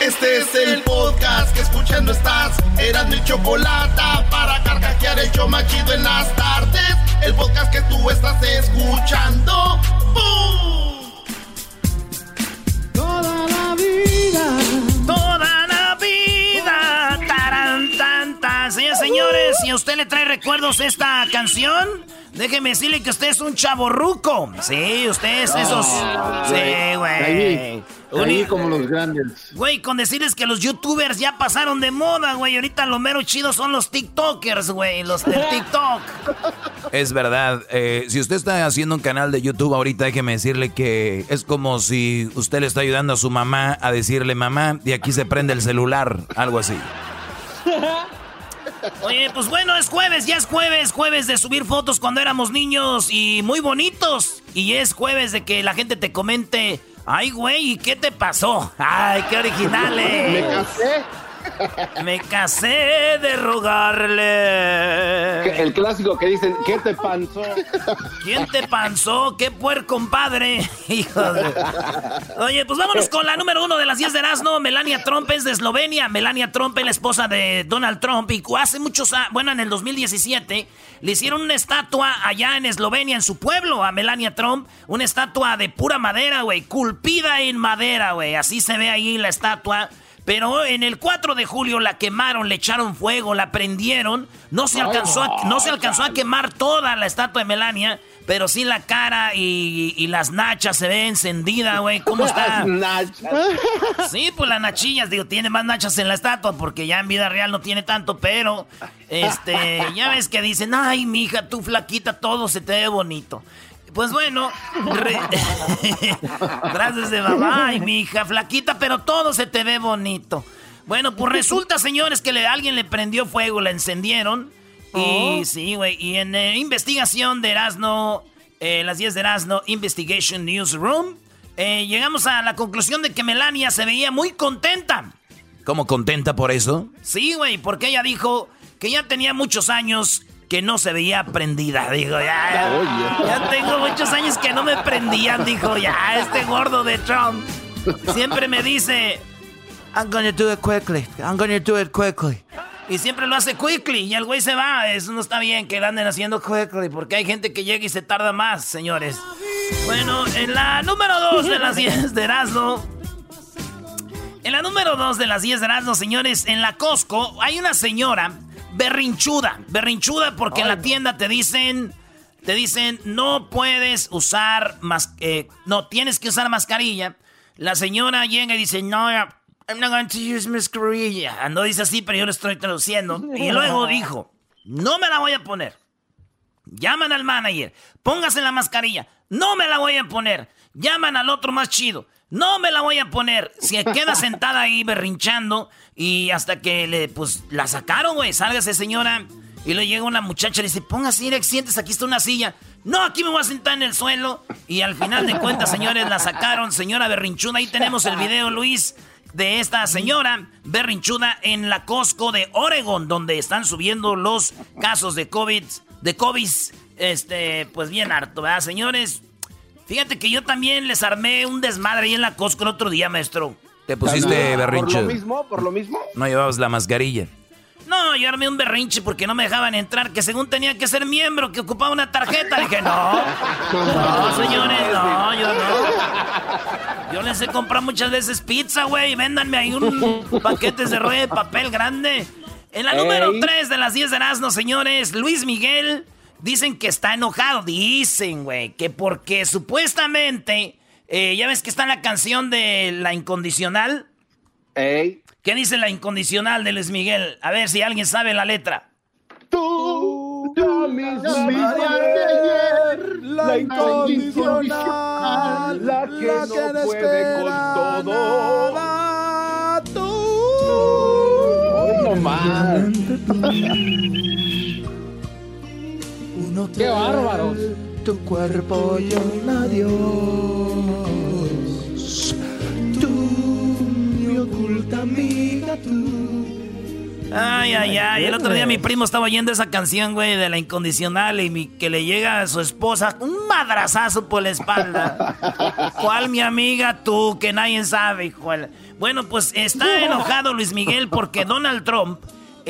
Este es el podcast que escuchando estás. Eran mi chocolate para carcajear el yo machido en las tardes. El podcast que tú estás escuchando. ¡Bum! Toda la vida. Toda la vida. Taran, tan, tan. Señores, señores, si a usted le trae recuerdos esta canción, déjeme decirle que usted es un chaborruco. Sí, usted es esos. Sí, güey. Ahí como los grandes. Güey, con decirles que los youtubers ya pasaron de moda, güey. Ahorita lo mero chido son los tiktokers, güey. Los del tiktok. Es verdad. eh, si usted está haciendo un canal de YouTube ahorita, déjeme decirle que es como si usted le está ayudando a su mamá a decirle, mamá, y aquí se prende el celular. Algo así. Oye, pues bueno, es jueves, ya es jueves, jueves de subir fotos cuando éramos niños y muy bonitos. Y es jueves de que la gente te comente, ay, güey, ¿y qué te pasó? Ay, qué originales. Me casé. Me casé de rogarle. El clásico que dicen, ¿qué te panzó? ¿Quién te panzó? ¿Qué puer compadre? Hijo de... Oye, pues vámonos con la número uno de las 10 de Erasmo. Melania Trump es de Eslovenia. Melania Trump es la esposa de Donald Trump. Y hace muchos años, bueno, en el 2017, le hicieron una estatua allá en Eslovenia, en su pueblo, a Melania Trump. Una estatua de pura madera, güey. Culpida en madera, güey. Así se ve ahí la estatua. Pero en el 4 de julio la quemaron, le echaron fuego, la prendieron. No se alcanzó a, no se alcanzó a quemar toda la estatua de Melania, pero sí la cara y, y las nachas se ve encendida, güey. ¿Cómo está? Sí, pues las nachillas, digo, tiene más nachas en la estatua porque ya en vida real no tiene tanto, pero este, ya ves que dicen, ay, mija, tú flaquita, todo se te ve bonito. Pues bueno, re- gracias de mamá, ay, mi hija, flaquita, pero todo se te ve bonito. Bueno, pues resulta, señores, que le, alguien le prendió fuego, la encendieron. Y sí, güey, y en eh, investigación de Erasno, eh, las 10 de Erasno, Investigation Newsroom, eh, llegamos a la conclusión de que Melania se veía muy contenta. ¿Cómo contenta por eso? Sí, güey, porque ella dijo que ya tenía muchos años que no se veía prendida. Dijo, ya, ya tengo muchos años que no me prendían. Dijo, ya, este gordo de Trump siempre me dice, I'm gonna do it quickly, I'm gonna do it quickly. Y siempre lo hace quickly y el güey se va. Eso no está bien que lo anden haciendo quickly porque hay gente que llega y se tarda más, señores. Bueno, en la número 2 de las 10 de Erasmo. En la número 2 de las 10 de Erasmo, señores, en la Costco hay una señora berrinchuda. Berrinchuda porque en la tienda te dicen. Te dicen, no puedes usar eh, no, tienes que usar mascarilla. La señora llega y dice, no, I'm not going to use mascarilla. No dice así, pero yo lo estoy traduciendo. Y luego dijo, no me la voy a poner. Llaman al manager, póngase la mascarilla. No me la voy a poner. Llaman al otro más chido. No me la voy a poner. Se queda sentada ahí berrinchando y hasta que le, pues, la sacaron, güey. Sálgase, señora. Y le llega una muchacha y le dice, póngase, Irex, siéntese, aquí está una silla. No, aquí me voy a sentar en el suelo. Y al final de cuentas, señores, la sacaron. Señora berrinchuda, ahí tenemos el video, Luis, de esta señora berrinchuda en la Costco de Oregon, donde están subiendo los casos de COVID, de COVID, este, pues bien harto, ¿verdad, señores? Fíjate que yo también les armé un desmadre ahí en la Costco el otro día, maestro. Te pusiste ¿Por lo berrinche. mismo? ¿Por lo mismo? No llevabas la mascarilla. No, yo armé un berrinche porque no me dejaban entrar, que según tenía que ser miembro, que ocupaba una tarjeta. Dije, no, no, señores, no, yo no. Yo les he comprado muchas veces pizza, güey. Véndanme ahí un paquetes de rollo de papel grande. En la número Ey. 3 de las 10 de Erasmo, señores, Luis Miguel, dicen que está enojado. Dicen, güey, que porque supuestamente, eh, ya ves que está en la canción de La Incondicional. Ey. ¿Qué dice la incondicional de Luis Miguel? A ver si alguien sabe la letra. Tú, la de ayer, la incondicional, la que no puede con todo. Hoy no más. ¡Qué bárbaros! Tu cuerpo y un adiós. Tú, mi oculta amiga, tú. Ay, ay, ay. El otro día mi primo estaba oyendo esa canción, güey, de la incondicional y que le llega a su esposa un madrazazo por la espalda. ¿Cuál mi amiga tú? Que nadie sabe, hijo. Bueno, pues está enojado Luis Miguel porque Donald Trump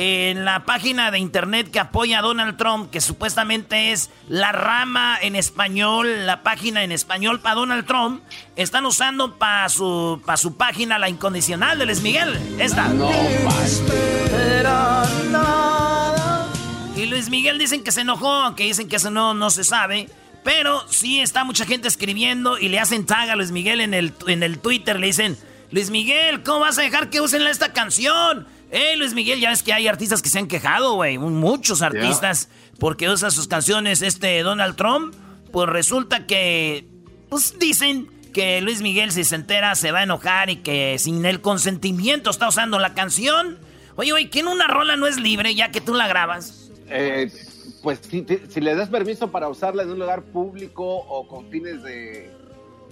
en la página de internet que apoya a Donald Trump, que supuestamente es la rama en español, la página en español para Donald Trump, están usando para su, su página la incondicional de Luis Miguel. Esta. No, y Luis Miguel dicen que se enojó, aunque dicen que eso no, no se sabe. Pero sí está mucha gente escribiendo y le hacen tag a Luis Miguel en el, en el Twitter. Le dicen, Luis Miguel, ¿cómo vas a dejar que usen esta canción? Eh, Luis Miguel, ya ves que hay artistas que se han quejado, güey. Muchos artistas porque usan sus canciones este Donald Trump. Pues resulta que, pues dicen que Luis Miguel si se entera se va a enojar y que sin el consentimiento está usando la canción. Oye, güey, ¿quién una rola no es libre ya que tú la grabas? Eh, pues si, si le das permiso para usarla en un lugar público o con fines de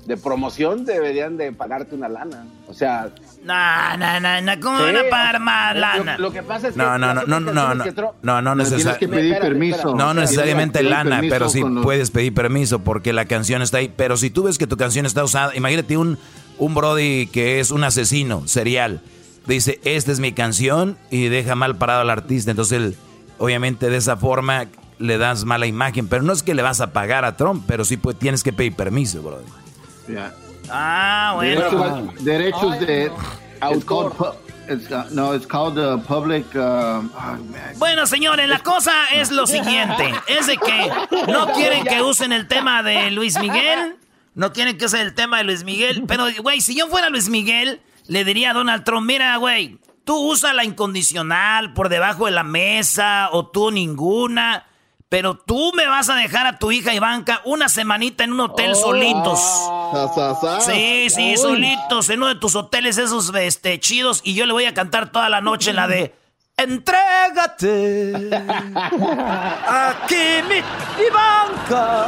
de promoción deberían de pagarte una lana. O sea... Nah, nah, nah, nah ¿cómo van a pagar más lana? Lo, que pasa es que... No, no, no, no, no, no, no, no necesariamente... pedir no necesariamente lana, pero sí puedes pedir permiso porque la canción está ahí. Pero si tú ves que tu canción está usada, imagínate un, un brody que es un asesino serial. Dice, esta es mi canción y deja mal parado al artista. Entonces, él, obviamente de esa forma le das mala imagen. Pero no es que le vas a pagar a Trump, pero sí pues, tienes que pedir permiso, brody. Ah, bueno. Derechos, de autor. no, it's called the public. Uh, oh, bueno, señores, la cosa es lo siguiente: es de que no quieren que usen el tema de Luis Miguel. No quieren que usen el tema de Luis Miguel. Pero, güey, si yo fuera Luis Miguel, le diría a Donald Trump: Mira, güey, tú usa la incondicional por debajo de la mesa o tú ninguna. Pero tú me vas a dejar a tu hija Ivanka una semanita en un hotel oh. solitos. Sí, sí, solitos, en uno de tus hoteles esos este, chidos. Y yo le voy a cantar toda la noche la de Entrégate aquí mi Ivanka.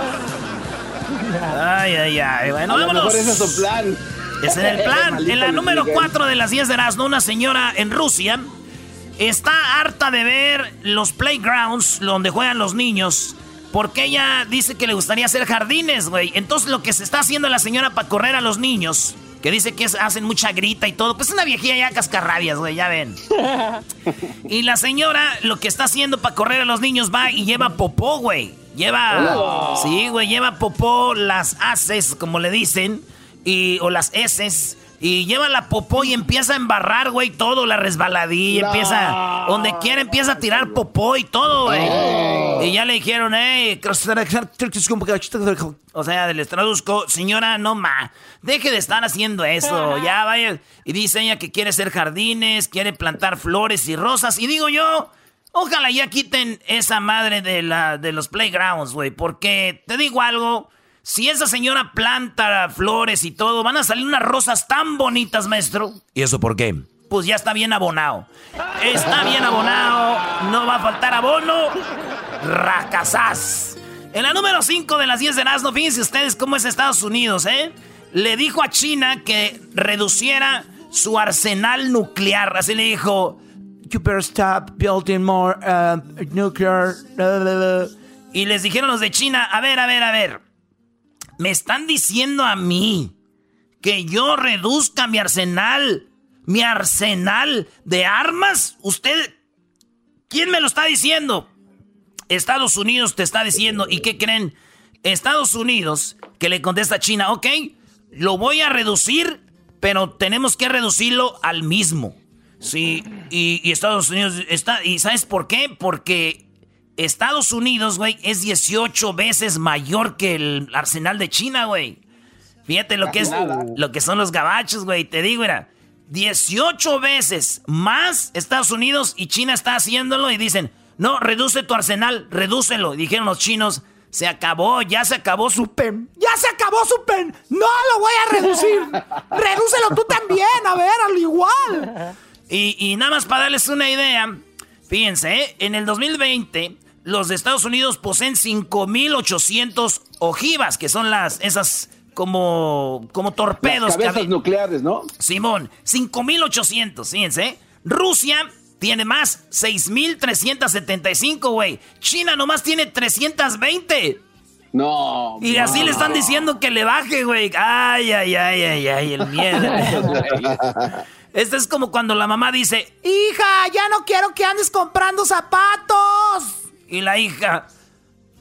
Ay, ay, ay. Bueno, vámonos. ese es su plan. Es en el plan. En la número 4 de las 10 de Erasmo, una señora en Rusia está harta de ver los playgrounds donde juegan los niños. Porque ella dice que le gustaría hacer jardines, güey. Entonces lo que se está haciendo la señora para correr a los niños, que dice que hacen mucha grita y todo, pues es una viejilla ya cascarrabias, güey, ya ven. y la señora lo que está haciendo para correr a los niños va y lleva popó, güey. Lleva, oh. sí, güey, lleva popó, las haces, como le dicen, y, o las heces y lleva la popó y empieza a embarrar, güey, todo, la resbaladilla, empieza, donde quiera empieza a tirar popó y todo, güey. Y ya le dijeron, eh, o sea, les traduzco, señora, no ma, deje de estar haciendo eso, ya vaya. Y dice ella que quiere hacer jardines, quiere plantar flores y rosas, y digo yo, ojalá ya quiten esa madre de, la, de los playgrounds, güey, porque te digo algo si esa señora planta flores y todo, van a salir unas rosas tan bonitas, maestro. ¿Y eso por qué? Pues ya está bien abonado. Está bien abonado, no va a faltar abono. Racasás. En la número 5 de las 10 de Erasmo, fíjense ustedes cómo es Estados Unidos, ¿eh? Le dijo a China que reduciera su arsenal nuclear. Así le dijo, you better stop building more uh, nuclear. Y les dijeron los de China, a ver, a ver, a ver. Me están diciendo a mí que yo reduzca mi arsenal, mi arsenal de armas. ¿Usted? ¿Quién me lo está diciendo? Estados Unidos te está diciendo. ¿Y qué creen? Estados Unidos, que le contesta a China, ok, lo voy a reducir, pero tenemos que reducirlo al mismo. Sí, y, y Estados Unidos está. ¿Y sabes por qué? Porque Estados Unidos, güey, es 18 veces mayor que el arsenal de China, güey. Fíjate lo que es lo que son los gabachos, güey. Te digo, era 18 veces más Estados Unidos y China está haciéndolo y dicen, no, reduce tu arsenal, redúcelo. Y dijeron los chinos, se acabó, ya se acabó su pen. ¡Ya se acabó su pen! ¡No lo voy a reducir! ¡Redúcelo tú también! A ver, al igual. Y, y nada más para darles una idea, fíjense, ¿eh? en el 2020 los de Estados Unidos poseen 5800 ojivas, que son las esas como como torpedos Las cabezas nucleares, ¿no? Simón, 5800, fíjense. Rusia tiene más, 6.375, güey. China nomás tiene 320. No. Y así le están diciendo que le baje, güey. Ay, ay, ay, ay, ay, el miedo. Este es como cuando la mamá dice, hija, ya no quiero que andes comprando zapatos. Y la hija,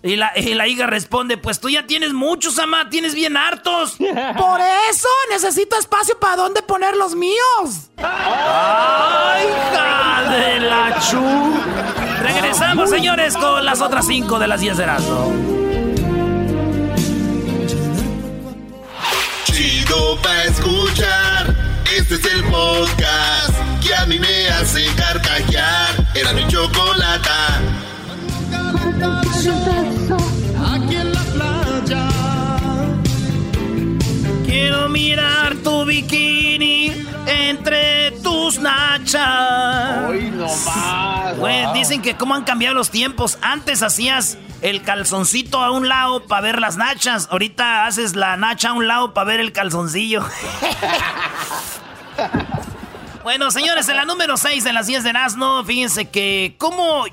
y la, hija responde, pues tú ya tienes muchos, mamá, tienes bien hartos. Por eso necesito espacio para dónde poner los míos. ¡Ay, hija de la chu! Regresamos, señores, con las otras cinco de las 10 de Erasmo. Chido pa' escuchar. Este es el podcast que a mí me hace carcajear. Era mi chocolata. Aquí en la playa. Quiero mirar tu bikini entre tus nachas. Hoy no más. dicen que cómo han cambiado los tiempos. Antes hacías el calzoncito a un lado para ver las nachas. Ahorita haces la nacha a un lado para ver el calzoncillo. bueno, señores, en la número 6 de las 10 de Nazno, fíjense que como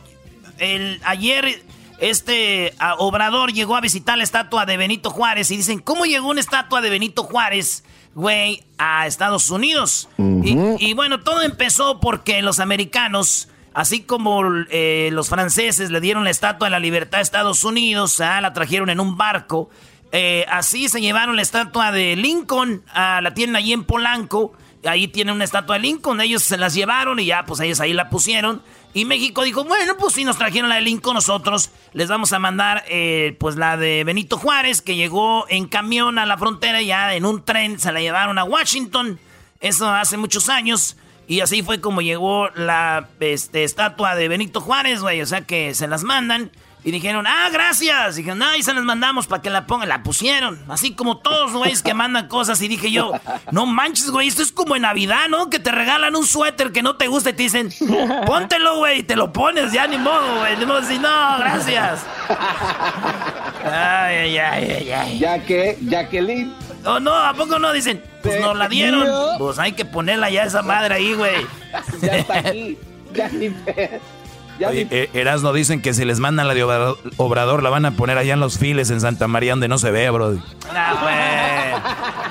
el, ayer este Obrador llegó a visitar la estatua de Benito Juárez y dicen, ¿cómo llegó una estatua de Benito Juárez, güey, a Estados Unidos? y, bueno, todo empezó porque los americanos, así como eh, los franceses le dieron la estatua de la libertad a Estados Unidos, ah, la trajeron en un barco, eh, así se llevaron la estatua de Lincoln, a la tienen allí en Polanco, ahí tienen una estatua de Lincoln, ellos se las llevaron y ya, pues ellos ahí la pusieron. Y México dijo, bueno, pues si nos trajeron la de Lincoln nosotros, les vamos a mandar eh, pues la de Benito Juárez, que llegó en camión a la frontera, ya en un tren se la llevaron a Washington. Eso hace muchos años. Y así fue como llegó la este, estatua de Benito Juárez, güey. O sea que se las mandan. Y dijeron, ah, gracias. Y dijeron, ah, y se las mandamos para que la pongan. La pusieron. Así como todos, güeyes, que mandan cosas. Y dije yo, no manches, güey, esto es como en Navidad, ¿no? Que te regalan un suéter que no te gusta y te dicen, póntelo, güey, y te lo pones, ya ni modo, güey. Ni modo decir, no, gracias. Ay, ay, ay, ay, Ya que, Jacqueline. Oh, no, ¿a poco no? Dicen, pues nos la dieron. Pues hay que ponerla ya esa madre ahí, güey. Ya está aquí. Ya ni Oye, eh, Erasno dicen que si les mandan la de Obrador, la van a poner allá en los files en Santa María donde no se ve, bro.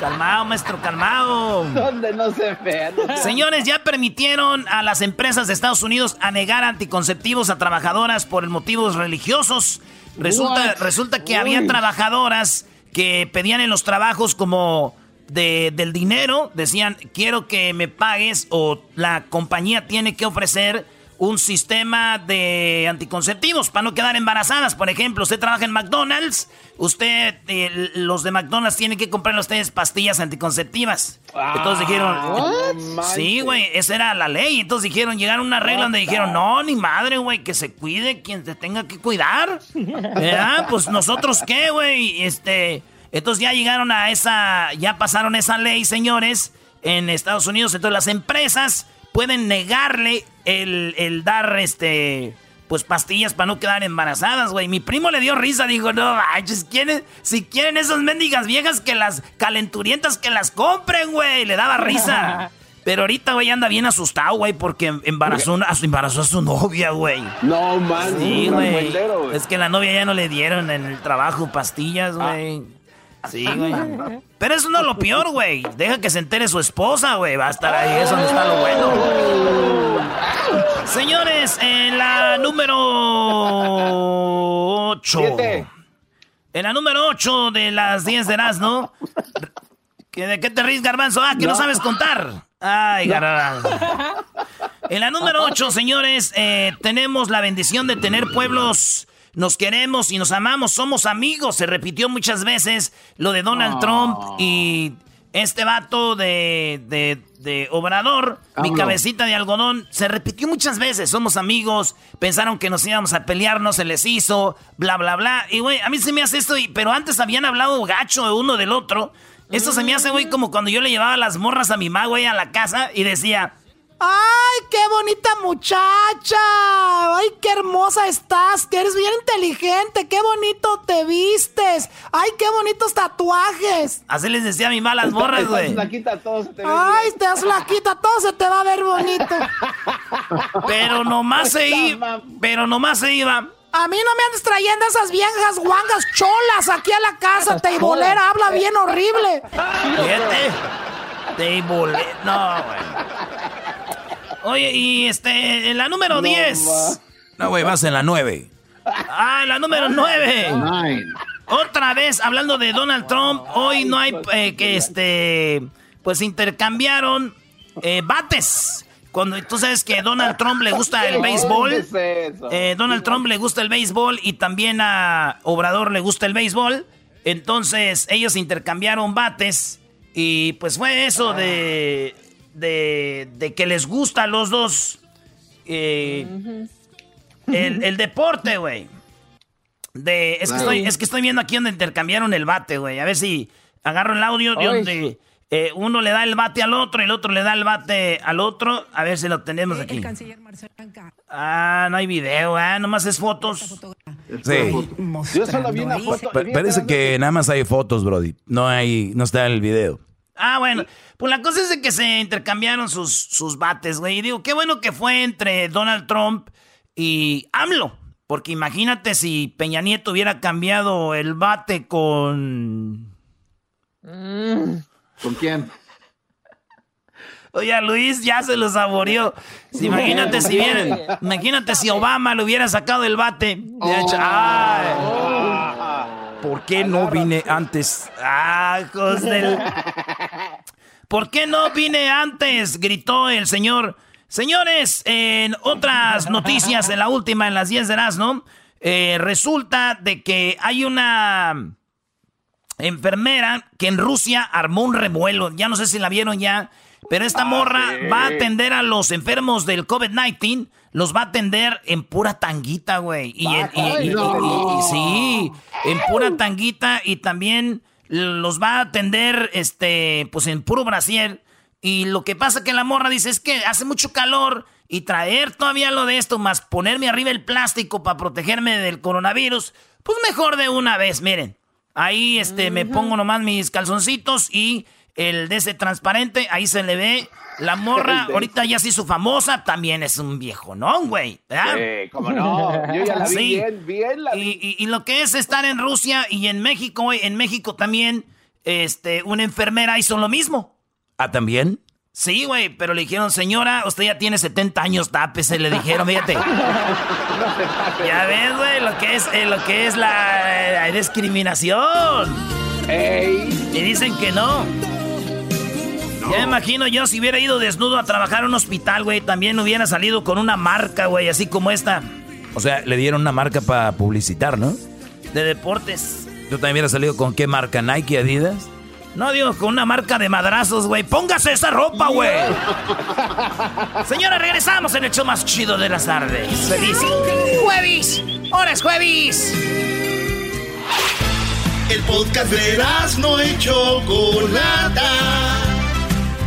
calmado, maestro, calmado. Donde no se ve. Señores, ya permitieron a las empresas de Estados Unidos a negar anticonceptivos a trabajadoras por motivos religiosos. Resulta, resulta que había trabajadoras que pedían en los trabajos como de, del dinero, decían, quiero que me pagues o la compañía tiene que ofrecer un sistema de anticonceptivos para no quedar embarazadas. Por ejemplo, usted trabaja en McDonald's, usted, eh, los de McDonald's tienen que comprar a ustedes pastillas anticonceptivas. Entonces dijeron, sí, güey, esa era la ley. Entonces dijeron, llegaron a una regla donde dijeron, no, ni madre, güey, que se cuide quien te tenga que cuidar. Pues nosotros qué, güey, este... Entonces ya llegaron a esa, ya pasaron esa ley, señores, en Estados Unidos. Entonces las empresas pueden negarle el, dar este pues pastillas para no quedar embarazadas, güey. Mi primo le dio risa, dijo, no, ¿quieren, si quieren esas mendigas viejas que las calenturientas que las compren, güey. Le daba risa. Pero ahorita, güey, anda bien asustado, güey, porque embarazó, a, embarazó a su novia, güey. No, man. Sí, güey. Es que la novia ya no le dieron en el trabajo pastillas, güey. Sí, güey. Pero eso no es lo peor, güey. Deja que se entere su esposa, güey. Va a estar ahí, eso no está lo bueno. Señores, en la número 8. En la número 8 de las 10 de ¿no? ¿De qué te ríes, garbanzo? Ah, que no, sabes contar. Ay, garbanzo. En la número 8, señores, eh, tenemos la bendición de tener pueblos nos queremos y nos amamos, somos amigos. Se repitió muchas veces lo de Donald Trump y este vato de, de, Obrador, mi cabecita de algodón, se repitió muchas veces. Somos amigos, pensaron que nos íbamos a pelear, no se les hizo, bla, bla, bla. Y, güey, a mí se me hace esto, pero antes habían hablado gacho de uno del otro. Esto se me hace, güey, como cuando yo le llevaba las morras a mi mamá, güey, a la casa y decía, ¡Ay, qué bonita muchacha! ¡Ay, qué hermosa estás! Que eres bien inteligente. ¡Qué bonito te vistes! ¡Ay, qué bonitos tatuajes! Así les decía a mi malas morras, güey. ¡Ay, te das la quita, todo se te va a ver bonito! Pero nomás se iba. Pero nomás se iba. A mí no me andes trayendo esas viejas guangas cholas aquí a la casa. Teibolera habla bien horrible. Fíjate. Teibolera. No, güey. Oye, y este, en la número 10. No, güey, vas en la 9. Ah, la número 9. Otra vez, hablando de Donald Trump, hoy no hay eh, que, este, pues intercambiaron eh, bates. Cuando tú sabes que Donald Trump le gusta el béisbol, eh, Donald Trump le gusta el béisbol y también a Obrador le gusta el béisbol. Entonces ellos intercambiaron bates y pues fue eso de de, que les gusta a los dos eh, el, deporte, güey. De, es, que estoy, es que estoy viendo aquí donde intercambiaron el bate, güey. A ver si agarro el audio de donde eh, uno le da el bate al otro y el otro le da el bate al otro. A ver si lo tenemos aquí. Ah, no hay video, ¿eh? Nomás es fotos. Sí. Yo solo vi una foto. Parece que nada más hay fotos, Brody. No hay, no está el video. Ah, bueno. Pues la cosa es de que se intercambiaron sus, sus bates, güey. Y digo, qué bueno que fue entre Donald Trump y AMLO. Porque imagínate si Peña Nieto hubiera cambiado el bate con. ¿Con quién? Oye, Luis ya se lo saboreó. imagínate si vienen, imagínate si Obama le hubiera sacado el bate. ¿Por qué no vine antes? Ah, del... ¿Por qué no vine antes? Gritó el señor. Señores, en otras noticias, en la última, en las 10 de las, ¿no? Eh, resulta de que hay una enfermera que en Rusia armó un revuelo. Ya no sé si la vieron ya. Pero esta ah, morra va a atender a los enfermos del COVID-19. Los va a atender en pura tanguita, güey. Y, sí, en pura tanguita y también los va a atender este pues en puro brasier y lo que pasa que la morra dice es que hace mucho calor y traer todavía lo de esto más ponerme arriba el plástico para protegerme del coronavirus, pues mejor de una vez, miren. Ahí este me pongo nomás mis calzoncitos y el de ese transparente, ahí se le ve la morra, ahorita ya se hizo famosa, también es un viejo, ¿no, güey? Sí, cómo no. Yo ya la vi bien, bien la vi. Y, lo que es estar en Rusia y en México, en México también, este, una enfermera hizo lo mismo. ¿Ah, también? Sí, güey, pero le dijeron, señora, usted ya tiene 70 años, tápese, le dijeron, fíjate. ya ves, güey, lo que es, eh, lo que es la, discriminación. Y dicen que no. Ya me imagino yo si hubiera ido desnudo a trabajar en un hospital, güey, también hubiera salido con una marca, güey, así como esta. O sea, le dieron una marca para publicitar, ¿no? De deportes. ¿Tú también hubieras salido con qué marca? ¿Nike, Adidas? No, digo, con una marca de madrazos, güey. Póngase esa ropa, güey. Señora, regresamos en el show más chido de las tardes. Feliz jueves. Ahora es jueves. El podcast de las no hecho Chocolata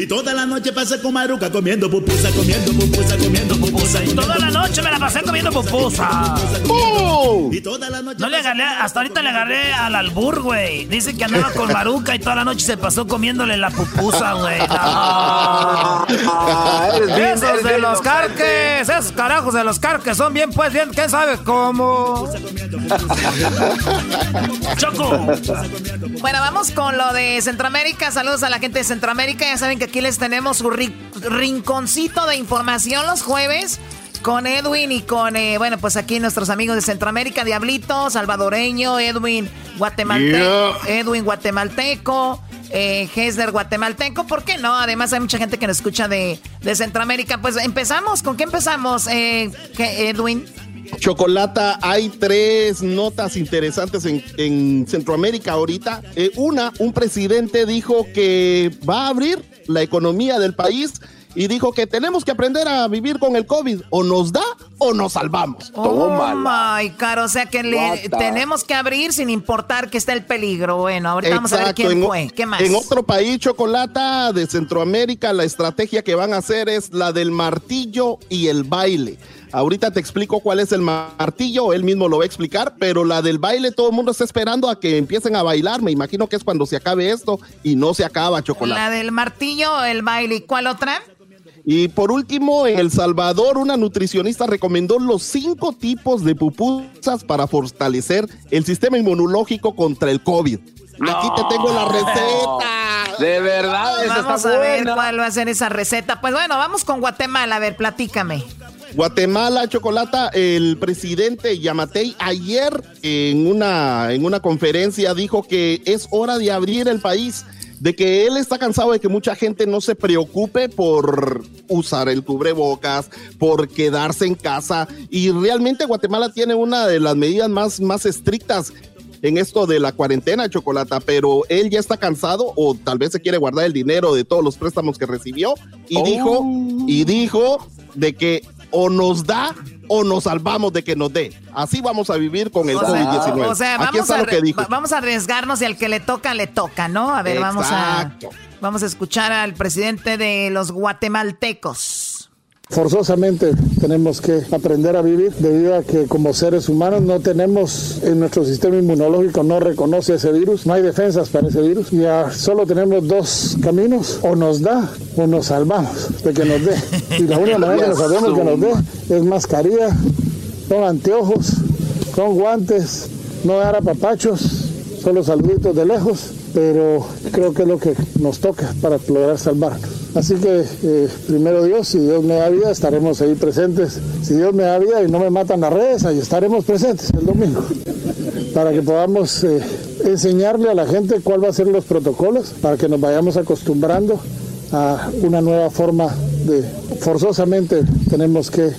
Y toda la noche pasé con Maruca comiendo pupusa, comiendo pupusa, comiendo pupusa. Y toda la noche me la pasé comiendo pupusa. Y toda la noche. No le agarré, hasta ahorita le agarré al albur, güey. Dice que andaba con Maruca y toda la noche se pasó comiéndole la pupusa, güey. esos de los carques, esos carajos de los carques son bien, pues bien, ¿quién sabe cómo? Choco. Bueno, vamos con lo de Centroamérica. Saludos a la gente de Centroamérica. Ya saben que aquí les tenemos un rinconcito de información los jueves con Edwin y con, eh, bueno, pues aquí nuestros amigos de Centroamérica, Diablito, salvadoreño, Edwin guatemalteco, Edwin guatemalteco, eh, guatemalteco, ¿por qué no? Además hay mucha gente que nos escucha de, Centroamérica. Pues empezamos, ¿con qué empezamos, eh, Edwin? Chocolata, hay tres notas interesantes en, Centroamérica ahorita. Eh, una, un presidente dijo que va a abrir la economía del país y dijo que tenemos que aprender a vivir con el COVID. O nos da o nos salvamos. Oh my God, o sea que tenemos que abrir sin importar que esté el peligro. Bueno, ahorita vamos a ver quién fue. ¿Qué más? En otro país, Chocolata, de Centroamérica, la estrategia que van a hacer es la del martillo y el baile. Ahorita te explico cuál es el martillo, él mismo lo va a explicar, pero la del baile todo el mundo está esperando a que empiecen a bailar. Me imagino que es cuando se acabe esto y no se acaba, Chocolate. La del martillo, el baile, ¿y cuál otra? Y por último, en El Salvador, una nutricionista recomendó los cinco tipos de pupusas para fortalecer el sistema inmunológico contra el COVID. Aquí te tengo la receta. De verdad, vamos a ver cuál va a ser esa receta. Pues bueno, vamos con Guatemala. A ver, platícame. Guatemala, Chocolata, el presidente Yamatei ayer en una, en una conferencia dijo que es hora de abrir el país de que él está cansado de que mucha gente no se preocupe por usar el cubrebocas, por quedarse en casa y realmente Guatemala tiene una de las medidas más, más estrictas en esto de la cuarentena, Chocolata, pero él ya está cansado o tal vez se quiere guardar el dinero de todos los préstamos que recibió y dijo y dijo de que o nos da o nos salvamos de que nos dé. Así vamos a vivir con el COVID-19. O sea, vamos, a, vamos a arriesgarnos y al que le toca, le toca, ¿no? A ver, vamos a, vamos a escuchar al presidente de los guatemaltecos. Forzosamente tenemos que aprender a vivir debido a que como seres humanos no tenemos, en nuestro sistema inmunológico no reconoce ese virus, no hay defensas para ese virus. Ya solo tenemos dos caminos, o nos da o nos salvamos de que nos dé. Y la única manera que nos sabemos que nos dé es mascarilla, con anteojos, con guantes, no dar a papachos, solo saluditos de lejos, pero creo que es lo que nos toca para lograr salvarnos. Así que eh, primero Dios, si Dios me da vida, estaremos ahí presentes. Si Dios me da vida y no me matan las redes, ahí estaremos presentes el domingo. Para que podamos eh, enseñarle a la gente cuál va a ser los protocolos, para que nos vayamos acostumbrando a una nueva forma de forzosamente tenemos que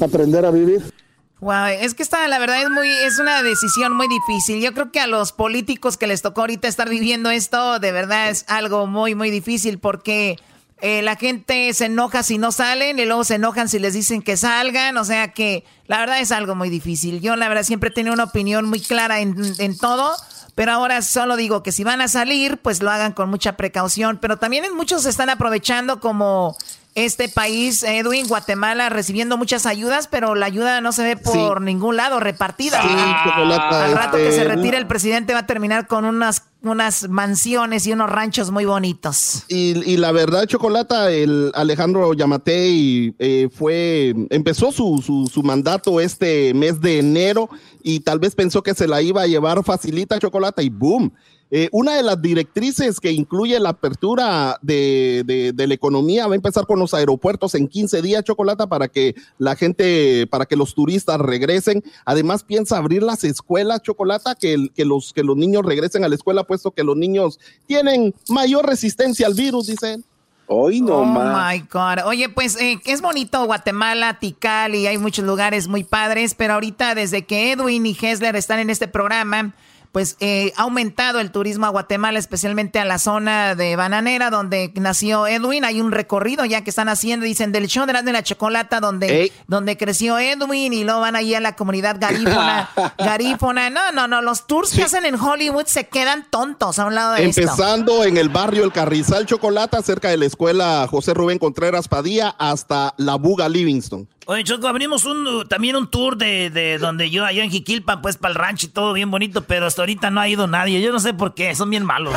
aprender a vivir. Wow, es que esta, la verdad, es muy, es una decisión muy difícil. Yo creo que a los políticos que les tocó ahorita estar viviendo esto, de verdad es algo muy, muy difícil porque eh, la gente se enoja si no salen y luego se enojan si les dicen que salgan. O sea que la verdad es algo muy difícil. Yo la verdad siempre he tenido una opinión muy clara en, en todo. Pero ahora solo digo que si van a salir, pues lo hagan con mucha precaución. Pero también muchos están aprovechando como este país, Edwin, Guatemala, recibiendo muchas ayudas, pero la ayuda no se ve por ningún lado repartida. Al rato que se retire el presidente va a terminar con unas, unas mansiones y unos ranchos muy bonitos. Y, la verdad, Chocolata, el Alejandro Yamatei eh, fue, empezó su, su, su mandato este mes de enero y tal vez pensó que se la iba a llevar facilita Chocolata y boom eh, una de las directrices que incluye la apertura de, de, la economía va a empezar con los aeropuertos en 15 días, Chocolata, para que la gente, para que los turistas regresen. Además, piensa abrir las escuelas, Chocolata, que, que, los, que los niños regresen a la escuela, puesto que los niños tienen mayor resistencia al virus, dicen. Hoy no oh my God. Oye, pues eh, es bonito Guatemala, Tikal y hay muchos lugares muy padres, pero ahorita desde que Edwin y Hessler están en este programa, pues eh, ha aumentado el turismo a Guatemala, especialmente a la zona de Bananera, donde nació Edwin. Hay un recorrido ya que están haciendo, dicen, del show de la, de la chocolata, donde, donde creció Edwin, y luego van ahí a la comunidad garífona. garífona. No, no, no, los tours que hacen en Hollywood se quedan tontos a un lado de Empezando en el barrio El Carrizal Chocolata, cerca de la escuela José Rubén Contreras Padilla, hasta la Buga Livingston. Oye, Choco, abrimos un, también un tour de, de donde yo, allá en Jiquilpan, pues para el rancho y todo bien bonito, pero hasta ahorita no ha ido nadie. Yo no sé por qué, son bien malos.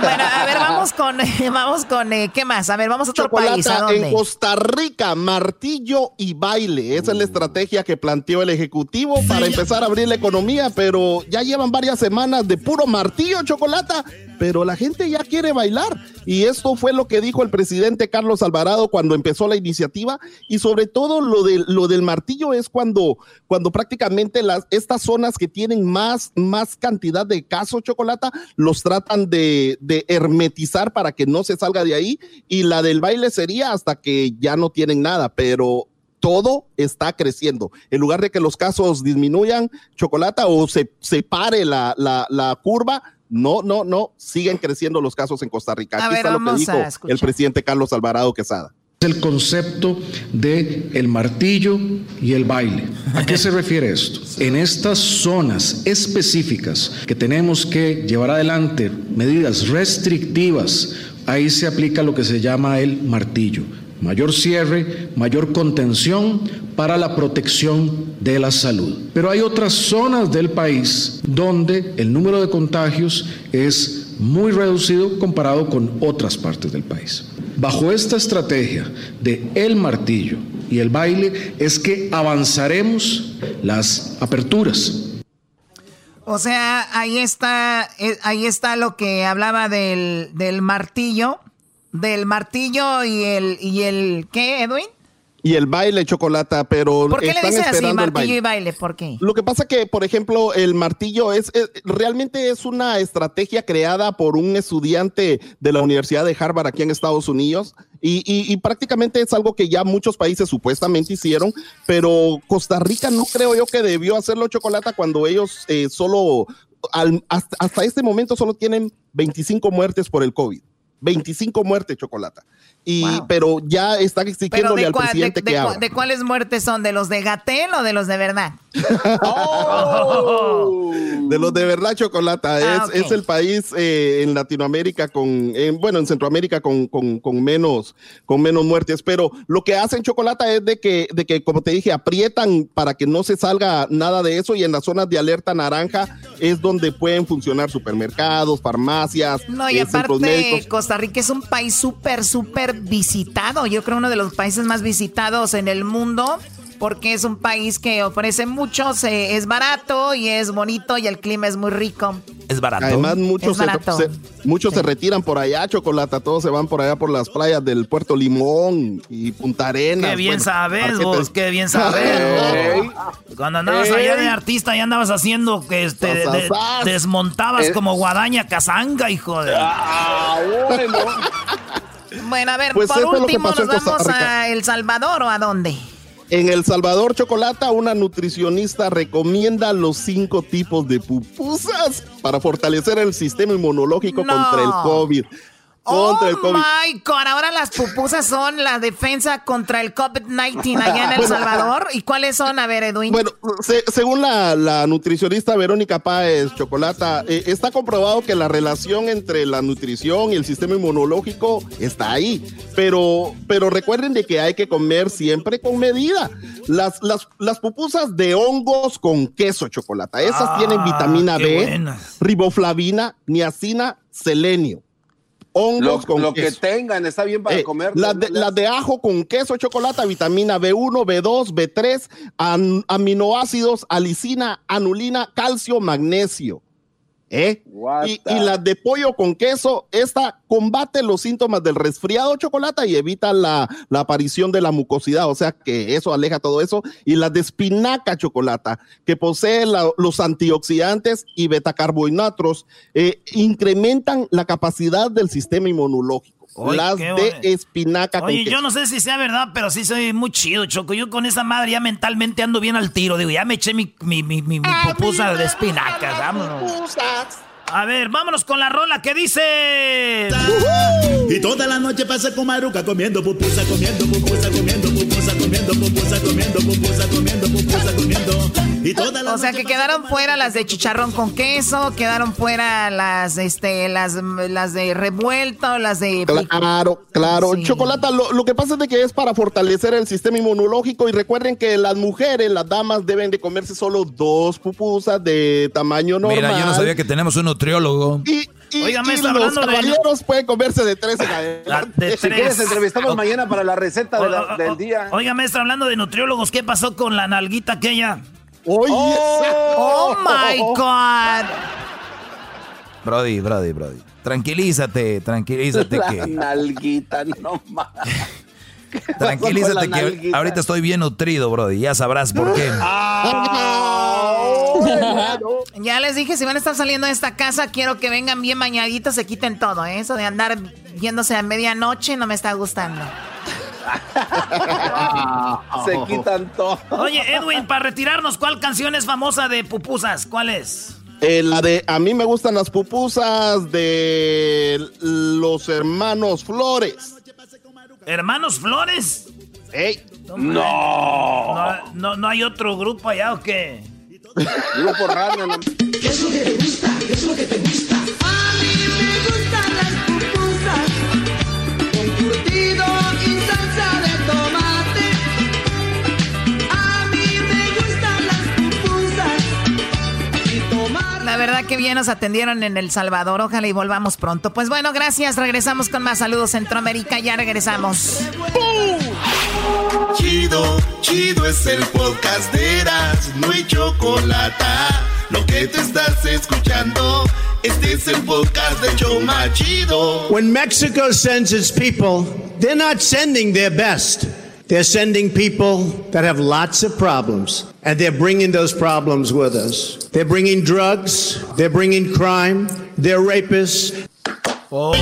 Bueno, a ver, vamos con, vamos con, eh, ¿qué más? A ver, vamos a otro país. ¿a En Costa Rica, martillo y baile. Esa es la estrategia que planteó el Ejecutivo para empezar a abrir la economía, pero ya llevan varias semanas de puro martillo, chocolata pero la gente ya quiere bailar. Y esto fue lo que dijo el presidente Carlos Alvarado cuando empezó la iniciativa. Y sobre todo lo, de, lo del martillo es cuando, cuando prácticamente las, estas zonas que tienen más, más cantidad de casos, chocolate los tratan de, de hermetizar para que no se salga de ahí. Y la del baile sería hasta que ya no tienen nada, pero todo está creciendo. En lugar de que los casos disminuyan, chocolata, o se, se pare la, la curva, no, no, no, siguen creciendo los casos en Costa Rica. Aquí está lo que dijo el presidente Carlos Alvarado Quesada. el concepto de el martillo y el baile. ¿A qué se refiere esto? En estas zonas específicas que tenemos que llevar adelante medidas restrictivas, ahí se aplica lo que se llama el martillo. Mayor cierre, mayor contención para la protección de la salud. Pero hay otras zonas del país donde el número de contagios es muy reducido comparado con otras partes del país. Bajo esta estrategia de el martillo y el baile es que avanzaremos las aperturas. O sea, ahí está, eh, ahí está lo que hablaba del, del martillo, del martillo y el, y el, ¿qué, Edwin? y el baile chocolata, pero ¿Por qué le dices así, martillo y baile? ¿Por qué? Lo que pasa que, por ejemplo, el martillo es, realmente es una estrategia creada por un estudiante de la Universidad de Harvard aquí en Estados Unidos y, prácticamente es algo que ya muchos países supuestamente hicieron, pero Costa Rica no creo yo que debió hacerlo chocolata cuando ellos eh, solo hasta, hasta este momento solo tienen 25 muertes por el COVID. 25 muertes, Chocolata. Y, Pero ya está exigiéndole al presidente de, que de, ¿De cuáles muertes son? ¿De los de Gatel o de los de verdad? Oh. De los de verdad, Chocolata. Ah, es, el país eh, en Latinoamérica con, bueno, en Centroamérica con, con, menos, con menos muertes. Pero lo que hacen Chocolata es de que, de que, como te dije, aprietan para que no se salga nada de eso y en las zonas de alerta naranja es donde pueden funcionar supermercados, farmacias, no, y eh, aparte, Costa Rica es un país súper, súper visitado. Yo creo uno de los países más visitados en el mundo porque es un país que ofrece mucho, es barato y es bonito y el clima es muy rico. Es barato. Además, muchos, Se, muchos se retiran por allá, Chocolata, todos se van por allá por las playas del Puerto Limón y Punta Arenas. Qué bien sabes vos, qué bien sabes. Cuando andabas allá de artista y andabas haciendo que este, desmontabas como guadaña cazanga, hijo de... Ah, bueno. bueno, a ver, pues por último nos vamos a El Salvador o a dónde? En El Salvador, Chocolata, una nutricionista recomienda los cinco tipos de pupusas para fortalecer el sistema inmunológico contra el COVID oh my God, ahora las pupusas son la defensa contra el COVID-19 allá en El Salvador. ¿Y cuáles son? A ver, Edwin. Bueno, según la, nutricionista Verónica Páez Chocolata, eh, está comprobado que la relación entre la nutrición y el sistema inmunológico está ahí. Pero, pero recuerden de que hay que comer siempre con medida. Las, las, las pupusas de hongos con queso chocolate, esas tienen ah, vitamina B, riboflavina, niacina, selenio hongos lo, con lo que tengan está bien para eh, comer. Las de, de, ajo con queso, chocolate, vitamina B1, B2, B3, aminoácidos, alicina, anulina, calcio, magnesio. ¿Eh? Y, y, las de pollo con queso, esta combate los síntomas del resfriado chocolate y evita la, aparición de la mucosidad, o sea que eso aleja todo eso. Y las de espinaca chocolate, que posee los antioxidantes y betacarbohidratos, eh, incrementan la capacidad del sistema inmunológico las de espinaca. Oye, yo no sé si sea verdad, pero sí soy muy chido, Choco. Yo con esa madre ya mentalmente ando bien al tiro. Digo, ya me eché mi, mi, mi, mi, pupusa de espinacas. Vámonos. A ver, vámonos con la rola que dice. Y toda la noche pasa con Maruca comiendo pupusa, comiendo pupusa, comiendo pupusa, comiendo pupusa, comiendo pupusa, comiendo pupusa, comiendo. Y toda la o sea que quedaron fuera las de chicharrón con queso, quedaron fuera las, este, las, las de revuelto, las de. Claro, claro. Chocolata, lo, que pasa es de que es para fortalecer el sistema inmunológico y recuerden que las mujeres, las damas deben de comerse solo dos pupusas de tamaño normal. Mira, yo no sabía que tenemos uno nutriólogo. Y, Oiga, los caballeros pueden comerse de tres de Si quieres, entrevistamos mañana para la receta del día. Oiga, maestro, hablando de nutriólogos, ¿qué pasó con la nalguita aquella? Oye, oh, oh, my God. Brody, Brody, Brody. Tranquilízate, tranquilízate. La que... nalguita, no más. Tranquilízate que ahorita estoy bien nutrido, Brody. Ya sabrás por qué. Ah, ya les dije, si van a estar saliendo de esta casa, quiero que vengan bien bañaditos, se quiten todo. ¿eh? Eso de andar yéndose a medianoche no me está gustando. se quitan todo. Oye, Edwin, para retirarnos, ¿cuál canción es famosa de pupusas? ¿Cuál es? Eh, la de A mí me gustan las pupusas de los hermanos Flores. ¿Hermanos Flores? ¡Ey! No, no. no. hay otro grupo allá o qué? grupo radio. No. ¿Qué es lo que te gusta? ¿Qué es lo que te gusta? A mí me gustan las pupusas con curtido y salsa verdad que bien nos atendieron en El Salvador. Ojalá y volvamos pronto. Pues bueno, gracias. Regresamos con más saludos Centroamérica. Ya regresamos. Chido, chido es el podcast de Eras, no hay chocolate. Lo que te estás escuchando, este es el podcast de Choma Chido. When Mexico sends its people, they're not sending their best. They're sending people that have lots of problems, and they're bringing those problems with us. They're bringing drugs, they're bringing crime, they're rapists. Oh.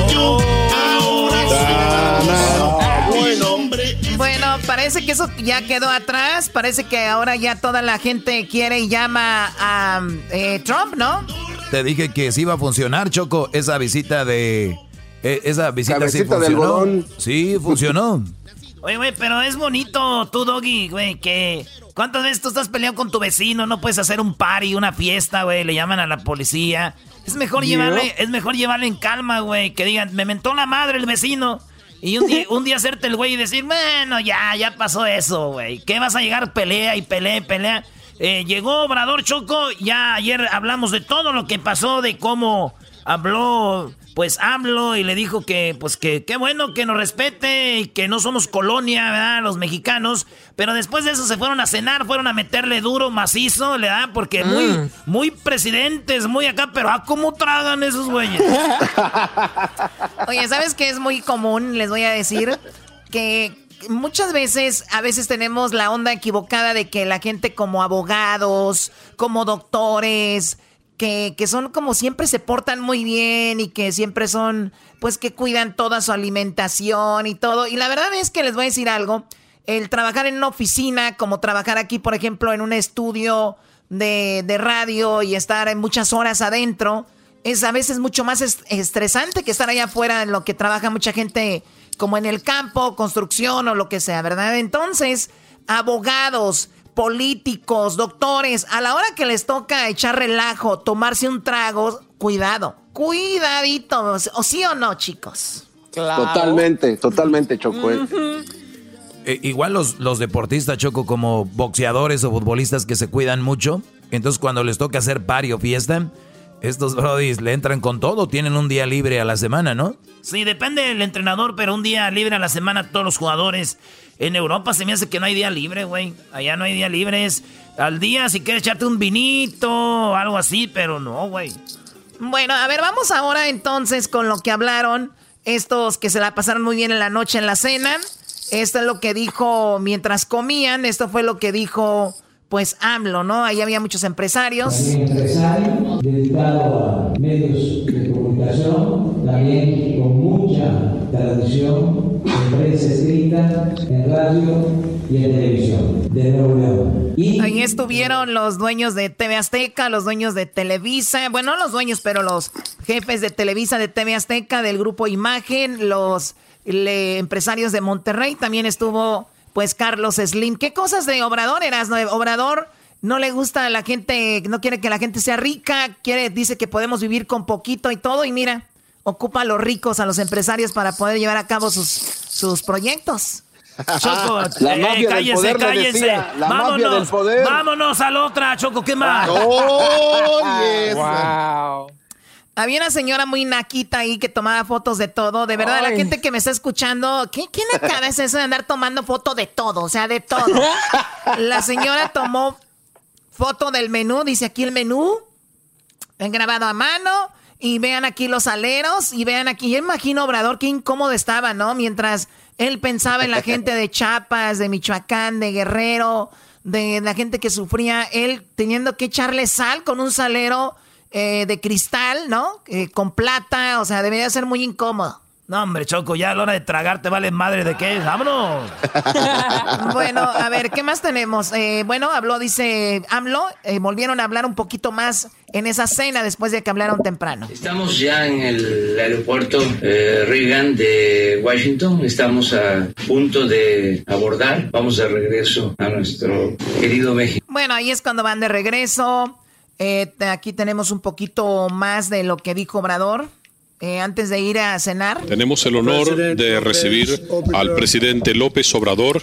Bueno, parece que eso ya quedó atrás. Parece que ahora ya toda la gente quiere y llama a eh, Trump, ¿no? Te dije que sí iba a funcionar, Choco, esa visita de... Eh, esa visita sí funcionó. Sí, funcionó. Oye, güey, pero es bonito tú, Doggy, güey, que... ¿Cuántas veces tú estás peleando con tu vecino? No puedes hacer un party, una fiesta, güey, le llaman a la policía. Es mejor llevarle, es mejor llevarle en calma, güey, que digan, me mentó la madre el vecino. Y un día, un día hacerte el güey y decir, bueno, ya, ya pasó eso, güey. ¿Qué vas a llegar? Pelea y pelea y pelea. Eh, llegó Obrador Choco, ya ayer hablamos de todo lo que pasó, de cómo habló pues hablo y le dijo que pues que qué bueno que nos respete y que no somos colonia, ¿verdad? Los mexicanos, pero después de eso se fueron a cenar, fueron a meterle duro, macizo, ¿verdad? Porque muy mm. muy presidentes, muy acá, pero ¿a cómo tragan esos güeyes? Oye, ¿sabes qué es muy común? Les voy a decir que muchas veces, a veces tenemos la onda equivocada de que la gente como abogados, como doctores, que, que, son como siempre se portan muy bien y que siempre son, pues que cuidan toda su alimentación y todo. Y la verdad es que les voy a decir algo, el trabajar en una oficina, como trabajar aquí, por ejemplo, en un estudio de, de radio y estar en muchas horas adentro, es a veces mucho más estresante que estar allá afuera en lo que trabaja mucha gente como en el campo, construcción o lo que sea, ¿verdad? Entonces, abogados, políticos, doctores, a la hora que les toca echar relajo, tomarse un trago, cuidado, cuidadito, o sí o no, chicos. Totalmente, totalmente, Choco. ¿eh? Eh, igual los, los deportistas, Choco, como boxeadores o futbolistas que se cuidan mucho, entonces cuando les toca hacer party o fiesta, estos brodis le entran con todo, tienen un día libre a la semana, ¿no? Sí, depende del entrenador, pero un día libre a la semana todos los jugadores. En Europa se me hace que no hay día libre, güey. Allá no hay día libre. Es al día si quieres echarte un vinito o algo así, pero no, güey. Bueno, a ver, vamos ahora entonces con lo que hablaron estos que se la pasaron muy bien en la noche en la cena. Esto es lo que dijo mientras comían. Esto fue lo que dijo pues AMLO, ¿no? Ahí había muchos empresarios. También empresario, dedicado a medios de comunicación, también con mucha tradición en en radio y en televisión de Nuevo. Ahí estuvieron los dueños de TV Azteca, los dueños de Televisa, bueno, no los dueños, pero los jefes de Televisa, de TV Azteca, del grupo Imagen, los empresarios de Monterrey, también estuvo pues Carlos Slim. ¿Qué cosas de Obrador eras? No? Obrador no le gusta a la gente, no quiere que la gente sea rica, quiere, dice que podemos vivir con poquito y todo, y mira, ocupa a los ricos, a los empresarios para poder llevar a cabo sus, sus proyectos. Choco, la eh, cállese, cállese. La vámonos, del poder. vámonos a la otra, Choco, ¿qué más? Oh, wow. Había una señora muy naquita ahí que tomaba fotos de todo. De verdad, la gente que me está escuchando, ¿qué, qué nacada es eso de andar tomando foto de todo? O sea, de todo. La señora tomó foto del menú, dice aquí el menú, grabado a mano. Y vean aquí los aleros y vean aquí. Yo imagino, Obrador, qué incómodo estaba, ¿no? Mientras él pensaba en la gente de Chiapas, de Michoacán, de Guerrero, de la gente que sufría, él teniendo que echarle sal con un salero eh, de cristal, ¿no? Eh, con plata, o sea, debería ser muy incómodo. No, hombre, Choco, ya a la hora de tragarte vale madre de qué. ¡Vámonos! bueno, a ver, ¿qué más tenemos? Eh, bueno, habló, dice AMLO, eh, volvieron a hablar un poquito más en esa cena después de que hablaron temprano. Estamos ya en el aeropuerto eh, Reagan de Washington, estamos a punto de abordar, vamos de regreso a nuestro querido México. Bueno, ahí es cuando van de regreso. aquí tenemos un poquito más de lo que dijo Obrador. Eh, antes de ir a cenar. Tenemos el honor de recibir al presidente López Obrador,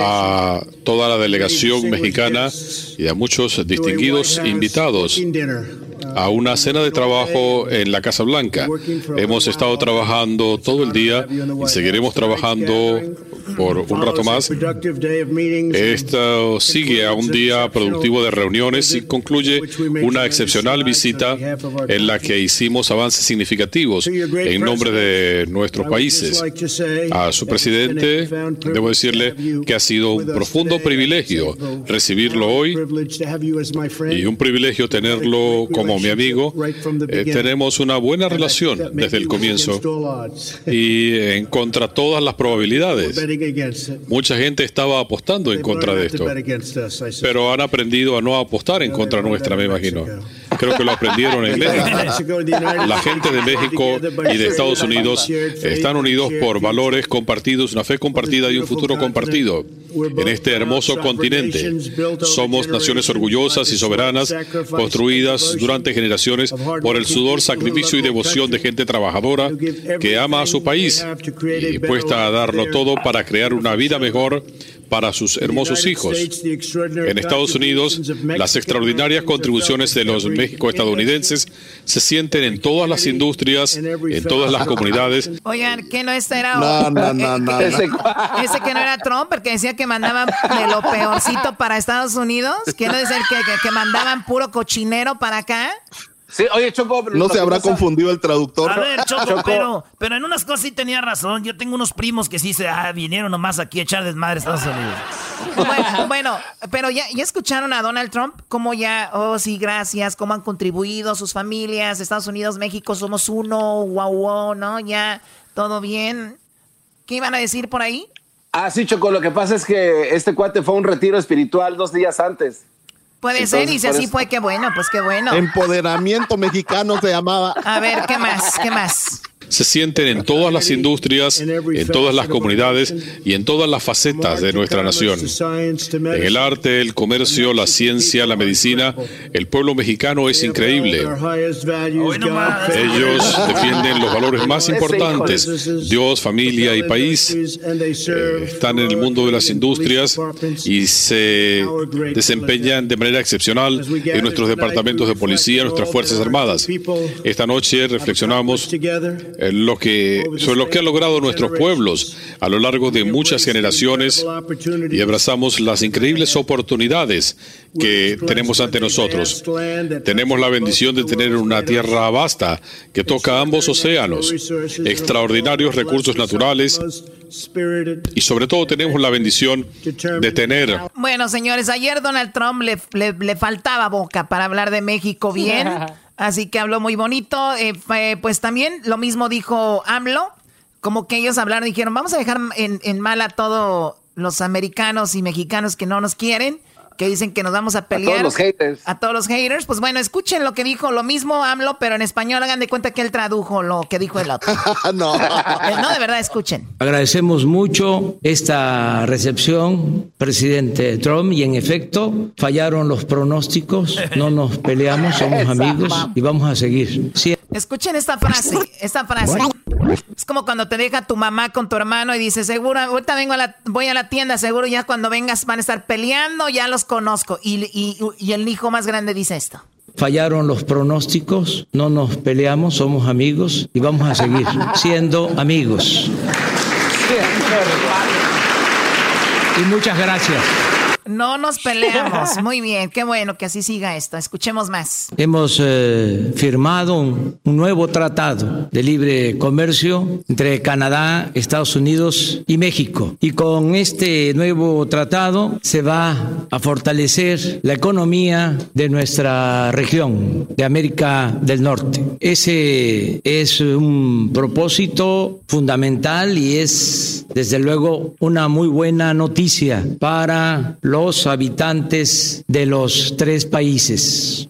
a toda la delegación mexicana y a muchos distinguidos invitados a una cena de trabajo en la Casa Blanca. Hemos estado trabajando todo el día y seguiremos trabajando por un rato más. Esto sigue a un día productivo de reuniones y concluye una excepcional visita en la que hicimos avances significativos en nombre de nuestros países. A su presidente, debo decirle que ha sido un profundo privilegio recibirlo hoy y un privilegio tenerlo como mi amigo. Eh, tenemos una buena relación desde el comienzo y en contra todas las probabilidades. Mucha gente estaba apostando en contra de esto, pero han aprendido a no apostar en contra nuestra, me imagino. Creo que lo aprendieron en México. La gente de México y de Estados Unidos están unidos por valores compartidos, una fe compartida y un futuro compartido en este hermoso continente. Somos naciones orgullosas y soberanas, construidas durante generaciones por el sudor, sacrificio y devoción de gente trabajadora que ama a su país y puesta a darlo todo para crear una vida mejor para sus hermosos hijos. En Estados Unidos, las extraordinarias contribuciones de los México-estadounidenses se sienten en todas las industrias, en todas las comunidades. Oigan, que no este era... No, no, no, no. Ese, que no era Trump, porque decía que mandaban de lo peorcito para Estados Unidos, que no decir que, que, que mandaban puro cochinero para acá. Sí, oye, Choco. No se habrá confundido el traductor. A ver, Choco, Pero, pero en unas cosas sí tenía razón. Yo tengo unos primos que sí se ah, vinieron nomás aquí a echar desmadre a Estados Unidos. Bueno, bueno pero ya, ya escucharon a Donald Trump, cómo ya, oh sí, gracias, cómo han contribuido sus familias, Estados Unidos, México, somos uno, wow, wow, ¿no? Ya, todo bien. ¿Qué iban a decir por ahí? Ah, sí, Choco, lo que pasa es que este cuate fue a un retiro espiritual dos días antes. Puede ser, y si así fue, qué bueno, pues qué bueno. Empoderamiento mexicano se llamaba. A ver, ¿qué más? ¿Qué más? Se sienten en todas las industrias, en todas las comunidades y en todas las facetas de nuestra nación. En el arte, el comercio, la ciencia, la medicina, el pueblo mexicano es increíble. Ellos defienden los valores más importantes, Dios, familia y país. Eh, están en el mundo de las industrias y se desempeñan de manera excepcional en nuestros departamentos de policía, nuestras Fuerzas Armadas. Esta noche reflexionamos lo que, sobre lo que han logrado nuestros pueblos a lo largo de muchas generaciones y abrazamos las increíbles oportunidades que tenemos ante nosotros. Tenemos la bendición de tener una tierra vasta que toca ambos océanos, extraordinarios recursos naturales y sobre todo tenemos la bendición de tener... Bueno, señores, ayer Donald Trump le, le faltaba boca para hablar de México bien. Así que habló muy bonito. Eh, pues también lo mismo dijo AMLO. Como que ellos hablaron, dijeron, vamos a dejar en, en mal a todos los americanos y mexicanos que no nos quieren que dicen que nos vamos a pelear. A todos los haters. A todos los haters. Pues bueno, escuchen lo que dijo, lo mismo AMLO, pero en español hagan de cuenta que él tradujo lo que dijo el otro. no. Eh, no, de verdad, escuchen. Agradecemos mucho esta recepción, presidente Trump, y en efecto fallaron los pronósticos, no nos peleamos, somos amigos y vamos a seguir. Escuchen esta frase, esta frase. Es como cuando te deja tu mamá con tu hermano y dice, seguro, ahorita vengo a la, voy a la tienda, seguro ya cuando vengas van a estar peleando, ya los conozco. Y, y, el hijo más grande dice esto. Fallaron los pronósticos, no nos peleamos, somos amigos y vamos a seguir siendo amigos. Y muchas gracias. No nos peleamos. Muy bien, qué bueno que así siga esto. Escuchemos más. Hemos eh, firmado un, nuevo tratado de libre comercio entre Canadá, Estados Unidos y México. Y con este nuevo tratado se va a fortalecer la economía de nuestra región, de América del Norte. Ese es un propósito fundamental y es, desde luego, una muy buena noticia para los habitantes de los tres países.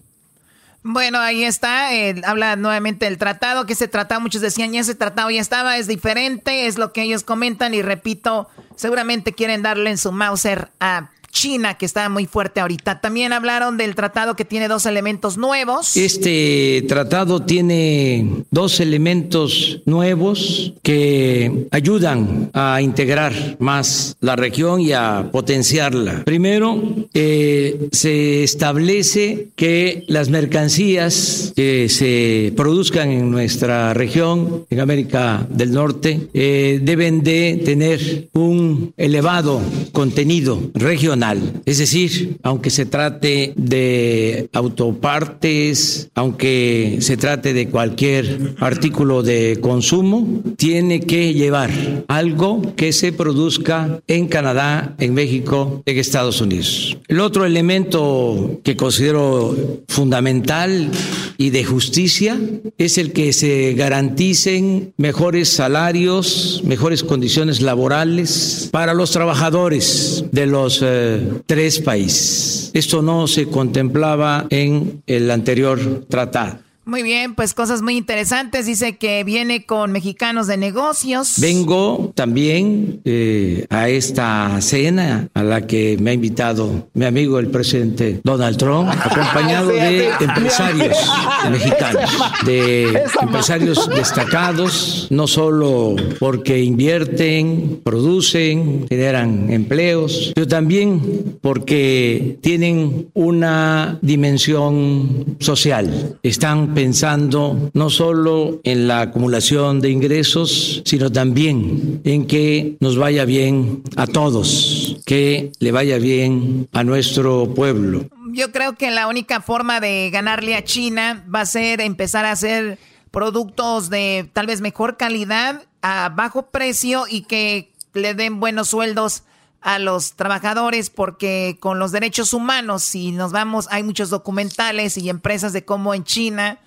Bueno, ahí está. habla nuevamente del tratado, que ese tratado, muchos decían, ya ese tratado ya estaba, es diferente, es lo que ellos comentan y repito, seguramente quieren darle en su Mauser a China, que está muy fuerte ahorita. También hablaron del tratado que tiene dos elementos nuevos. Este tratado tiene dos elementos nuevos que ayudan a integrar más la región y a potenciarla. Primero, eh, se establece que las mercancías que se produzcan en nuestra región, en América del Norte, eh, deben de tener un elevado contenido regional es decir, aunque se trate de autopartes, aunque se trate de cualquier artículo de consumo, tiene que llevar algo que se produzca en Canadá, en México, en Estados Unidos. El otro elemento que considero fundamental y de justicia es el que se garanticen mejores salarios, mejores condiciones laborales para los trabajadores de los eh, tres países. Esto no se contemplaba en el anterior tratado. Muy bien, pues cosas muy interesantes. Dice que viene con mexicanos de negocios. Vengo también eh, a esta cena a la que me ha invitado mi amigo el presidente Donald Trump, acompañado de empresarios mexicanos, de empresarios destacados, no solo porque invierten, producen, generan empleos, pero también porque tienen una dimensión social. Están pensando no solo en la acumulación de ingresos, sino también en que nos vaya bien a todos, que le vaya bien a nuestro pueblo. Yo creo que la única forma de ganarle a China va a ser empezar a hacer productos de tal vez mejor calidad a bajo precio y que le den buenos sueldos a los trabajadores porque con los derechos humanos, si nos vamos, hay muchos documentales y empresas de cómo en China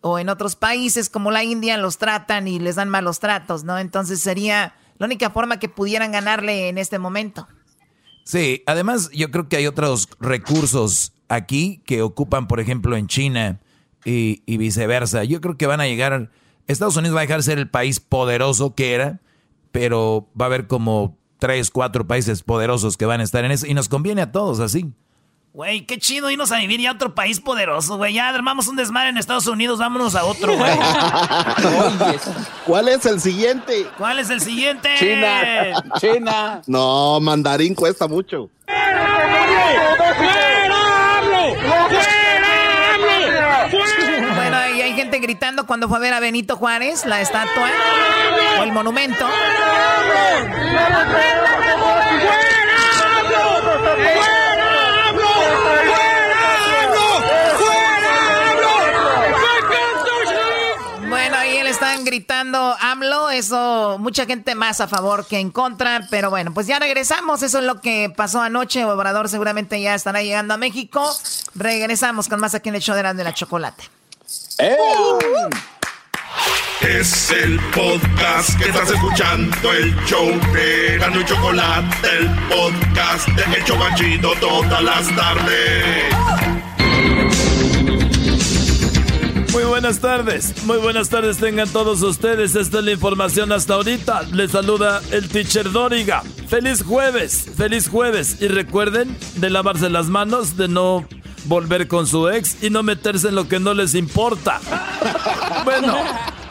o en otros países como la India los tratan y les dan malos tratos, ¿no? Entonces sería la única forma que pudieran ganarle en este momento. Sí, además yo creo que hay otros recursos aquí que ocupan, por ejemplo, en China y, viceversa. Yo creo que van a llegar, Estados Unidos va a dejar de ser el país poderoso que era, pero va a haber como tres, cuatro países poderosos que van a estar en eso y nos conviene a todos así. Güey, qué chido irnos a vivir ya a otro país poderoso, güey. Ya armamos un desmadre en Estados Unidos, vámonos a otro, güey. ¿Cuál es el siguiente? ¿Cuál es el siguiente? China. China. No, mandarín cuesta mucho. Bueno, y hay gente gritando cuando fue a ver a Benito Juárez, la estatua o el monumento. Bueno, ahí le están gritando AMLO, eso mucha gente más a favor que en contra, pero bueno, pues ya regresamos, eso es lo que pasó anoche, Obrador seguramente ya estará llegando a México, regresamos con más aquí en el show de la Chocolate. Es el podcast que estás escuchando, el show de Gano y Chocolate, el podcast de El Chocachito todas las tardes. Buenas tardes, muy buenas tardes tengan todos ustedes. Esta es la información hasta ahorita. Les saluda el teacher Doriga. Feliz jueves, feliz jueves. Y recuerden de lavarse las manos, de no volver con su ex y no meterse en lo que no les importa. Bueno,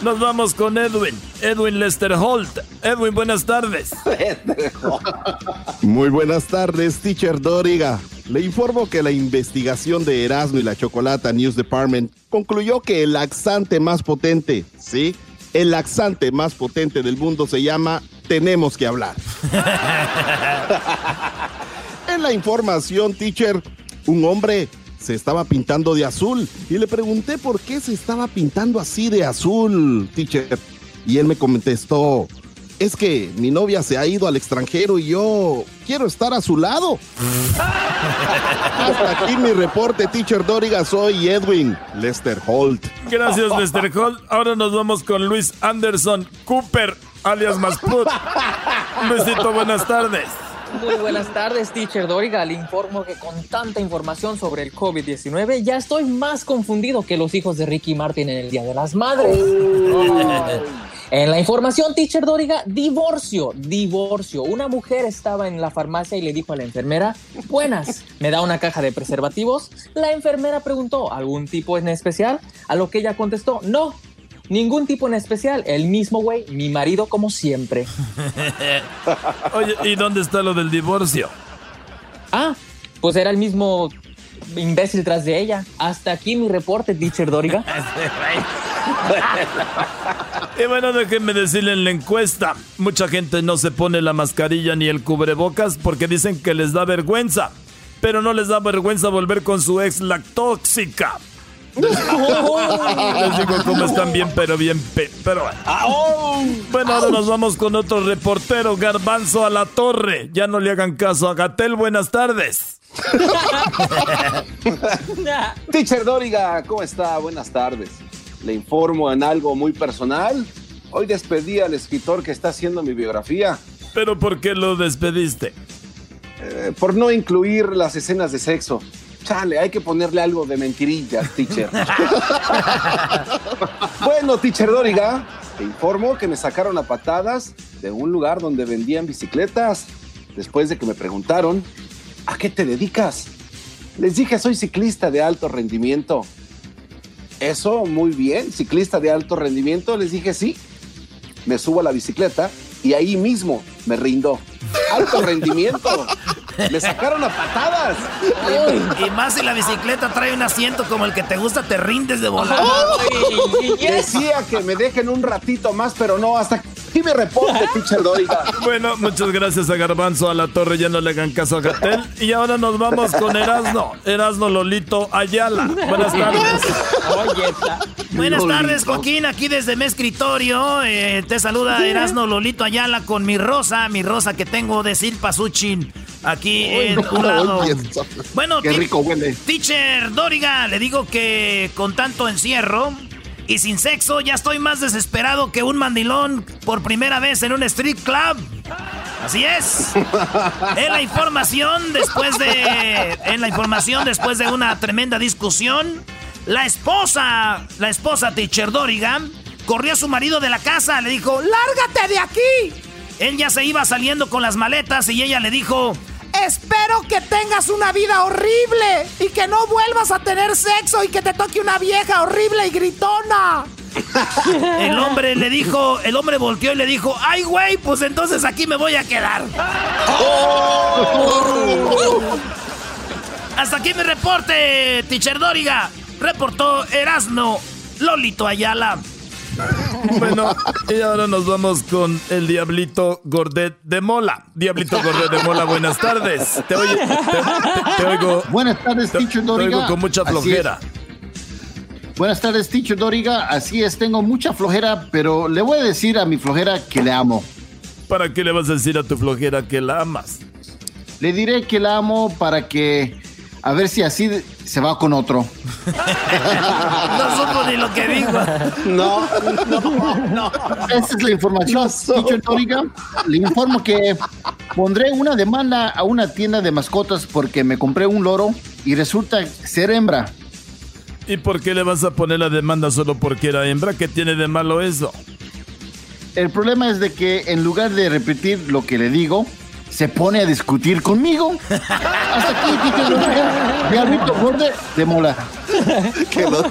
nos vamos con Edwin, Edwin Lester Holt. Edwin, buenas tardes. Muy buenas tardes, teacher Doriga. Le informo que la investigación de Erasmo y la Chocolata News Department concluyó que el laxante más potente, ¿sí? El laxante más potente del mundo se llama Tenemos que hablar. en la información, teacher, un hombre se estaba pintando de azul y le pregunté por qué se estaba pintando así de azul, teacher. Y él me contestó, es que mi novia se ha ido al extranjero y yo quiero estar a su lado. Hasta aquí mi reporte, teacher Doriga. Soy Edwin Lester Holt. Gracias, Lester Holt. Ahora nos vamos con Luis Anderson Cooper, alias Masput. Luisito, buenas tardes. Muy buenas tardes, teacher Doriga. Le informo que con tanta información sobre el COVID-19 ya estoy más confundido que los hijos de Ricky Martin en el Día de las Madres. En la información, teacher Doriga, divorcio, divorcio. Una mujer estaba en la farmacia y le dijo a la enfermera, buenas, ¿me da una caja de preservativos? La enfermera preguntó, ¿algún tipo en especial? A lo que ella contestó, no, ningún tipo en especial. El mismo güey, mi marido como siempre. Oye, ¿y dónde está lo del divorcio? Ah, pues era el mismo imbécil tras de ella. Hasta aquí mi reporte, teacher Doriga. y bueno, déjenme decirle en la encuesta, mucha gente no se pone la mascarilla ni el cubrebocas porque dicen que les da vergüenza, pero no les da vergüenza volver con su ex la tóxica. Les digo cómo están bien, pero bien, pe pero bueno, ahora nos vamos con otro reportero, Garbanzo a la torre. Ya no le hagan caso a Gatel, buenas tardes. Teacher Doriga, ¿cómo está? Buenas tardes. Le informo en algo muy personal. Hoy despedí al escritor que está haciendo mi biografía. ¿Pero por qué lo despediste? Eh, por no incluir las escenas de sexo. Chale, hay que ponerle algo de mentirillas, teacher. bueno, teacher Doriga, te informo que me sacaron a patadas de un lugar donde vendían bicicletas. Después de que me preguntaron, ¿a qué te dedicas? Les dije, soy ciclista de alto rendimiento. Eso, muy bien, ciclista de alto rendimiento. Les dije, sí. Me subo a la bicicleta y ahí mismo me rindo. Alto rendimiento. Me sacaron a patadas. Y más si la bicicleta trae un asiento como el que te gusta, te rindes de volar. Decía que me dejen un ratito más, pero no, hasta aquí me reporte, teacher Doriga. Bueno, muchas gracias a Garbanzo, a la torre, ya no le hagan caso a Gatel. Y ahora nos vamos con Erasno, Erasno Lolito Ayala. Buenas tardes. Buenas tardes, Joaquín, aquí desde mi escritorio. Eh, te saluda Erasno Lolito Ayala con mi rosa, mi rosa que tengo de Silpa Suchin. Aquí en un lado. Bueno, Qué rico huele. Teacher Doriga, le digo que con tanto encierro y sin sexo ya estoy más desesperado que un mandilón por primera vez en un street club. Así es. En la información después de en la información después de una tremenda discusión, la esposa, la esposa Teacher Doriga corrió a su marido de la casa, le dijo, "Lárgate de aquí." Él ya se iba saliendo con las maletas y ella le dijo, Espero que tengas una vida horrible y que no vuelvas a tener sexo y que te toque una vieja horrible y gritona. El hombre le dijo, el hombre volteó y le dijo, ay güey, pues entonces aquí me voy a quedar. Hasta aquí mi reporte, Teacher Doriga. Reportó Erasno Lolito Ayala. Bueno, y ahora nos vamos con el Diablito Gordet de Mola. Diablito Gordet de Mola, buenas tardes. Te, oye, te, te- te oigo. Buenas tardes, te- Teacher te Doriga. oigo con mucha flojera. Buenas tardes, Teacher Doriga. Así es, tengo mucha flojera, pero le voy a decir a mi flojera que le amo. ¿Para qué le vas a decir a tu flojera que la amas? Le diré que la amo para que, a ver si así se va con otro. No supo ni lo que dijo. No, no, no. Esa es la información, Doriga. Le informo que pondré una demanda a una tienda de mascotas porque me compré un loro y resulta ser hembra. ¿Y por qué le vas a poner la demanda solo porque era hembra? ¿Qué tiene de malo eso? El problema es de que en lugar de repetir lo que le digo, se pone a discutir conmigo. Hasta aquí, Teacher Doriga. Diablito Gordet de Mola.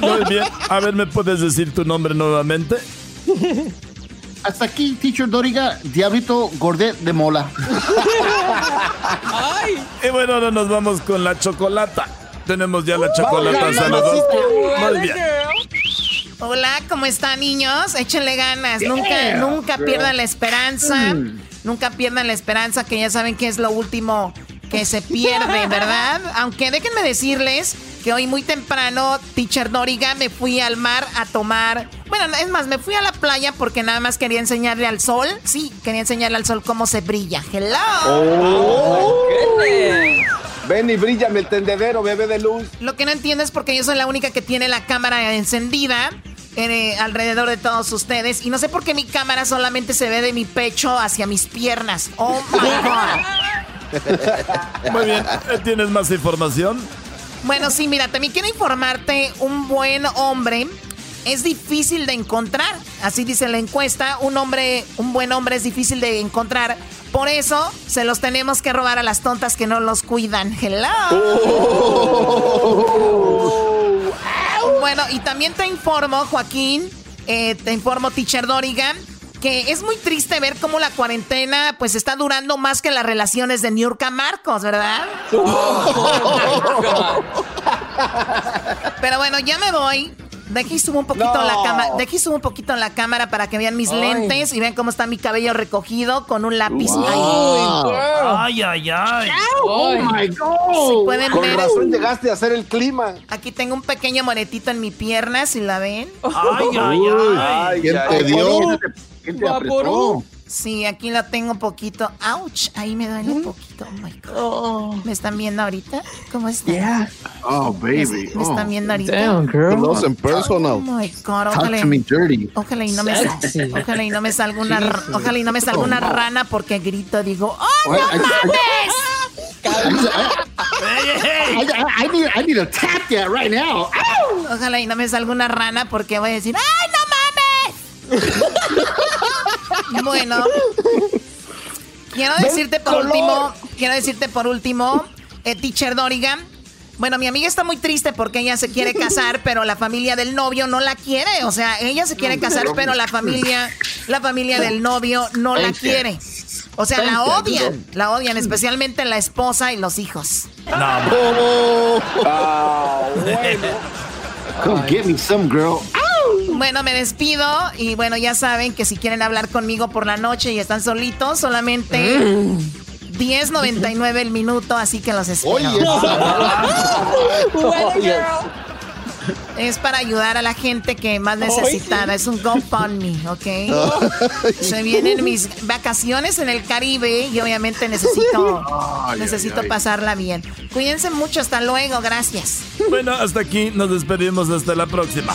Muy bien. A ver, ¿me puedes decir tu nombre nuevamente? Hasta aquí, Teacher Doriga, Diablito Gordet de Mola. Y bueno, ahora nos vamos con la chocolata. Tenemos ya la chocolata. Vamos, Saludos. Muy bien. Hola, ¿cómo están niños? Échenle ganas, Yeah, nunca, nunca girl. pierdan la esperanza, Mm. Nunca pierdan la esperanza que ya saben que es lo último que se pierde, ¿verdad? Aunque déjenme decirles que hoy muy temprano, teacher Doriga, me fui al mar a tomar. Bueno, es más, me fui a la playa porque nada más quería enseñarle al sol. Sí, quería enseñarle al sol cómo se brilla. Hello. Oh, Ven y brillame el tendedero, bebé de luz. Lo que no entiendo es porque yo soy la única que tiene la cámara encendida eh, alrededor de todos ustedes. Y no sé por qué mi cámara solamente se ve de mi pecho hacia mis piernas. Oh my God. Muy bien, ¿tienes más información? Bueno, sí, mira, también quiero informarte, un buen hombre es difícil de encontrar. Así dice la encuesta, un hombre, un buen hombre es difícil de encontrar. Por eso se los tenemos que robar a las tontas que no los cuidan. Hello. Bueno, y también te informo, Joaquín, eh, te informo, Teacher Dorigan, que es muy triste ver cómo la cuarentena pues está durando más que las relaciones de Niurka Marcos, ¿verdad? Pero bueno, ya me voy. Deje subo un poquito la cámara. Deje subo un poquito en la cámara para que vean mis lentes y vean cómo está mi cabello recogido con un lápiz. Ay, ay, ay. Oh my God. pueden Con ver. razón llegaste a hacer el clima. Aquí tengo un pequeño moretito en mi pierna, si la ven. Ay, ay, ay. ¿Quién te dio? ¿Quién te apretó? Sí, aquí la tengo un poquito. Ouch, ahí me duele un poquito. Oh my God. ¿Me están viendo ahorita? ¿Cómo están? Oh, baby. ¿Me están viendo ahorita? Damn, girl. Close and Oh personal. my God, Talk ojalá, to me dirty. ojalá y no me Sexy. ojalá y no me salga una ojalá y no me salga una rana porque grito digo, ¡Oh, no I- I- mames! I, I, I need, I need to tap that right now. Ojalá y no me salga una rana porque voy a decir, ¡Ay, no mames! bueno, quiero decirte por último, quiero decirte por último, eh, Teacher Dorigan. Bueno, mi amiga está muy triste porque ella se quiere casar, pero la familia del novio no la quiere. O sea, ella se quiere casar, pero la familia, la familia del novio no la quiere. O sea, la odian, la odian, especialmente la esposa y los hijos. Oh. Ah, bueno. Come get me some, girl. Bueno, me despido y bueno, ya saben que si quieren hablar conmigo por la noche y están solitos, solamente 10.99 el minuto, así que los espero. Oye. Es para ayudar a la gente que más necesitada. Es un GoFundMe, ¿ok? Se vienen mis vacaciones en el Caribe y obviamente necesito, necesito pasarla bien. Cuídense mucho, hasta luego, gracias. Bueno, hasta aquí nos despedimos hasta la próxima.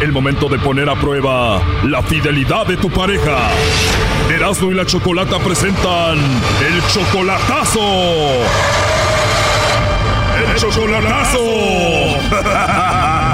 El momento de poner a prueba la fidelidad de tu pareja. Erasmo y la Chocolata presentan el chocolatazo. El chocolatazo.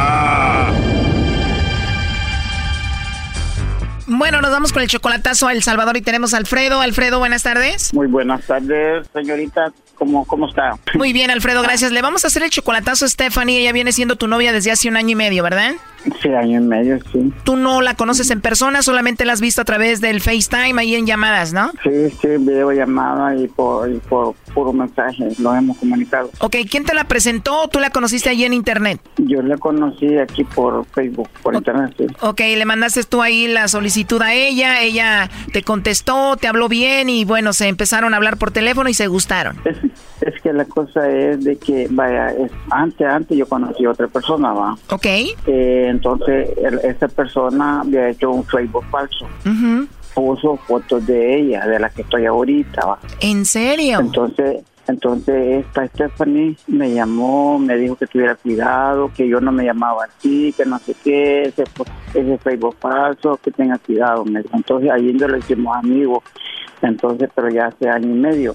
Bueno, nos vamos con el chocolatazo a El Salvador y tenemos a Alfredo. Alfredo, buenas tardes. Muy buenas tardes, señorita. ¿Cómo, cómo está? Muy bien, Alfredo, gracias. Le vamos a hacer el chocolatazo a Stephanie. Ella viene siendo tu novia desde hace un año y medio, ¿verdad? Sí, año y medio, sí. Tú no la conoces en persona, solamente la has visto a través del FaceTime ahí en llamadas, ¿no? Sí, sí, videollamada y por, y por puro mensaje lo hemos comunicado. Ok, ¿quién te la presentó o tú la conociste allí en internet? Yo la conocí aquí por Facebook, por internet, sí. Ok, le mandaste tú ahí la solicitud a ella, ella te contestó, te habló bien y bueno, se empezaron a hablar por teléfono y se gustaron. Es, es que la cosa es de que, vaya, es- antes, antes yo conocí a otra persona, va. Ok. Eh, entonces, el- esa persona había hecho un Facebook falso. Puso fotos de ella, de la que estoy ahorita, va. ¿En serio? Entonces, entonces esta Stephanie me llamó, me dijo que tuviera cuidado, que yo no me llamaba así, que no sé qué, ese, ese Facebook falso, que tenga cuidado. Me dijo. Entonces ahí nos lo hicimos amigos, entonces, pero ya hace año y medio.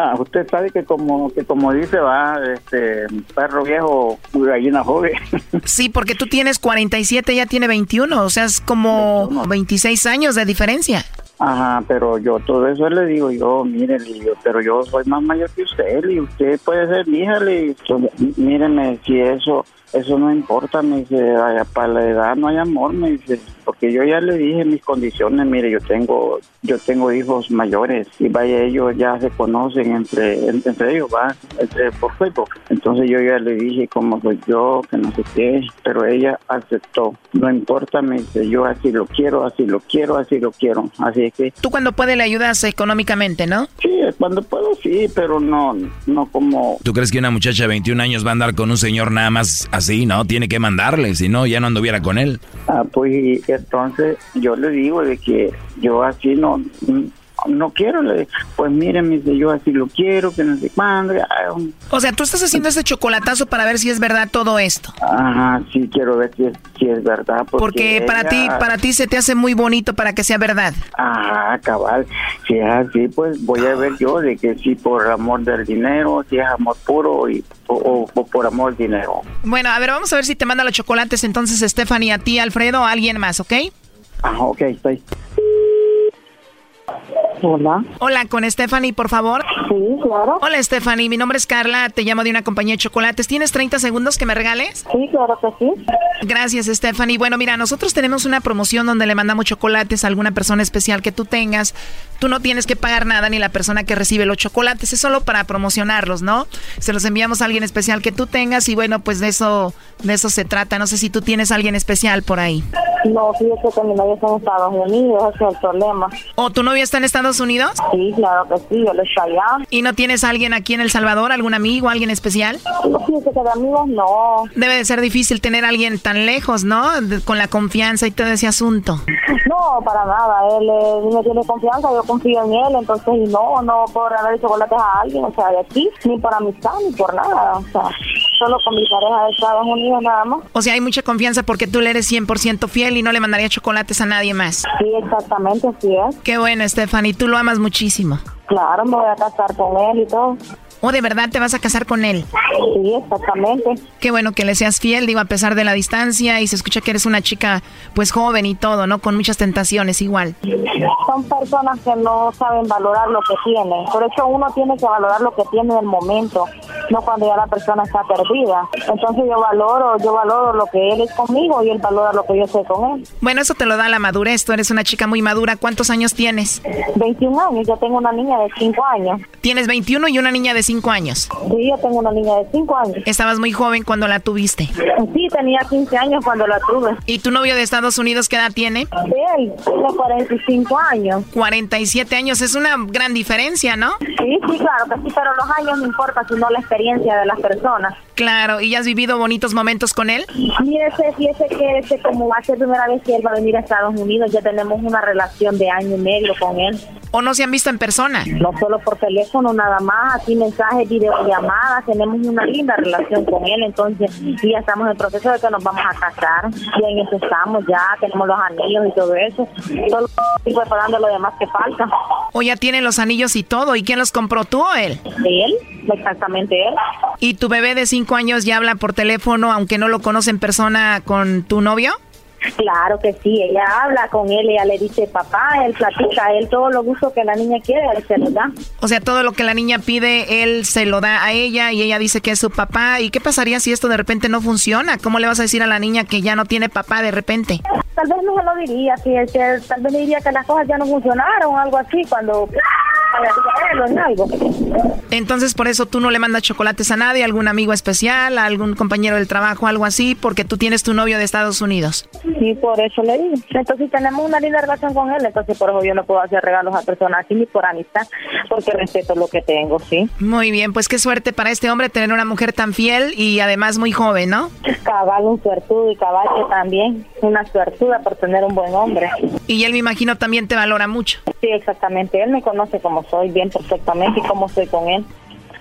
Ah, usted sabe que como que como dice va, este perro viejo, gallina joven. Sí, porque tú tienes 47, ella tiene 21, o sea, es como 26 años de diferencia. Ajá, pero yo todo eso le digo yo, mire, digo, pero yo soy más mayor que usted, y usted puede ser mi hija, Entonces, míreme, si eso, eso no importa, me dice, "Ay, para la edad no hay amor, me dice, porque yo ya le dije mis condiciones, mire, yo tengo, yo tengo hijos mayores, y vaya, ellos ya se conocen entre, entre ellos, va, entre, por Facebook, entonces yo ya le dije cómo soy yo, que no sé qué, pero ella aceptó, no importa, me dice, yo así lo quiero, así lo quiero, así lo quiero, así es que Tú cuando puedes le ayudas económicamente, ¿no? Sí, cuando puedo sí, pero no, no como... ¿Tú crees que una muchacha de 21 años va a andar con un señor nada más así? No, tiene que mandarle, si no, ya no anduviera con él. Ah, pues entonces yo le digo de que yo así no no quiero, le pues miren, me dice, yo así lo quiero, que no sé cuándo. O sea, tú estás haciendo este chocolatazo para ver si es verdad todo esto. Ajá, sí quiero ver si es, si es verdad. Porque, Porque para ti, ella- para ti se te hace muy bonito para que sea verdad. Ajá, cabal. Si es así, pues voy a ver yo de que si por amor del dinero, si es amor puro y, o, o- o por amor del dinero. Bueno, a ver, vamos a ver si te manda los chocolates entonces Stephanie a ti, Alfredo, o a alguien más, ¿ok? Ajá, ok, estoy. Hola. Hola, con Stephanie, por favor. Sí, claro. Hola, Stephanie. Mi nombre es Carla. Te llamo de una compañía de chocolates. ¿Tienes 30 segundos que me regales? Sí, claro que sí. Gracias, Stephanie. Bueno, mira, nosotros tenemos una promoción donde le mandamos chocolates a alguna persona especial que tú tengas. Tú no tienes que pagar nada ni la persona que recibe los chocolates. Es solo para promocionarlos, ¿no? Se los enviamos a alguien especial que tú tengas y bueno, pues de eso, de eso se trata. No sé si tú tienes a alguien especial por ahí. No, fíjate que mi novio está en Estados Unidos, ese es el problema. ¿O tu novio está en Estados Unidos? Sí, claro que sí, él está allá. ¿Y no tienes a alguien aquí en El Salvador, algún amigo, alguien especial? Que de amigos no. Debe de ser difícil tener a alguien tan lejos, ¿no? De- con la confianza y todo ese asunto. No, para nada. Él me tiene confianza, yo confío en él, entonces no, no por darle chocolates a alguien, o sea, de aquí, ni por amistad, ni por nada. O sea, solo con mi pareja de Estados Unidos nada más. O sea, hay mucha confianza porque tú le eres 100% fiel y no le mandaría chocolates a nadie más. Sí, exactamente, así es. Qué bueno, Stephanie. Tú lo amas muchísimo. Claro, me voy a casar con él y todo. ¿O de verdad te vas a casar con él? Sí, exactamente. Qué bueno que le seas fiel, digo, a pesar de la distancia y se escucha que eres una chica pues joven y todo, ¿no? Con muchas tentaciones igual. Son personas que no saben valorar lo que tienen. Por eso uno tiene que valorar lo que tiene en el momento, no cuando ya la persona está perdida. Entonces yo valoro, yo valoro lo que él es conmigo y él valora lo que yo soy con él. Bueno, eso te lo da la madurez. Tú eres una chica muy madura. ¿Cuántos años tienes? 21 años, yo tengo una niña de 5 años. Tienes 21 y una niña de 5 años. Sí, yo tengo una niña de 5 años. Estabas muy joven cuando la tuviste. Sí, tenía 15 años cuando la tuve. ¿Y tu novio de Estados Unidos qué edad tiene? Él tiene 45 años. 47 años, es una gran diferencia, ¿no? Sí, sí, claro que sí, pero los años no importa, sino la experiencia de las personas. Claro, ¿y has vivido bonitos momentos con él? Fíjese, fíjese que ese, como va a ser primera vez que él va a venir a Estados Unidos, ya tenemos una relación de año y medio con él. ¿O no se han visto en persona? No solo por teléfono, nada más, aquí mensajes, videollamadas, tenemos una linda relación con él, entonces y ya estamos en el proceso de que nos vamos a casar, y en eso estamos ya, tenemos los anillos y todo eso, solo estoy preparando lo demás que falta. ¿O ya tienen los anillos y todo? ¿Y quién los compró, tú o él? Él, exactamente él. ¿Y tu bebé de 5 años ya habla por teléfono, aunque no lo conoce en persona, con tu novio? Claro que sí, ella habla con él, ella le dice papá, él platica, él todo lo gusto que la niña quiere, él se lo da. O sea, todo lo que la niña pide, él se lo da a ella y ella dice que es su papá. ¿Y qué pasaría si esto de repente no funciona? ¿Cómo le vas a decir a la niña que ya no tiene papá de repente? Tal vez no se lo diría, es que tal vez le diría que las cosas ya no funcionaron o algo así, cuando. Entonces, por eso tú no le mandas chocolates a nadie, algún amigo especial, a algún compañero del trabajo, algo así, porque tú tienes tu novio de Estados Unidos. Sí, por eso le digo. Entonces, tenemos una linda relación con él, entonces por eso yo no puedo hacer regalos a personas así ni por amistad, porque respeto lo que tengo, ¿sí? Muy bien, pues qué suerte para este hombre tener una mujer tan fiel y además muy joven, ¿no? Cabal, un suertudo y caballo también, una suertuda por tener un buen hombre. Y él me imagino también te valora mucho. Sí, exactamente. Él me conoce como soy bien perfectamente y cómo soy con él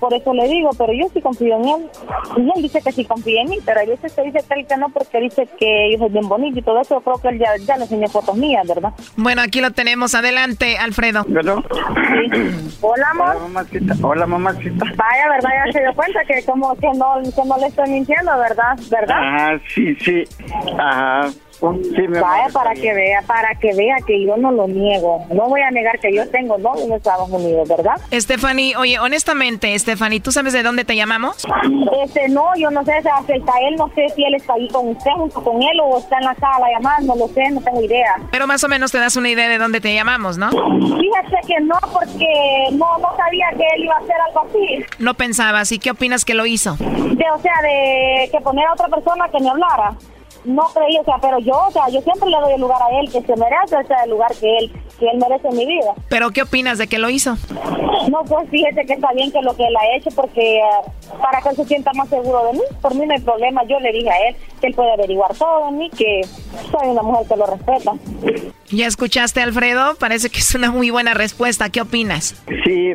por eso le digo, pero yo sí confío en él. Y él dice que sí confía en mí, pero a veces se dice que él que no porque dice que yo soy bien bonito y todo eso. Yo creo que él ya, ya le enseñó fotos mías, ¿verdad? Bueno, aquí lo tenemos. Adelante, Alfredo. Hola, amor. Hola, mamacita. Hola, mamacita. Vaya, ¿verdad? Ya se dio cuenta que como que no, que no le estoy mintiendo, ¿verdad? ¿Verdad? Ah, sí, sí. Ajá. Vaya para que vea, para que vea que yo no lo niego. No voy a negar que yo tengo novio en Estados Unidos, ¿verdad? Stephanie, oye, honestamente, Stephanie, ¿tú sabes de dónde te llamamos? Este, no, yo no sé, está él, no sé si él está ahí con usted, junto con él, o está en la sala llamando, no lo sé, no tengo idea. Pero más o menos te das una idea de dónde te llamamos, ¿no? Fíjate que no, porque no, no sabía que él iba a hacer algo así. No pensabas, ¿y qué opinas que lo hizo? De, o sea, de que poner a otra persona que me hablara no creí, o sea, pero yo, o sea, yo siempre le doy el lugar a él, que se merece, o sea, el lugar que él, que él merece en mi vida. ¿Pero qué opinas de que lo hizo? No, pues fíjese que está bien que lo que él ha hecho, porque eh, para que él se sienta más seguro de mí, por mí no hay problema, yo le dije a él que él puede averiguar todo de mí, que soy una mujer que lo respeta. ¿Ya escuchaste, Alfredo? Parece que es una muy buena respuesta. ¿Qué opinas? Sí,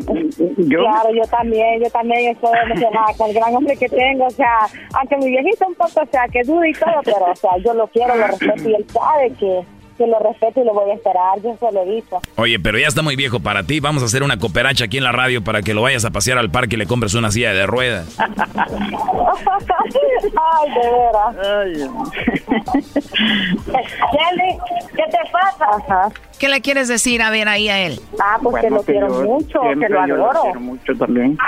yo... Claro, yo también, yo también estoy emocionada con el gran hombre que tengo, o sea, aunque mi viejito un poco, o sea, que duda y todo, pero, o sea, yo lo quiero, lo respeto y él sabe que que lo respeto y lo voy a esperar, yo se lo he dicho. Oye, pero ya está muy viejo para ti. Vamos a hacer una cooperacha aquí en la radio para que lo vayas a pasear al parque y le compres una silla de ruedas. Ay, de veras. Ay. ¿qué te pasa? Ajá. ¿Qué le quieres decir a ver ahí a él? Ah, pues que lo quiero mucho, que lo adoro. Lo quiero mucho también.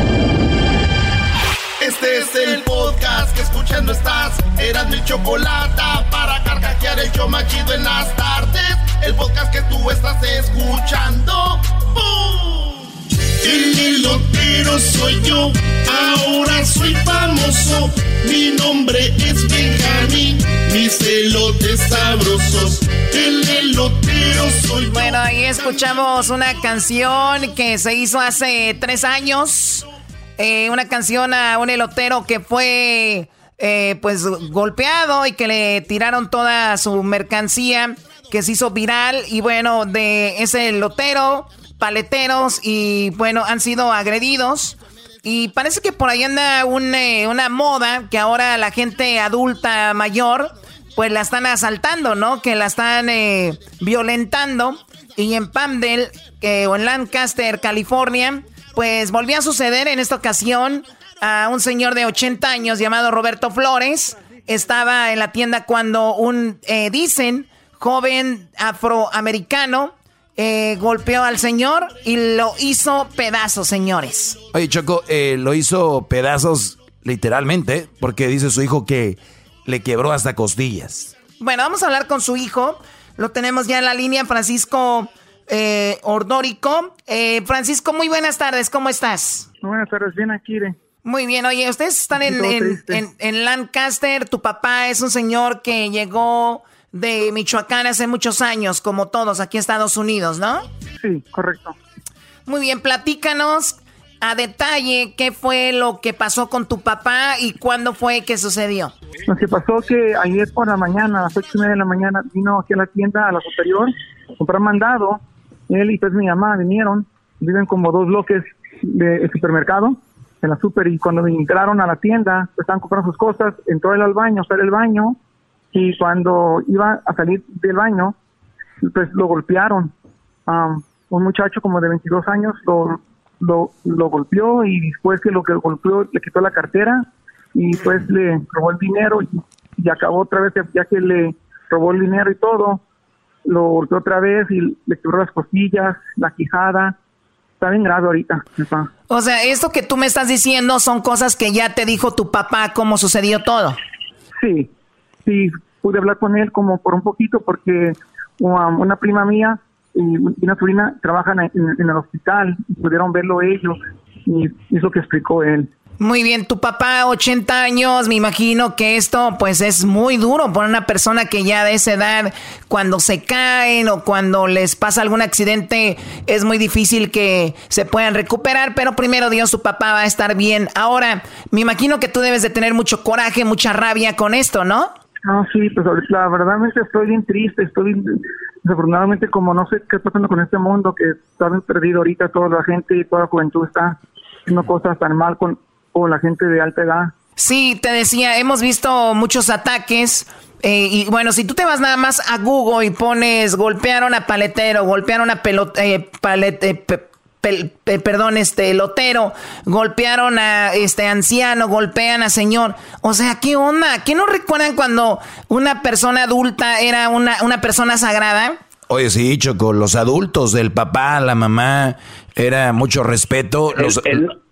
Este es el podcast que escuchando estás. Eran mi chocolate para carcajear el yo machido en las tardes. El podcast que tú estás escuchando. ¡Bum! El elotero soy yo. Ahora soy famoso. Mi nombre es Benjamín. Mis elotes sabrosos. El elotero soy yo. Bueno, ahí escuchamos una canción que se hizo hace tres años. Eh, una canción a un elotero que fue eh, pues golpeado y que le tiraron toda su mercancía que se hizo viral y bueno, de ese elotero, paleteros y bueno, han sido agredidos. Y parece que por ahí anda eh, una moda que ahora la gente adulta mayor pues la están asaltando, ¿no? Que la están violentando. Y en Pamdel o en Lancaster, California, pues volvió a suceder en esta ocasión a un señor de 80 años llamado Roberto Flores. Estaba en la tienda cuando un, eh, dicen, joven afroamericano eh, golpeó al señor y lo hizo pedazos, señores. Oye, Choco, eh, lo hizo pedazos literalmente, porque dice su hijo que le quebró hasta costillas. Bueno, vamos a hablar con su hijo. Lo tenemos ya en la línea, Francisco eh, Ordórico. Eh, Francisco, muy buenas tardes, ¿cómo estás? Buenas tardes, bien aquí. Muy bien, oye, ustedes están en, en, Lancaster, tu papá es un señor que llegó de Michoacán hace muchos años, como todos aquí en Estados Unidos, ¿no? Sí, correcto. Muy bien, platícanos a detalle qué fue lo que pasó con tu papá y cuándo fue que sucedió. Lo que pasó que ayer por la mañana, a las ocho y media de la mañana, vino aquí a la tienda, a la superior, a comprar mandado. Él y pues mi mamá vinieron, viven como dos bloques del supermercado, en la super, y cuando entraron a la tienda, pues, estaban comprando sus cosas, entró él al baño, sale el baño, y cuando iba a salir del baño, pues lo golpearon. Um, un muchacho como de 22 años lo, lo, lo golpeó y después que lo que golpeó le quitó la cartera y pues le robó el dinero y acabó otra vez, ya que le robó el dinero y todo, lo golpeó otra vez y le quebró las costillas, la quijada. Está bien grave ahorita, papá. O sea, esto que tú me estás diciendo son cosas que ya te dijo tu papá, cómo sucedió todo. Sí, sí, pude hablar con él como por un poquito porque um, una prima mía y una sobrina trabajan en, en el hospital y pudieron verlo ellos y es lo que explicó él. Muy bien, tu papá, 80 años, me imagino que esto pues es muy duro para una persona que ya de esa edad, cuando se caen o cuando les pasa algún accidente, es muy difícil que se puedan recuperar, pero primero Dios, su papá va a estar bien. Ahora, me imagino que tú debes de tener mucho coraje, mucha rabia con esto, ¿no? No, sí, pues la verdad estoy bien triste, estoy desafortunadamente como no sé qué está pasando con este mundo, que está bien perdido ahorita toda la gente y toda la juventud está haciendo cosas tan mal con, con la gente de alta edad. Sí, te decía, hemos visto muchos ataques. Eh, y bueno, si tú te vas nada más a Google y pones golpearon a paletero, golpearon a pelota, eh, palet, eh, eh, perdón, este lotero, golpearon a este anciano, golpean a señor. O sea, ¿qué onda? ¿Qué no recuerdan cuando una persona adulta era una, una persona sagrada? Oye, sí, Choco, los adultos, del papá, la mamá, era mucho respeto. Los,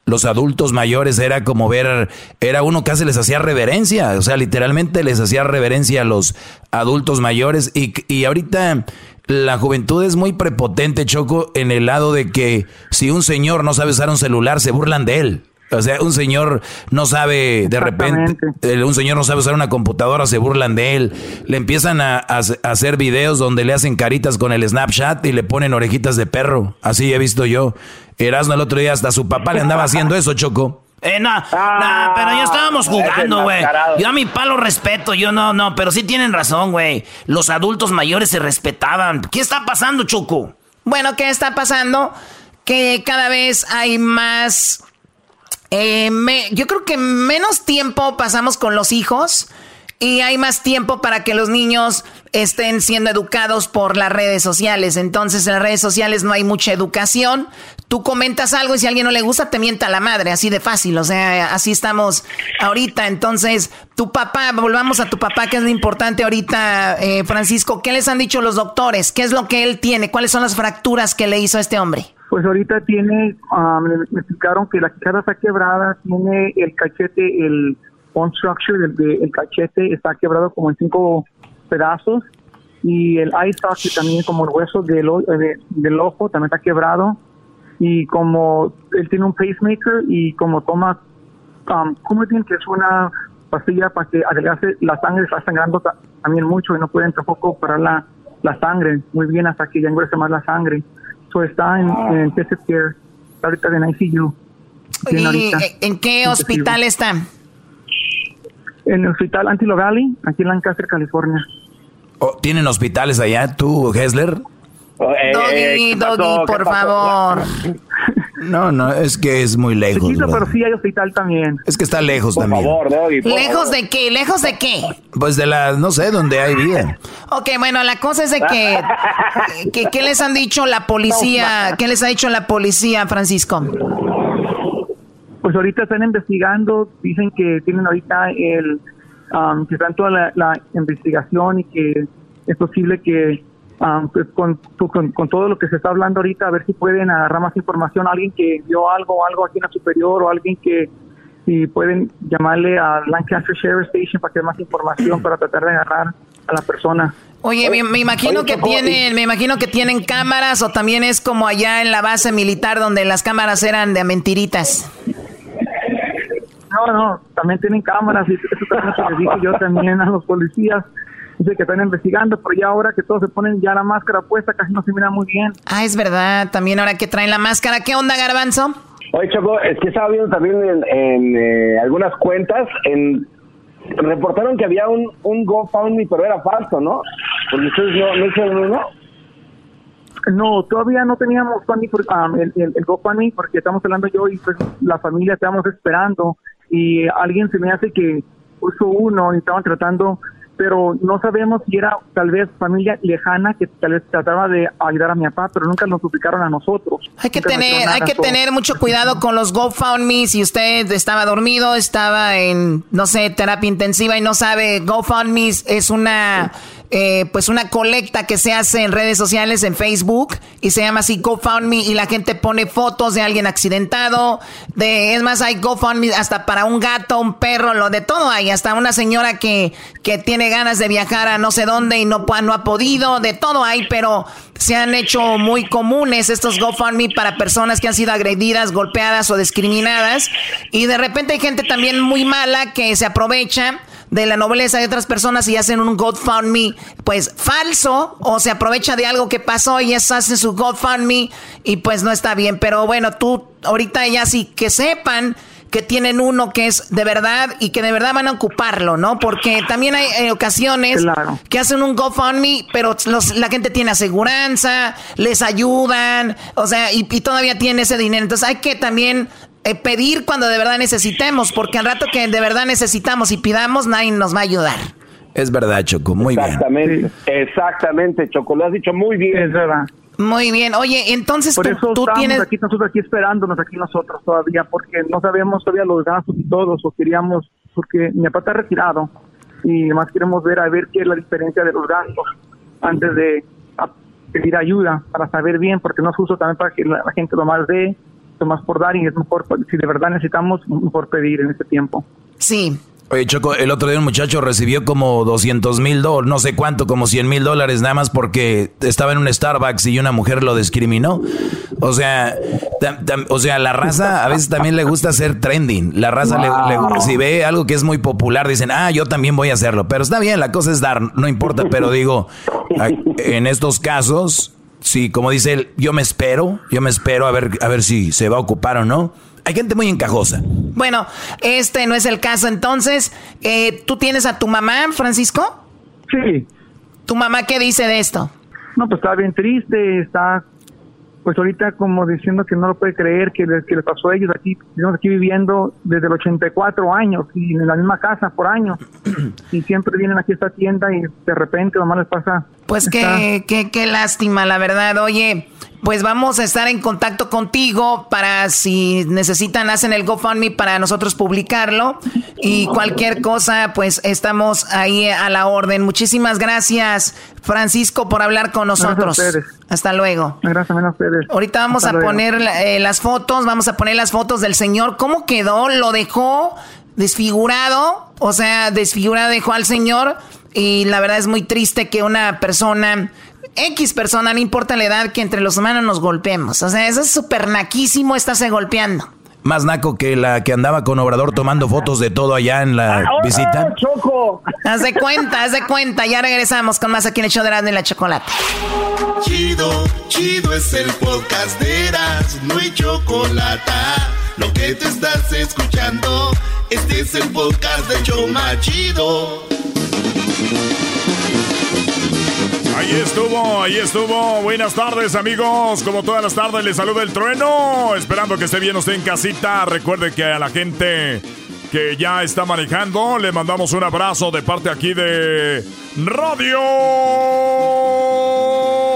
los adultos mayores era como ver, era uno casi les hacía reverencia, o sea, literalmente les hacía reverencia a los adultos mayores y, y ahorita la juventud es muy prepotente, Choco, en el lado de que si un señor no sabe usar un celular, se burlan de él. O sea, un señor no sabe, de repente, un señor no sabe usar una computadora, se burlan de él. Le empiezan a, hacer videos donde le hacen caritas con el Snapchat y le ponen orejitas de perro. Así he visto yo. Erasmo el otro día hasta su papá le andaba haciendo eso, Choco. Eh, no, no, pero ya estábamos jugando, güey. Yo a mi palo respeto, yo no, no, pero sí tienen razón, güey. Los adultos mayores se respetaban. ¿Qué está pasando, Choco? Bueno, ¿qué está pasando? Que cada vez hay más... Eh, yo creo que menos tiempo pasamos con los hijos y hay más tiempo para que los niños estén siendo educados por las redes sociales. Entonces en las redes sociales no hay mucha educación. Tú comentas algo y si a alguien no le gusta te mienta la madre, así de fácil. O sea, así estamos ahorita. Entonces, tu papá, volvamos a tu papá, que es lo importante ahorita, eh, Francisco. ¿Qué les han dicho los doctores? ¿Qué es lo que él tiene? ¿Cuáles son las fracturas que le hizo a este hombre? Pues ahorita tiene, um, me explicaron que la quijada está quebrada, tiene el cachete, el bone structure del el cachete está quebrado como en cinco pedazos y el eye socket también como el hueso del, del ojo también está quebrado y como él tiene un pacemaker y como toma um, Coumadin que es una pastilla para que adelgace la sangre está sangrando también mucho y no pueden tampoco parar la, la sangre muy bien hasta que ya engrese más la sangre so está en, en intensive care ahorita en ICU ¿Y en qué hospital está? en el hospital Antilo Valley, aquí en Lancaster, California. Oh, ¿Tienen hospitales allá, tú, Hessler? Oh, eh, doggy, Doggy, por favor. No, no, es que es muy lejos. Chiquito, pero sí hay hospital también. Es que está lejos también. Por favor, Doggy, ¿Lejos de qué? ¿Lejos de qué? Pues de la, no sé, donde hay vida. Ok, bueno, la cosa es de que, que ¿qué les han dicho la policía? ¿Qué les ha dicho la policía, Francisco? Pues ahorita están investigando, dicen que tienen ahorita el, um, que están toda la, investigación y que es posible que um, pues con, con, todo lo que se está hablando ahorita, a ver si pueden agarrar más información, alguien que vio algo, algo aquí en la superior o alguien que si pueden llamarle a Lancaster Sheriff Station para que más información para tratar de agarrar a la persona. Oye, me, imagino que tienen, me imagino que tienen cámaras o también es como allá en la base militar donde las cámaras eran de mentiritas. No, no, también tienen cámaras y eso también lo que les dije yo también a los policías. Dice que están investigando, pero ya ahora que todos se ponen ya la máscara puesta, casi no se mira muy bien. Ah, es verdad, también ahora que traen la máscara. ¿Qué onda, Garbanzo? Oye, Choco, es que estaba viendo también en, eh, algunas cuentas, en reportaron que había un, un GoFundMe, pero era falso, ¿no? Porque ustedes no, no hicieron uno. No, todavía no teníamos um, el, el, GoFundMe porque estamos hablando yo y pues la familia estábamos esperando y alguien se me hace que puso uno y estaban tratando pero no sabemos si era tal vez familia lejana que tal vez trataba de ayudar a mi papá, pero nunca nos suplicaron a nosotros. Hay que tener, hay que tener mucho cuidado con los GoFundMe. Si usted estaba dormido, estaba en, no sé, terapia intensiva y no sabe, GoFundMe es una eh, pues una colecta que se hace en redes sociales, en Facebook, y se llama así GoFundMe, y la gente pone fotos de alguien accidentado, de, es más, hay GoFundMe hasta para un gato, un perro, lo de todo hay, hasta una señora que, que tiene ganas de viajar a no sé dónde y no, no ha podido, de todo hay, pero se han hecho muy comunes estos GoFundMe para personas que han sido agredidas, golpeadas o discriminadas, y de repente hay gente también muy mala que se aprovecha de la nobleza de otras personas y hacen un GoFundMe, pues falso, o se aprovecha de algo que pasó y es hacen su GoFundMe y pues no está bien. Pero bueno, tú ahorita ya sí que sepan que tienen uno que es de verdad y que de verdad van a ocuparlo, ¿no? Porque también hay eh, ocasiones que hacen un GoFundMe, pero la gente tiene aseguranza, les ayudan, o sea, y, y, todavía tiene ese dinero. Entonces hay que también eh, pedir cuando de verdad necesitemos, porque al rato que de verdad necesitamos y pidamos, nadie nos va a ayudar. Es verdad, Choco, muy bien. Exactamente, exactamente, Choco, lo has dicho muy bien. Es verdad. Muy bien. Oye, entonces Por tú, eso tú tienes... aquí, nosotros aquí esperándonos aquí nosotros todavía, porque no sabemos todavía los gastos y todos, o queríamos, porque mi papá está retirado, y más queremos ver a ver qué es la diferencia de los gastos antes de pedir ayuda, para saber bien, porque no es justo también para que la, gente lo más dé más por dar y es mejor, si de verdad necesitamos, mejor pedir en este tiempo. Sí. Oye, Choco, el otro día un muchacho recibió como 200 mil dólares, no sé cuánto, como 100 mil dólares nada más porque estaba en un Starbucks y una mujer lo discriminó. O sea, o sea, la raza a veces también le gusta hacer trending. La raza, le, si ve algo que es muy popular, dicen, ah, yo también voy a hacerlo. Pero está bien, la cosa es dar, no importa. Pero digo, en estos casos, Sí, como dice él, yo me espero, yo me espero a ver, a ver si se va a ocupar o no. Hay gente muy encajosa. Bueno, este no es el caso. Entonces, eh, ¿tú tienes a tu mamá, Francisco? Sí. ¿Tu mamá qué dice de esto? No, pues está bien triste, está pues ahorita como diciendo que no lo puede creer que les, que les pasó a ellos aquí, estamos aquí viviendo desde los 84 años y en la misma casa por años y siempre vienen aquí a esta tienda y de repente nomás les pasa. Pues qué, qué, qué lástima, la verdad. Oye, pues vamos a estar en contacto contigo para si necesitan, hacen el GoFundMe para nosotros publicarlo. Y cualquier cosa, pues estamos ahí a la orden. Muchísimas gracias, Francisco, por hablar con nosotros. Hasta luego. Gracias a ustedes. Ahorita vamos a poner eh, las fotos, vamos a poner las fotos del señor. ¿Cómo quedó? ¿Lo dejó desfigurado? O sea, desfigurado dejó al señor. Y la verdad es muy triste que una persona X persona, no importa la edad, que entre los humanos nos golpeemos. O sea, eso es súper naquísimo estarse golpeando. Más naco que la que andaba con Obrador tomando fotos de todo allá en la visita. Choco! Haz de cuenta, haz de cuenta. Ya regresamos con más aquí en el show de Erasmo la Chocolate. Chido, chido es el podcast de Erasmo y Chocolata. Lo que te estás escuchando, este es el podcast de Choma Chido. Ahí estuvo, ahí estuvo. Buenas tardes, amigos. Como todas las tardes, les saluda el trueno. Esperando que esté bien usted en casita. Recuerde que a la gente que ya está manejando, le mandamos un abrazo de parte aquí de Radio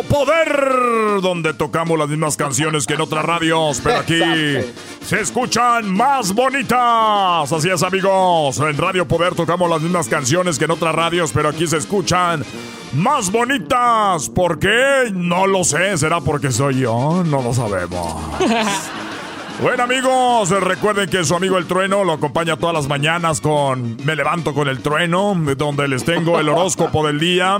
Poder, donde tocamos las mismas canciones que en otras radios, pero aquí se escuchan más bonitas. Así es, amigos. En Radio Poder tocamos las mismas canciones que en otras radios, pero aquí se escuchan más bonitas. ¿Por qué? No lo sé. ¿Será porque soy yo? No lo sabemos. Bueno amigos, recuerden que su amigo el trueno lo acompaña todas las mañanas con Me levanto con el trueno, donde les tengo el horóscopo del día.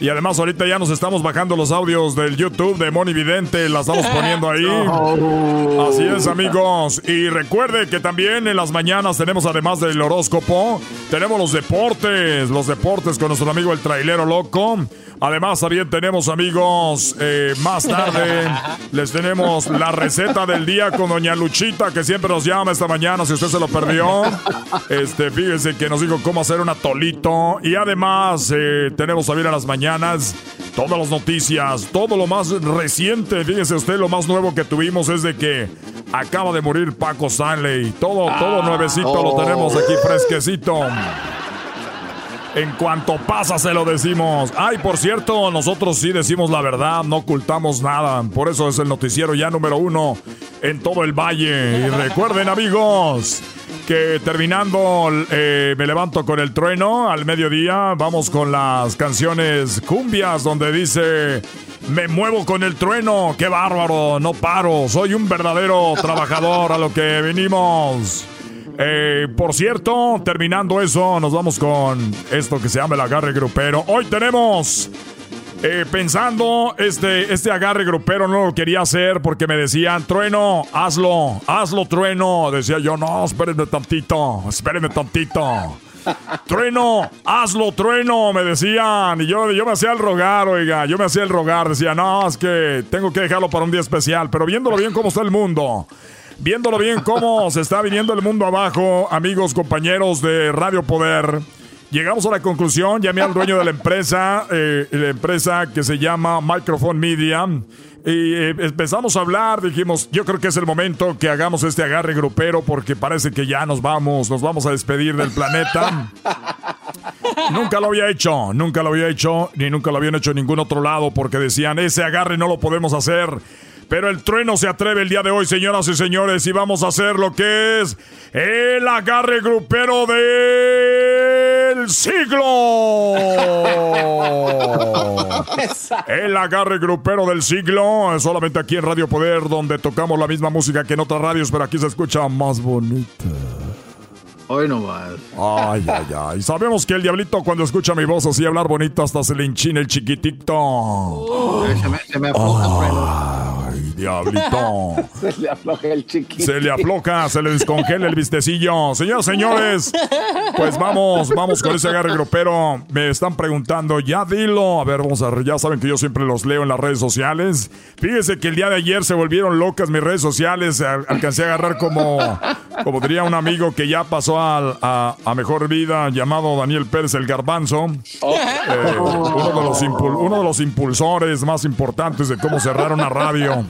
Y además ahorita ya nos estamos bajando los audios del YouTube de Moni Vidente, la estamos poniendo ahí. Así es amigos. Y recuerde que también en las mañanas tenemos además del horóscopo, Tenemos los deportes, los deportes con nuestro amigo el trailero loco. Además, también tenemos amigos, eh, más tarde les tenemos la receta del día con doña Luchita, que siempre nos llama esta mañana, si usted se lo perdió. Este, fíjese que nos dijo cómo hacer un atolito. Y además, eh, tenemos también a las mañanas todas las noticias, todo lo más reciente. Fíjese usted, lo más nuevo que tuvimos es de que acaba de morir Paco Stanley. Todo, todo ah. nuevecito lo tenemos aquí fresquecito. En cuanto pasa, se lo decimos. Ay, por cierto, nosotros sí decimos la verdad, no ocultamos nada. Por eso es el noticiero ya número uno en todo el valle. Y recuerden, amigos, que terminando eh, me levanto con el trueno al mediodía. Vamos con las canciones cumbias, donde dice. Me muevo con el trueno, qué bárbaro, no paro, soy un verdadero trabajador a lo que venimos. Eh, por cierto, terminando eso, nos vamos con esto que se llama el agarre grupero. Hoy tenemos, eh, pensando, este, este agarre grupero no lo quería hacer porque me decían, trueno, hazlo, hazlo, trueno. Decía yo, no, espérenme tantito, espérenme tantito. Trueno, hazlo, trueno, me decían. Y yo, yo me hacía el rogar, oiga, yo me hacía el rogar. Decía, no, es que tengo que dejarlo para un día especial. Pero viéndolo bien cómo está el mundo, viéndolo bien cómo se está viniendo el mundo abajo, amigos, compañeros de Radio Poder. Llegamos a la conclusión, llamé al dueño de la empresa, eh, la empresa que se llama Microphone Media, y eh, empezamos a hablar, dijimos, yo creo que es el momento que hagamos este agarre grupero porque parece que ya nos vamos, nos vamos a despedir del planeta. nunca lo había hecho, nunca lo había hecho, ni nunca lo habían hecho en ningún otro lado porque decían, ese agarre no lo podemos hacer. Pero el trueno se atreve el día de hoy, señoras y señores, y vamos a hacer lo que es el agarre grupero del siglo. el agarre grupero del siglo, solamente aquí en Radio Poder, donde tocamos la misma música que en otras radios, pero aquí se escucha más bonita. Hoy no más. Ay, ay, ay. Sabemos que el diablito cuando escucha mi voz así hablar bonito hasta se le enchina el chiquitito. se me, se me Diablito. se le afloja el chiquitito. Se le afloja, se le descongela el vistecillo. Señoras, señores, pues vamos, vamos con ese agarre grupero. Me están preguntando, ya dilo. A ver, vamos a ver, ya saben que yo siempre los leo en las redes sociales. Fíjese que el día de ayer se volvieron locas mis redes sociales. Alcancé a agarrar como, como diría un amigo que ya pasó a, Mejor Vida llamado Daniel Pérez el Garbanzo, oh. eh, uno, de los uno de los impulsores más importantes de cómo cerrar una radio.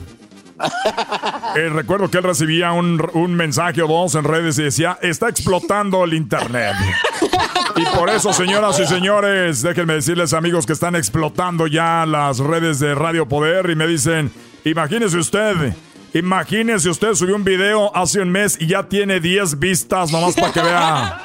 Eh, recuerdo que él recibía un, mensaje o dos en redes y decía, está explotando el Internet. Y por eso, señoras y señores, déjenme decirles amigos que están explotando ya las redes de Radio Poder y me dicen, imagínese usted Imagínese, usted subió un video hace un mes y ya tiene 10 vistas, nomás para que vea.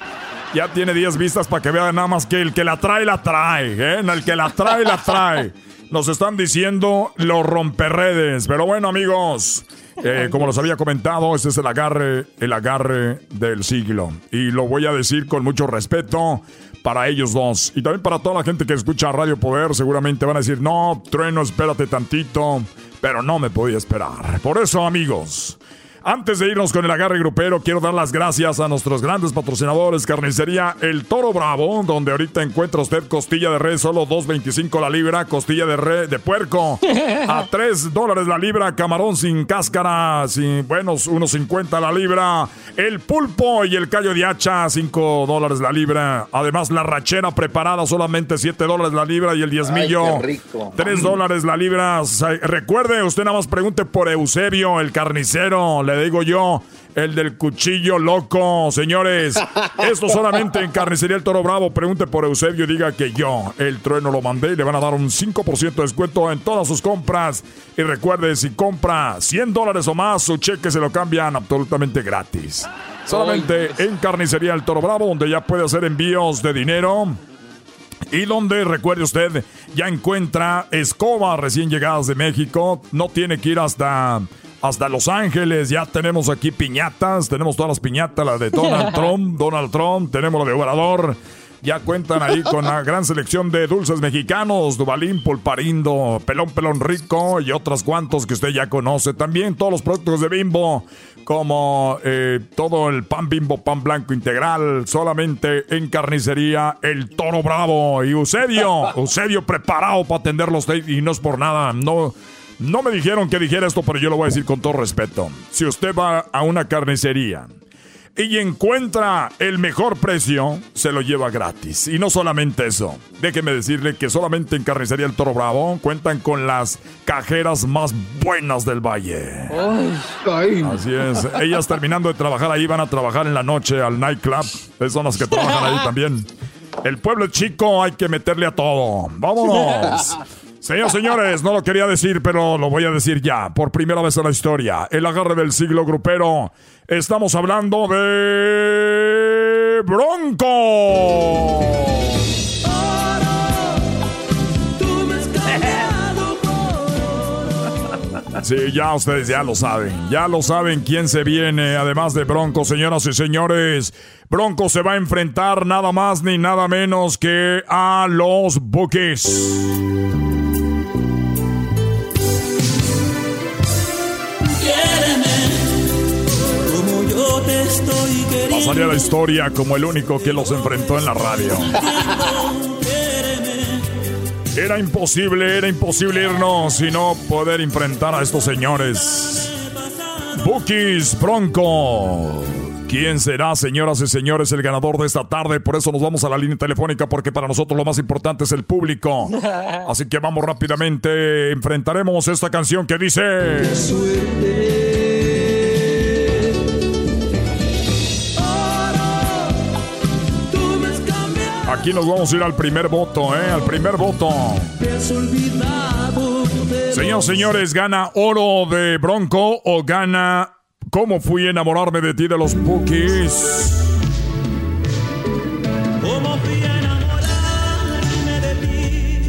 Ya tiene 10 vistas para que vea nada más que el que la trae, la trae. ¿eh? El que la trae, la trae. Nos están diciendo los romperredes. Pero bueno, amigos, eh, como los había comentado, este es el agarre, el agarre del siglo. Y lo voy a decir con mucho respeto para ellos dos. Y también para toda la gente que escucha Radio Poder, seguramente van a decir, no, trueno, espérate tantito pero no me podía esperar. Por eso, amigos, antes de irnos con el agarre grupero, quiero dar las gracias a nuestros grandes patrocinadores, Carnicería El Toro Bravo, donde ahorita encuentra usted costilla de res solo 2.25 la libra, costilla de re de puerco a 3 dólares la libra, camarón sin cáscara, sin buenos 1.50 la libra, el pulpo y el callo de hacha 5 dólares la libra, además la rachera preparada solamente 7 dólares la libra y el diezmillo 3 dólares la libra. Recuerde, usted nada más pregunte por Eusebio, el carnicero le digo yo, el del cuchillo loco. Señores, esto solamente en Carnicería El Toro Bravo. Pregunte por Eusebio y diga que yo, el trueno, lo mandé y le van a dar un 5% de descuento en todas sus compras. Y recuerde, si compra 100 dólares o más, su cheque se lo cambian absolutamente gratis. Solamente en Carnicería El Toro Bravo, donde ya puede hacer envíos de dinero. Y donde, recuerde usted, ya encuentra escobas recién llegadas de México. No tiene que ir hasta hasta Los Ángeles. Ya tenemos aquí piñatas. Tenemos todas las piñatas, la de Donald Trump, Donald Trump. Tenemos la de Obrador. Ya cuentan ahí con una gran selección de dulces mexicanos, Dubalín, Pulparindo, Pelón Pelón Rico y otros cuantos que usted ya conoce. También todos los productos de Bimbo, como eh, todo el pan Bimbo, pan blanco integral, solamente en carnicería El Toro Bravo. Y Eusebio, Eusebio preparado para atenderlos y no es por nada, no... No me dijeron que dijera esto, pero yo lo voy a decir con todo respeto. Si usted va a una carnicería y encuentra el mejor precio, se lo lleva gratis. Y no solamente eso. Déjeme decirle que solamente en Carnicería El Toro Bravo cuentan con las cajeras más buenas del valle. Así es. Ellas terminando de trabajar ahí van a trabajar en la noche al nightclub. Esas son las que trabajan ahí también. El pueblo chico hay que meterle a todo. ¡Vámonos! Señores, señores, no lo quería decir, pero lo voy a decir ya. Por primera vez en la historia, el agarre del siglo grupero. Estamos hablando de Bronco. Sí, ya ustedes ya lo saben. Ya lo saben quién se viene, además de Bronco, señoras y señores. Bronco se va a enfrentar nada más ni nada menos que a los Bookies. Pasaría la historia como el único que los enfrentó en la radio. Era imposible, era imposible irnos y no poder enfrentar a estos señores. Bookies Bronco. ¿Quién será, señoras y señores, el ganador de esta tarde? Por eso nos vamos a la línea telefónica, porque para nosotros lo más importante es el público. Así que vamos rápidamente, enfrentaremos esta canción que dice... Aquí nos vamos a ir al primer voto, ¿eh? Al primer voto. Señores, señores, ¿gana oro de Bronco o gana cómo fui a enamorarme de ti de los Bookies?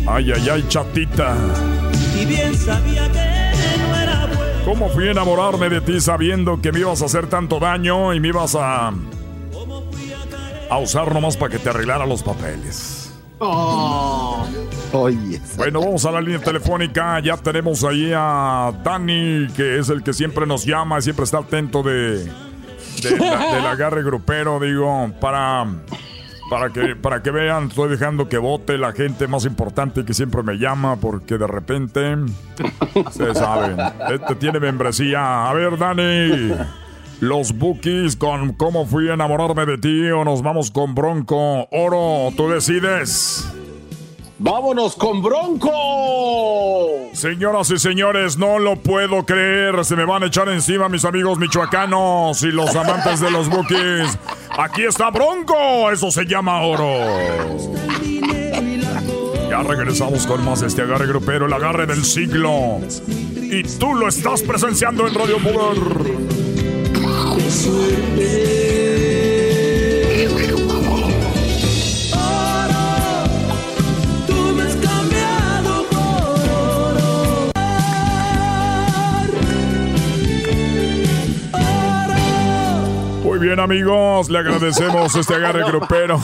Ay, ay, ay, chatita. Y bien sabía que no era bueno. ¿Cómo fui a enamorarme de ti sabiendo que me ibas a hacer tanto daño y me ibas a a usar nomás para que te arreglara los papeles. Oh. Oye. Bueno, vamos a la línea telefónica. Ya tenemos ahí a Dani, que es el que siempre nos llama, y siempre está atento de, del agarre grupero, digo, para, para, que, para que vean, estoy dejando que vote la gente más importante que siempre me llama, porque de repente, se saben, este tiene membresía. A ver, Dani los Bookies con cómo fui a enamorarme de ti o nos vamos con Bronco. Oro, tú decides. ¡Vámonos con Bronco! Señoras y señores, no lo puedo creer. Se me van a echar encima mis amigos michoacanos y los amantes de los Bookies. Aquí está Bronco. Eso se llama oro. Ya regresamos con más de este agarre grupero, el agarre del siglo. Y tú lo estás presenciando en Radio Poder. Muy bien amigos, le agradecemos este agarre grupero.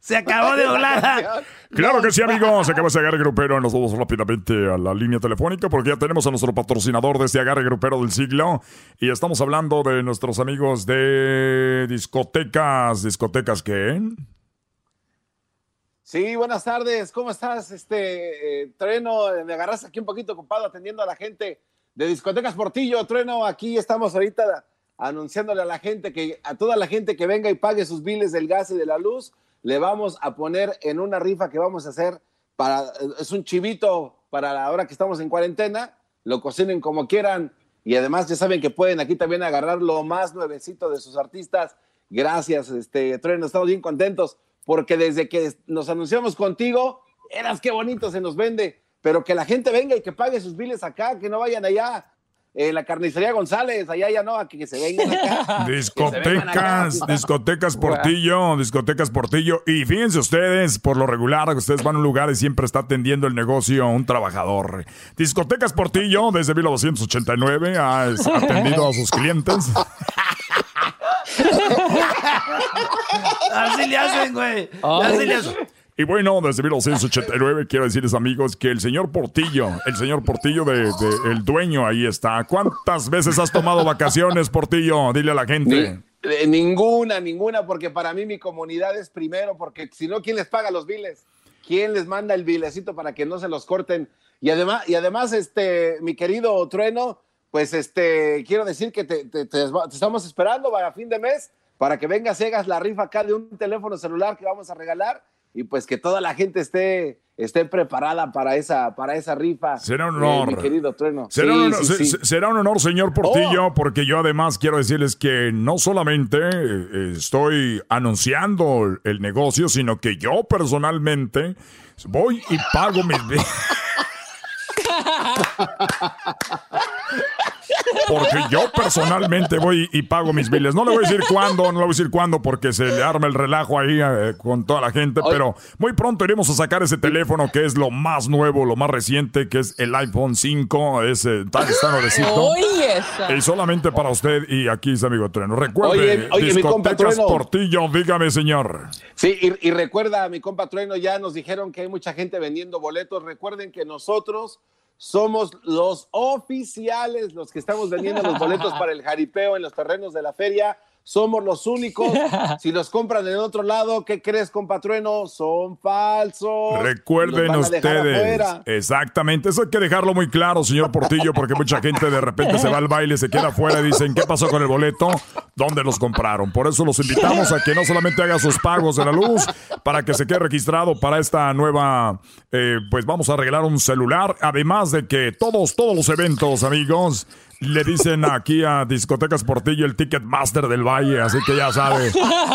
Se acabó de volar. Claro que sí, amigos. Se acaba ese agarre grupero. Nos vamos rápidamente a la línea telefónica porque ya tenemos a nuestro patrocinador de este agarre grupero del siglo. Y estamos hablando de nuestros amigos de discotecas. ¿Discotecas qué? Sí, buenas tardes. ¿Cómo estás? Este, eh, Treno, me agarras aquí un poquito ocupado atendiendo a la gente de Discotecas Portillo. Treno, aquí estamos ahorita anunciándole a la gente que, a toda la gente que venga y pague sus biles del gas y de la luz le vamos a poner en una rifa que vamos a hacer para, es un chivito para la hora que estamos en cuarentena, lo cocinen como quieran y además ya saben que pueden aquí también agarrar lo más nuevecito de sus artistas. Gracias, este Trueno, estamos bien contentos porque desde que nos anunciamos contigo, eras qué bonito se nos vende, pero que la gente venga y que pague sus biles acá, que no vayan allá eh, la carnicería González, allá ya no, aquí que se vengan acá. Discotecas, discotecas Portillo, discotecas Portillo. Y fíjense ustedes, por lo regular, ustedes van a un lugar y siempre está atendiendo el negocio un trabajador. Discotecas Portillo, desde 1989, ha atendido a sus clientes. Así le hacen, güey. Así le hacen. Y bueno, desde 1989 quiero decirles amigos que el señor Portillo, el señor Portillo de, el dueño ahí está. ¿Cuántas veces has tomado vacaciones, Portillo? Dile a la gente. ninguna, ninguna, porque para mí mi comunidad es primero, porque si no, ¿quién les paga los biles? ¿Quién les manda el bilecito para que no se los corten? Y además, y además este, mi querido Trueno, pues este, quiero decir que te, te, estamos esperando para fin de mes para que vengas y hagas la rifa acá de un teléfono celular que vamos a regalar y pues que toda la gente esté, esté preparada para esa, para esa rifa. Será un honor. mi querido Trueno. Será, un, honor, será un honor, señor Portillo, oh. porque yo además quiero decirles que no solamente eh, estoy anunciando el negocio, sino que yo personalmente voy y pago mis... Porque yo personalmente voy y pago mis biles. No le voy a decir cuándo, no le voy a decir cuándo porque se le arma el relajo ahí eh, con toda la gente, pero muy pronto iremos a sacar ese teléfono que es lo más nuevo, lo más reciente, que es el iPhone 5, ese tan nuevecito. Y solamente para usted y aquí es amigo Trueno. Recuerde, oye, mi compa Portillo, dígame señor. Sí, y, y recuerda, mi compa Trueno, ya nos dijeron que hay mucha gente vendiendo boletos. Recuerden que nosotros somos los oficiales, los que estamos vendiendo los boletos para el jaripeo en los terrenos de la feria somos los únicos. Si los compran en otro lado, ¿qué crees, compatrueno? Son falsos. Recuerden ustedes. Exactamente. Eso hay que dejarlo muy claro, señor Portillo, porque mucha gente de repente se va al baile, se queda afuera y dicen, ¿qué pasó con el boleto? ¿Dónde los compraron? Por eso los invitamos a que no solamente haga sus pagos de la luz, para que se quede registrado para esta nueva, eh, pues vamos a regalar un celular. Además de que todos, todos los eventos, amigos, le dicen aquí a Discotecas Portillo el Ticketmaster del Valle, así que ya sabe.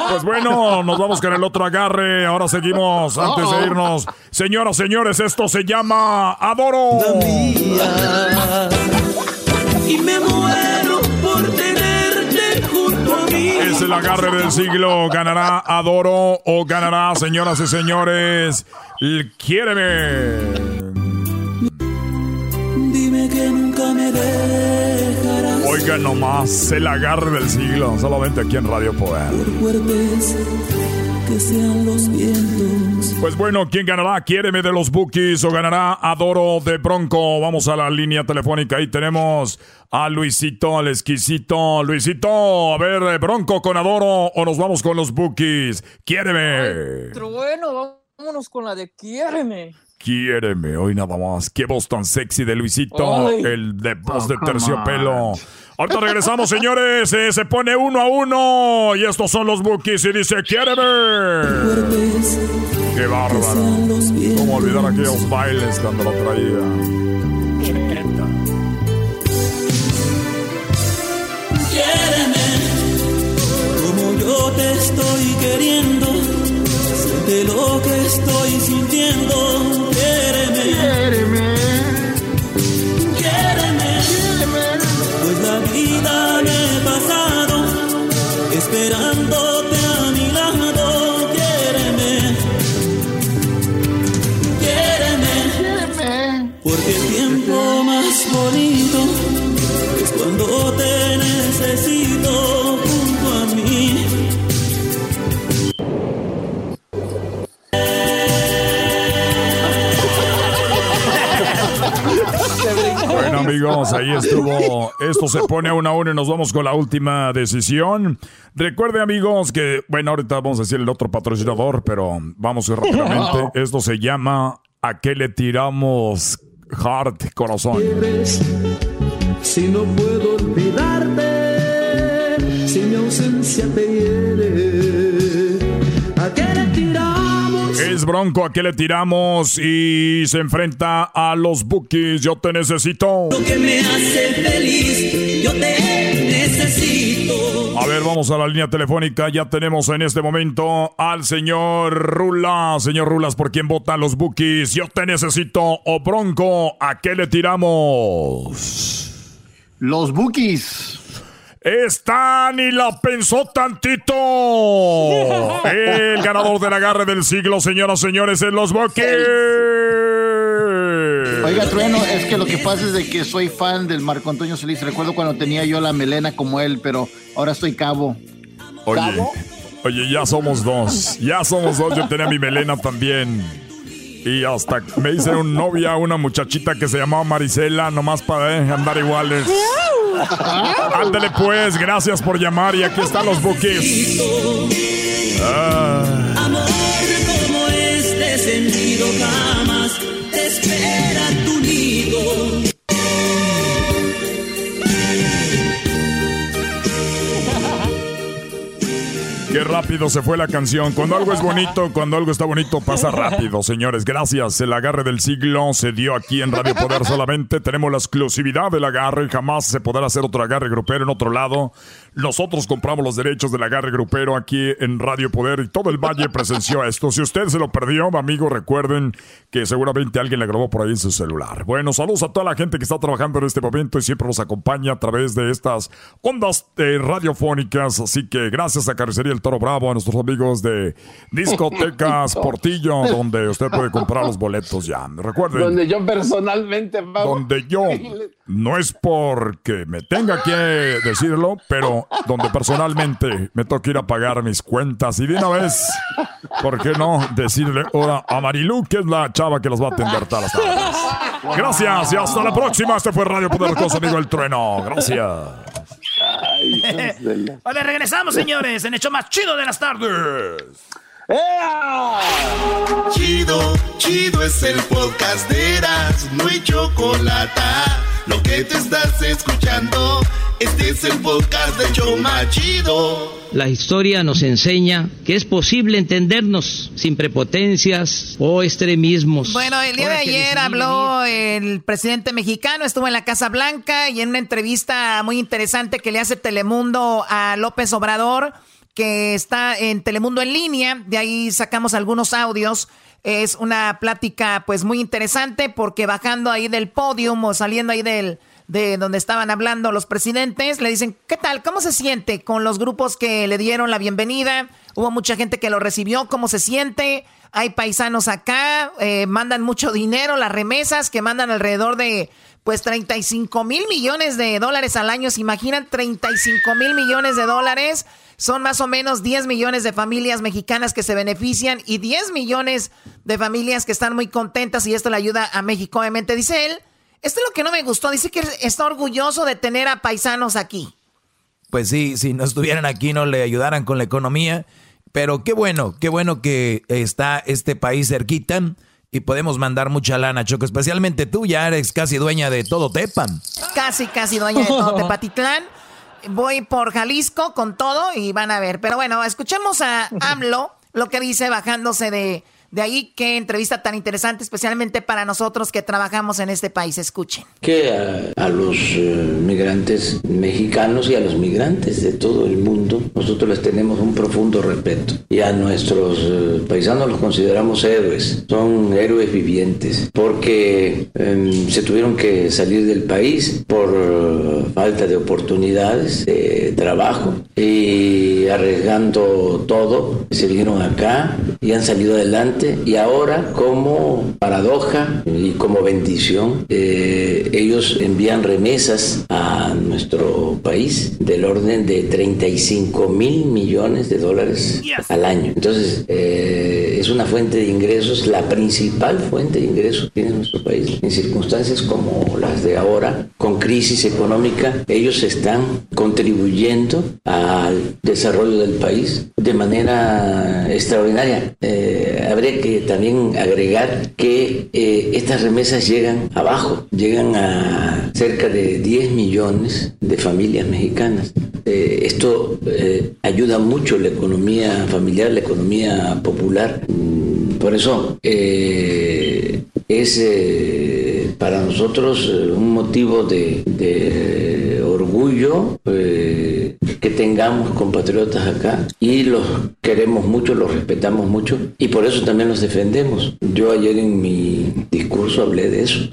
Pues bueno, nos vamos con el otro agarre. Ahora seguimos antes de irnos. Señoras, señores, esto se llama Adoro. Y me muero por tenerte junto a mí. Es el agarre del siglo. ¿Ganará Adoro o ganará, señoras y señores, Quiéreme? Dime que nunca me dejarás. Oiga nomás, el agarre del siglo, solamente aquí en Radio Poder. que sean los vientos. Pues bueno, ¿quién ganará? Quiéreme de los Bookies o ganará Adoro de Bronco. Vamos a la línea telefónica. Ahí tenemos a Luisito, al exquisito. Luisito, a ver, Bronco con Adoro o nos vamos con los Bookies. Quiéreme. bueno, vámonos con la de Quiéreme. Quiéreme, hoy nada más. Qué voz tan sexy de Luisito, el de voz de oh, terciopelo. Ahorita regresamos, señores. Eh, se pone uno a uno. Y estos son los bookies. Y dice, quiéreme. Qué bárbaro. ¿Cómo olvidar aquellos bailes cuando lo traía? Quiéreme. Como yo te estoy queriendo. Siente lo que estoy sintiendo Quiéreme. Quiéreme. Pues la vida me he pasado esperándote amigos, ahí estuvo. Esto se pone a una a una y nos vamos con la última decisión. Recuerde amigos que, bueno, ahorita vamos a decir el otro patrocinador, pero vamos rápidamente. Esto se llama ¿A qué le tiramos heart corazón? Si no puedo olvidarte, si mi ausencia te Bronco, ¿a qué le tiramos? Y se enfrenta a los Bookies. Yo te necesito. Lo que me hace feliz, yo te necesito. A ver, vamos a la línea telefónica. Ya tenemos en este momento al señor Rulas. Señor Rulas, ¿por quién votan los Bookies? Yo te necesito. O Bronco, ¿a qué le tiramos? Los Bookies. Está ni la pensó tantito. El ganador del agarre del siglo, señoras y señores, en los boques. Oiga, Trueno, es que lo que pasa es de que soy fan del Marco Antonio Solís. Recuerdo cuando tenía yo la melena como él, pero ahora estoy cabo. Oye, Oye, ya somos dos. Ya somos dos. Yo tenía mi melena también. Y hasta me hice un novia, una muchachita que se llamaba Marisela, nomás para eh, andar iguales. Ándale pues, gracias por llamar y aquí están los buques. Ah. Amor como este sentido jamás te espera tu nido. Qué rápido se fue la canción. Cuando algo es bonito, cuando algo está bonito, pasa rápido, señores. Gracias. El agarre del siglo se dio aquí en Radio Poder solamente. Tenemos la exclusividad del agarre. Jamás se podrá hacer otro agarre grupero en otro lado. Nosotros compramos los derechos del agarre grupero aquí en Radio Poder y todo el valle presenció esto. Si usted se lo perdió, amigo, recuerden que seguramente alguien le grabó por ahí en su celular. Bueno, saludos a toda la gente que está trabajando en este momento y siempre nos acompaña a través de estas ondas eh, radiofónicas. Así que gracias a Carnicería El Toro Bravo, a nuestros amigos de Discotecas Portillo, donde usted puede comprar los boletos ya. Recuerden. Donde yo personalmente, Donde yo, no es porque me tenga que decirlo, pero donde personalmente me toca ir a pagar mis cuentas y de una vez, ¿por qué no decirle ahora a Marilu, que es la chava que los va a atender todas las tardes? Gracias y hasta la próxima. Este fue Radio Poderoso, amigo El Trueno. Gracias. vale, regresamos, señores, en hecho más chido de las tardes. Chido, chido es el podcast de Eras, no hay chocolate. Lo que te estás escuchando, este es el podcast de Choma Chido. La historia nos enseña que es posible entendernos sin prepotencias o extremismos. Bueno, el día de ayer habló el presidente mexicano, estuvo en la Casa Blanca y en una entrevista muy interesante que le hace Telemundo a López Obrador que está en Telemundo en línea. De ahí sacamos algunos audios. Es una plática pues muy interesante porque bajando ahí del podio o saliendo ahí del, de donde estaban hablando los presidentes, le dicen, ¿qué tal? ¿Cómo se siente con los grupos que le dieron la bienvenida? Hubo mucha gente que lo recibió, ¿cómo se siente? Hay paisanos acá, eh, mandan mucho dinero, las remesas que mandan alrededor de pues 35 mil millones de dólares al año. ¿Se imaginan 35 mil millones de dólares? Son más o menos 10 millones de familias mexicanas que se benefician y 10 millones de familias que están muy contentas y esto le ayuda a México. Obviamente, dice él, esto es lo que no me gustó. Dice que está orgulloso de tener a paisanos aquí. Pues sí, si no estuvieran aquí no le ayudaran con la economía. Pero qué bueno, qué bueno que está este país cerquita y podemos mandar mucha lana, Choco. Especialmente tú, ya eres casi dueña de todo Tepan. Casi, casi dueña de todo Tepatitlán voy por Jalisco con todo y van a ver. Pero bueno, escuchemos a AMLO lo que dice bajándose de de ahí qué entrevista tan interesante, especialmente para nosotros que trabajamos en este país. Escuchen. Que a, los eh, migrantes mexicanos y a los migrantes de todo el mundo, nosotros les tenemos un profundo respeto. Y a nuestros eh, paisanos los consideramos héroes. Son héroes vivientes porque em, se tuvieron que salir del país por eh, falta de oportunidades de trabajo y arriesgando todo, se vinieron acá y han salido adelante y ahora como paradoja y como bendición, eh, ellos envían remesas a nuestro país del orden de 35 mil millones de dólares al año. Entonces, eh, es una fuente de ingresos, la principal fuente de ingresos que tiene nuestro país. En circunstancias como las de ahora, con crisis económica, ellos están contribuyendo al desarrollo del país de manera extraordinaria. Eh, habría que también agregar que eh, estas remesas llegan abajo, llegan a cerca de 10 millones de familias mexicanas. Eh, esto eh, ayuda mucho la economía familiar, la economía popular. Por eso es para nosotros un motivo de orgullo que tengamos compatriotas acá y los queremos mucho, los respetamos mucho y por eso también los defendemos. Yo ayer en mi discurso hablé de eso,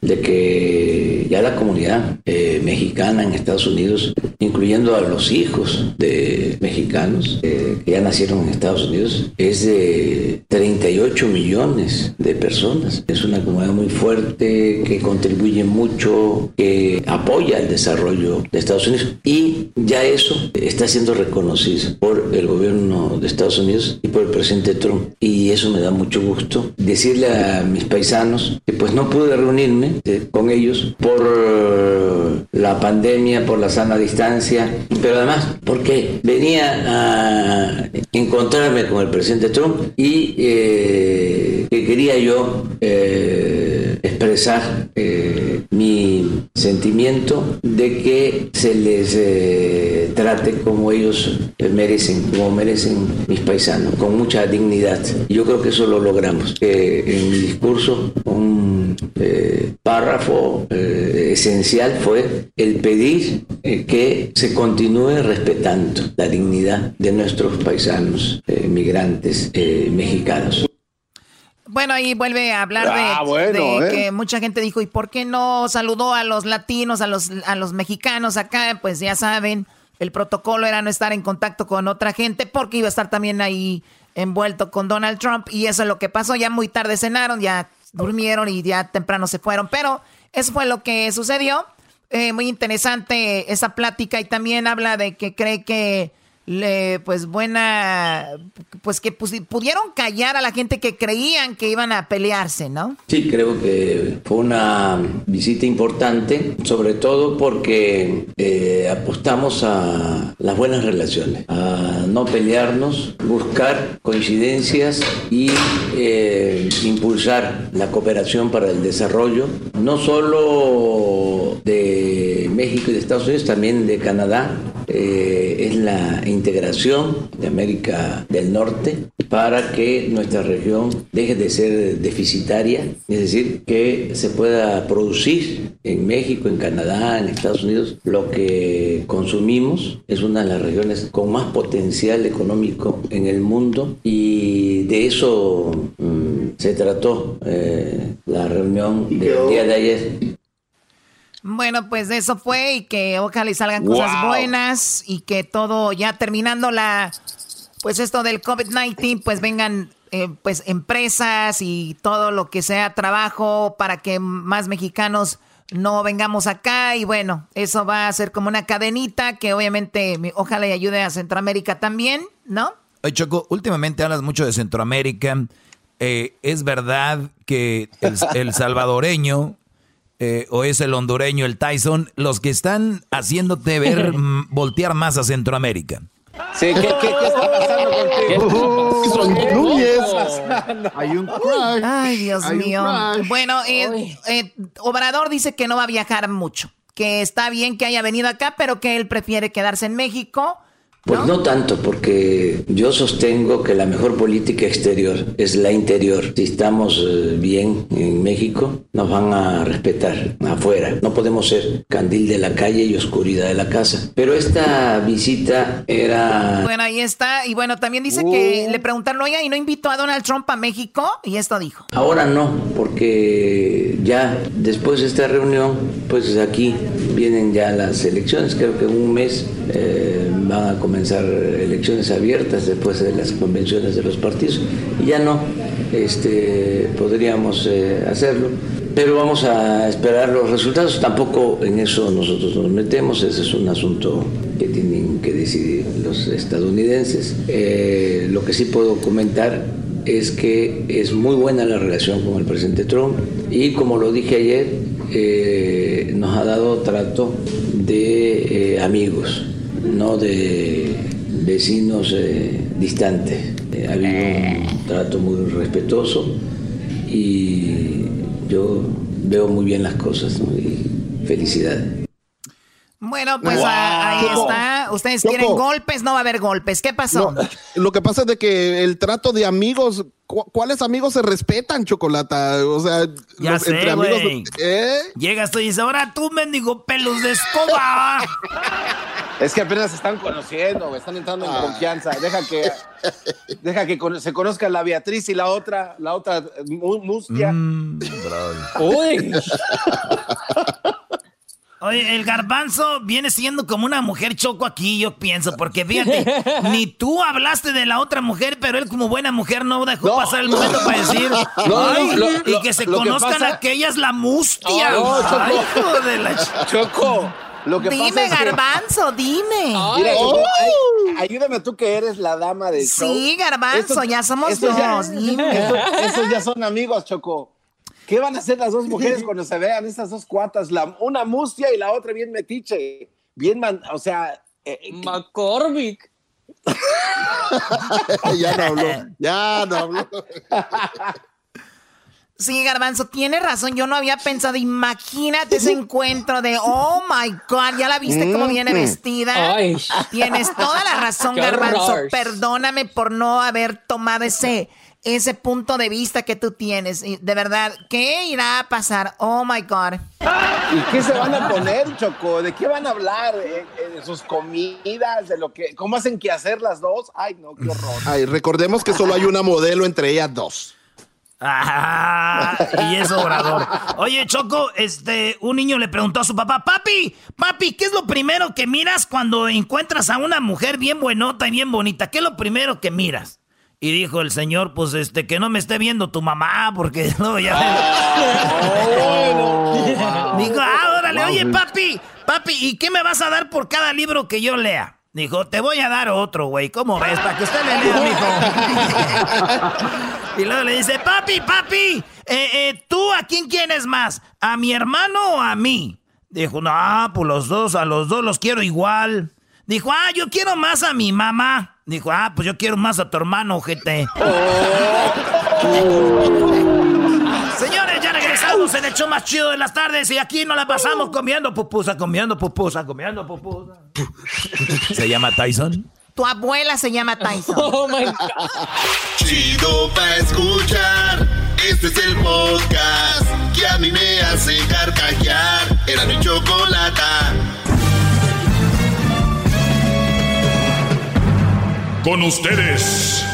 de que ya la comunidad eh, mexicana en Estados Unidos, incluyendo a los hijos de mexicanos eh, que ya nacieron en Estados Unidos, es de 38 millones de personas. Es una comunidad muy fuerte que contribuye mucho, que apoya el desarrollo de Estados Unidos y ya eso está siendo reconocido por el gobierno de Estados Unidos y por el presidente Trump. Y eso me da mucho gusto. Decirle a mis paisanos que pues no pude reunirme eh, con ellos por eh, la pandemia, por la sana distancia, pero además porque venía a encontrarme con el presidente Trump y eh, que quería yo expresar mi sentimiento de que se les eh, trate como ellos merecen, como merecen mis paisanos, con mucha dignidad. Yo creo que eso lo logramos. en mi discurso, un eh, párrafo eh, esencial fue el pedir que se continúe respetando la dignidad de nuestros paisanos migrantes mexicanos. Bueno, ahí vuelve a hablar de, ah, ¿eh? que mucha gente dijo, ¿y por qué no saludó a los latinos, a los, a los mexicanos acá? Pues ya saben, el protocolo era no estar en contacto con otra gente porque iba a estar también ahí envuelto con Donald Trump y eso es lo que pasó. Ya muy tarde cenaron, ya durmieron y ya temprano se fueron, pero eso fue lo que sucedió. Eh, muy interesante esa plática y también habla de que cree que le, pues buena, pues que pudieron callar a la gente que creían que iban a pelearse, ¿no? Sí, creo que fue una visita importante, sobre todo porque eh, apostamos a las buenas relaciones, a no pelearnos, buscar coincidencias y eh, impulsar la cooperación para el desarrollo, no solo de México y de Estados Unidos, también de Canadá. Eh, es la integración de América del Norte para que nuestra región deje de ser deficitaria, es decir, que se pueda producir en México, en Canadá, en Estados Unidos, lo que consumimos. Es una de las regiones con más potencial económico en el mundo y de eso mm, se trató eh, la reunión del día de ayer. Bueno, pues eso fue y que ojalá y salgan cosas buenas y que todo ya terminando la, pues esto del COVID-19, pues vengan eh, pues empresas y todo lo que sea trabajo para que más mexicanos no vengamos acá y bueno, eso va a ser como una cadenita que obviamente ojalá y ayude a Centroamérica también, ¿no? Oye, Choco, últimamente hablas mucho de Centroamérica. Eh, es verdad que el salvadoreño eh, o es el hondureño, el Tyson, los que están haciéndote ver voltear más a Centroamérica. Sí, ¿qué, qué, qué está pasando contigo? Son Núñez. Hay un crack. Ay, Dios mío. Bueno, eh, eh, Obrador dice que no va a viajar mucho, que está bien que haya venido acá, pero que él prefiere quedarse en México pues ¿No? tanto, porque yo sostengo que la mejor política exterior es la interior. Si estamos eh, bien en México, nos van a respetar afuera. No podemos ser candil de la calle y oscuridad de la casa. Pero esta visita era... Bueno, ahí está. Y bueno, también dice que uh. le preguntaron, oiga, ¿y no invitó a Donald Trump a México? Y esto dijo. Ahora no, porque ya después de esta reunión, pues aquí vienen ya las elecciones. Creo que en un mes eh, van a comenzar comenzar elecciones abiertas después de las convenciones de los partidos. Y ya no este, podríamos eh, hacerlo. Pero vamos a esperar los resultados. Tampoco en eso nosotros nos metemos. Ese es un asunto que tienen que decidir los estadounidenses. Eh, lo que sí puedo comentar es que es muy buena la relación con el presidente Trump y como lo dije ayer, eh, nos ha dado trato de amigos no de vecinos eh, distantes. Eh, ha habido un trato muy respetuoso y yo veo muy bien las cosas y felicidad. Bueno, pues ah, ahí está. Ustedes quieren golpes, no va a haber golpes. ¿Qué pasó? lo que pasa es de que el trato de amigos, ¿cuáles amigos se respetan, Chocolata? O sea, entre amigos. ¿eh? Llegas tú y dices, ahora tú, mendigo pelos de escoba. es que apenas se están conociendo, están entrando en ah. confianza. Deja que, deja que se conozca la Beatriz y la otra, la otra Mustia. Mm, Uy. Oye, el garbanzo viene siendo como una mujer choco aquí, yo pienso, porque fíjate, ni tú hablaste de la otra mujer, pero él como buena mujer no dejó pasar el momento para decir, y que se conozcan aquellas la mustia. choco. de la choco. Lo que dime, Garbanzo, dime. ayúdame tú que eres la dama de Sí, Garbanzo, ya somos dos. esos ya son amigos, Choco. ¿Qué van a hacer las dos mujeres cuando se vean esas dos cuatas? La, una mustia y la otra bien metiche. Bien, man, o sea. Eh, eh McCormick. ya no habló, ya no habló. Sí, Garbanzo, tiene razón. Yo no había pensado. Imagínate ese encuentro de, oh my God, ya la viste cómo viene vestida. Tienes toda la razón, Garbanzo. Perdóname por no haber tomado ese ese punto de vista que tú tienes. De verdad, ¿qué irá a pasar? Oh my God. ¿Y qué se van a poner, Choco? ¿De qué van a hablar? ¿De, sus comidas? ¿De lo que, cómo hacen que hacer las dos? Ay, no, qué horror. Ay, recordemos que solo hay una modelo entre ellas dos. Ah, y es obrador. Oye, Choco, este, un niño le preguntó a su papá, papi, papi, ¿qué es lo primero que miras cuando encuentras a una mujer bien buenota y bien bonita? ¿Qué es lo primero que miras? Y dijo el señor, pues este, que no me esté viendo tu mamá, porque no, ya. Dijo, ah, órale, oye, papi, papi, ¿y qué me vas a dar por cada libro que yo lea? Dijo, te voy a dar otro, güey. ¿Cómo ves? Para que usted me lea, mijo. y luego le dice, papi, papi, eh, eh, ¿tú a quién quieres más? ¿A mi hermano o a mí? Dijo, no, pues los dos, a los dos los quiero igual. Dijo, ah, yo quiero más a mi mamá. Dijo, ah, pues yo quiero más a tu hermano, gente. Señores, ya regresamos en el show más chido de las tardes y aquí nos la pasamos comiendo pupusa, comiendo pupusa, comiendo pupusa. ¿Se llama Tyson? Tu abuela se llama Tyson. Oh my God. Chido pa' escuchar. Este es el podcast que a mí me hace carcajear. Era mi chocolata. Con ustedes.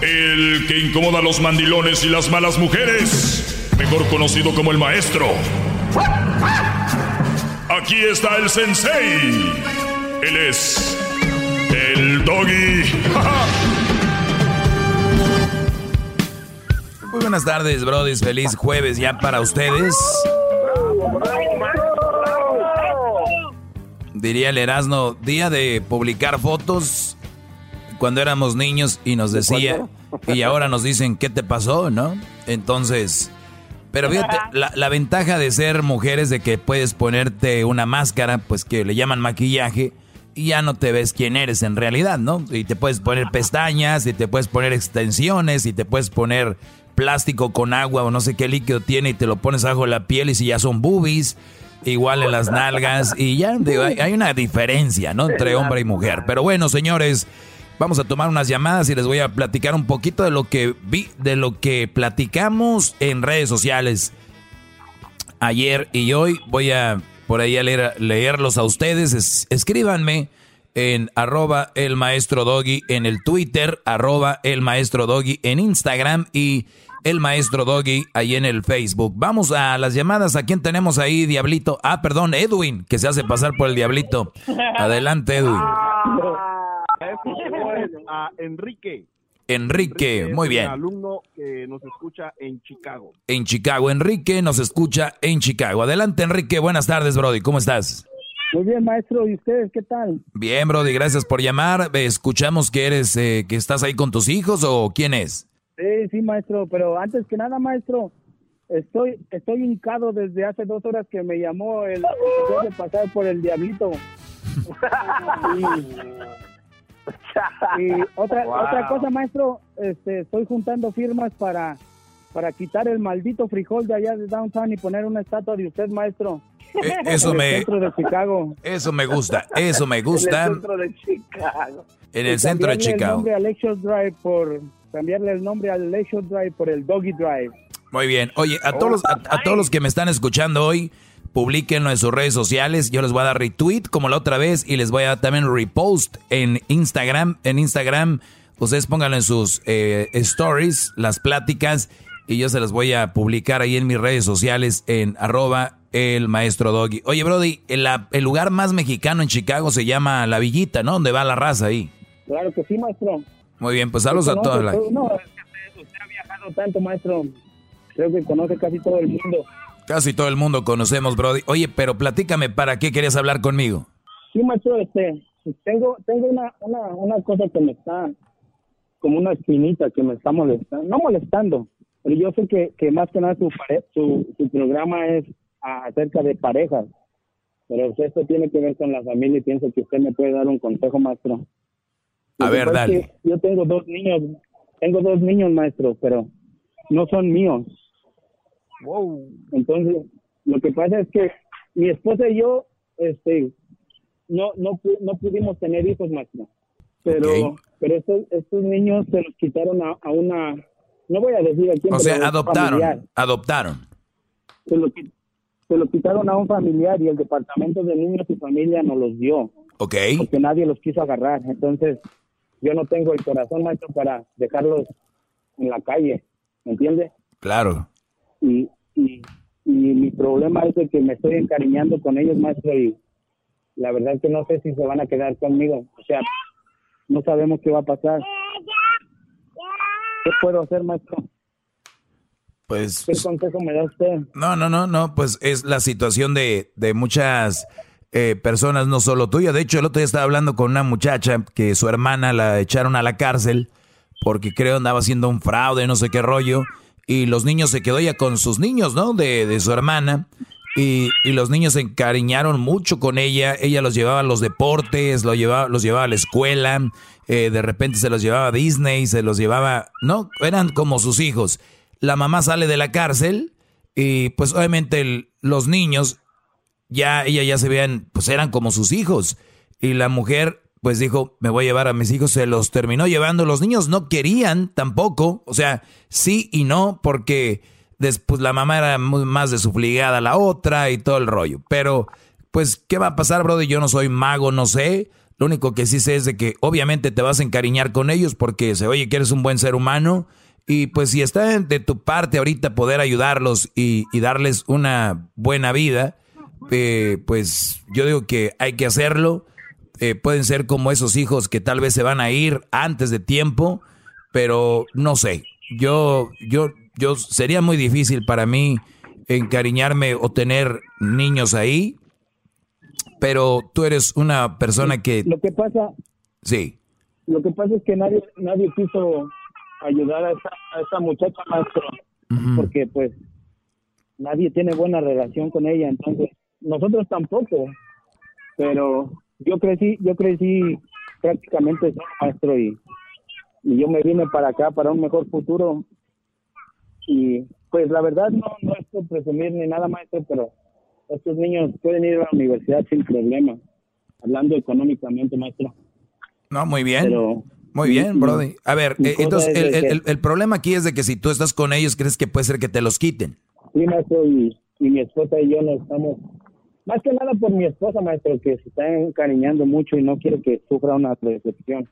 El que incomoda a los mandilones y las malas mujeres, mejor conocido como el maestro. Aquí está el sensei. Él es el doggy. Muy buenas tardes, brodis. Feliz jueves ya para ustedes. Diría el Erasmo, día de publicar fotos cuando éramos niños y nos decía, y ahora nos dicen, ¿qué te pasó? ¿No? Entonces, pero fíjate, la, la, ventaja de ser mujeres de que puedes ponerte una máscara, pues que le llaman maquillaje, y ya no te ves quién eres en realidad, ¿no? Y te puedes poner pestañas, y te puedes poner extensiones, y te puedes poner plástico con agua o no sé qué líquido tiene y te lo pones bajo la piel y si ya son boobies igual en las nalgas y ya hay una diferencia, ¿no? Entre hombre y mujer. Pero bueno, señores, vamos a tomar unas llamadas y les voy a platicar un poquito de lo que vi, de lo que platicamos en redes sociales ayer y hoy. Voy a por ahí a leer, leerlos a ustedes. escríbanme en arroba el maestro doggy en el Twitter, arroba el maestro doggy en Instagram y el maestro Doggy ahí en el Facebook. Vamos a las llamadas. ¿A quién tenemos ahí, Diablito? Ah, perdón, Edwin, que se hace pasar por el Diablito. Adelante, Edwin. A Enrique. Enrique, muy bien. alumno que nos escucha en Chicago. En Chicago, Enrique nos escucha en Chicago. Adelante, Enrique. Buenas tardes, Brody. ¿Cómo estás? Muy bien, maestro. ¿Y ustedes qué tal? Bien, Brody. Gracias por llamar. Escuchamos que eres, eh, que estás ahí con tus hijos o quién es. Sí, sí, maestro, pero antes que nada, maestro, estoy estoy hincado desde hace dos horas que me llamó el de pasar por el diablito. y, otra otra cosa, maestro, este, estoy juntando firmas para para quitar el maldito frijol de allá de downtown y poner una estatua de usted, maestro. Eh, eso me centro de Chicago. Eso me gusta, eso me gusta. En el centro de Chicago. En el centro de Chicago. El Drive por cambiarle el nombre al Leisure Drive por el Doggy Drive. Muy bien. Oye, a todos, los, a, todos los que me están escuchando hoy, publiquenlo en sus redes sociales. Yo les voy a dar retweet como la otra vez y les voy a dar también repost en Instagram. En Instagram, ustedes pónganlo en sus eh, stories, las pláticas, y yo se las voy a publicar ahí en mis redes sociales en arroba el maestro Doggy. Oye, Brody, el, el lugar más mexicano en Chicago se llama La Villita, ¿no? Donde va la raza ahí. Claro que sí, maestro. Muy bien, pues saludos a todos. No, es que usted, ha viajado tanto, maestro. Creo que conoce casi todo el mundo. Casi todo el mundo conocemos, Brody. Oye, pero platícame, ¿para qué querías hablar conmigo? Sí, maestro, este, tengo, tengo una, una, una cosa que me está, como una espinita que me está molestando, no molestando, pero yo sé que, que más que nada su, su, su programa es acerca de parejas, pero esto tiene que ver con la familia y pienso que usted me puede dar un consejo, maestro. A ver, dale. Yo tengo dos niños, tengo dos niños, maestro, pero no son míos. Wow. Entonces, lo que pasa es que mi esposa y yo, este, no, no, no pudimos tener hijos, maestro. Pero, pero estos, estos niños se los quitaron a, a una, no voy a decir a quién. O sea, adoptaron, adoptaron. Se lo, se lo quitaron a un familiar y el departamento de niños y familia nos los dio. Ok. Porque nadie los quiso agarrar. Entonces, yo no tengo el corazón, maestro, para dejarlos en la calle. ¿Me entiende? Claro. Y, y, y mi problema es de que me estoy encariñando con ellos, maestro, y la verdad es que no sé si se van a quedar conmigo. O sea, no sabemos qué va a pasar. ¿Qué puedo hacer, maestro? Pues. ¿Qué consejo me da usted? No, no, no, no, pues es la situación de, de muchas eh, personas, no solo tuya. De hecho, el otro día estaba hablando con una muchacha que su hermana la echaron a la cárcel porque creo andaba haciendo un fraude, no sé qué rollo. Y los niños se quedó ella con sus niños, ¿no? De, de su hermana. Y, y, los niños se encariñaron mucho con ella. Ella los llevaba a los deportes, los llevaba, los llevaba a la escuela. Eh, de repente se los llevaba a Disney, se los llevaba, ¿no? Eran como sus hijos la mamá sale de la cárcel y pues obviamente los niños ya ella ya se veían, pues eran como sus hijos y la mujer pues dijo, me voy a llevar a mis hijos, se los terminó llevando. Los niños no querían tampoco, o sea, sí y no, porque después la mamá era más desufligada a la otra y todo el rollo. Pero, pues, ¿qué va a pasar, brother? Yo no soy mago, no sé. Lo único que sí sé es de que obviamente te vas a encariñar con ellos porque se oye que eres un buen ser humano y pues si está de tu parte ahorita poder ayudarlos y, darles una buena vida, eh, pues yo digo que hay que hacerlo. Eh, pueden ser como esos hijos que tal vez se van a ir antes de tiempo, pero no sé. Yo, yo, yo sería muy difícil para mí encariñarme o tener niños ahí, pero tú eres una persona que... Lo que pasa... Sí. Lo que pasa es que nadie, nadie quiso ayudar a esta, a esta muchacha maestro, porque pues nadie tiene buena relación con ella, entonces nosotros tampoco, pero yo crecí, yo crecí prácticamente maestro y, y yo me vine para acá para un mejor futuro y pues la verdad no, no es por presumir ni nada maestro, pero estos niños pueden ir a la universidad sin problema, hablando económicamente maestro. No, muy bien. Pero, muy bien, Brody. A ver, eh, entonces el, el, problema aquí es de que si tú estás con ellos, crees que puede ser que te los quiten. Sí, maestro, y, mi esposa y yo no estamos, más que nada por mi esposa, maestro, que se está encariñando mucho y no quiere que sufra una decepción.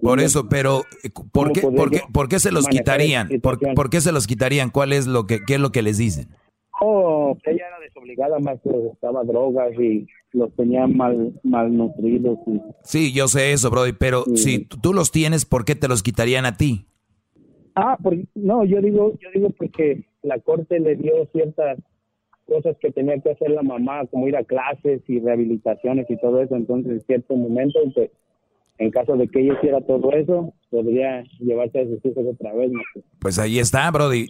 Por eso, pero eh, ¿por qué, por, qué, ¿por qué se los quitarían? ¿Por, ¿Por, qué se los quitarían? ¿Cuál es lo que, qué es lo que les dicen? Oh, ella era desobligada, maestro, estaba drogas y los tenían mal malnutridos. Y... Sí, yo sé eso, Brody, pero si tú los tienes, ¿por qué te los quitarían a ti? Ah, no, yo digo, yo digo porque la corte le dio ciertas cosas que tenía que hacer la mamá, como ir a clases y rehabilitaciones y todo eso, entonces en cierto momento, pues, en caso de que ella hiciera todo eso, podría llevarse a sus hijos otra vez. Pues ahí está, Brody.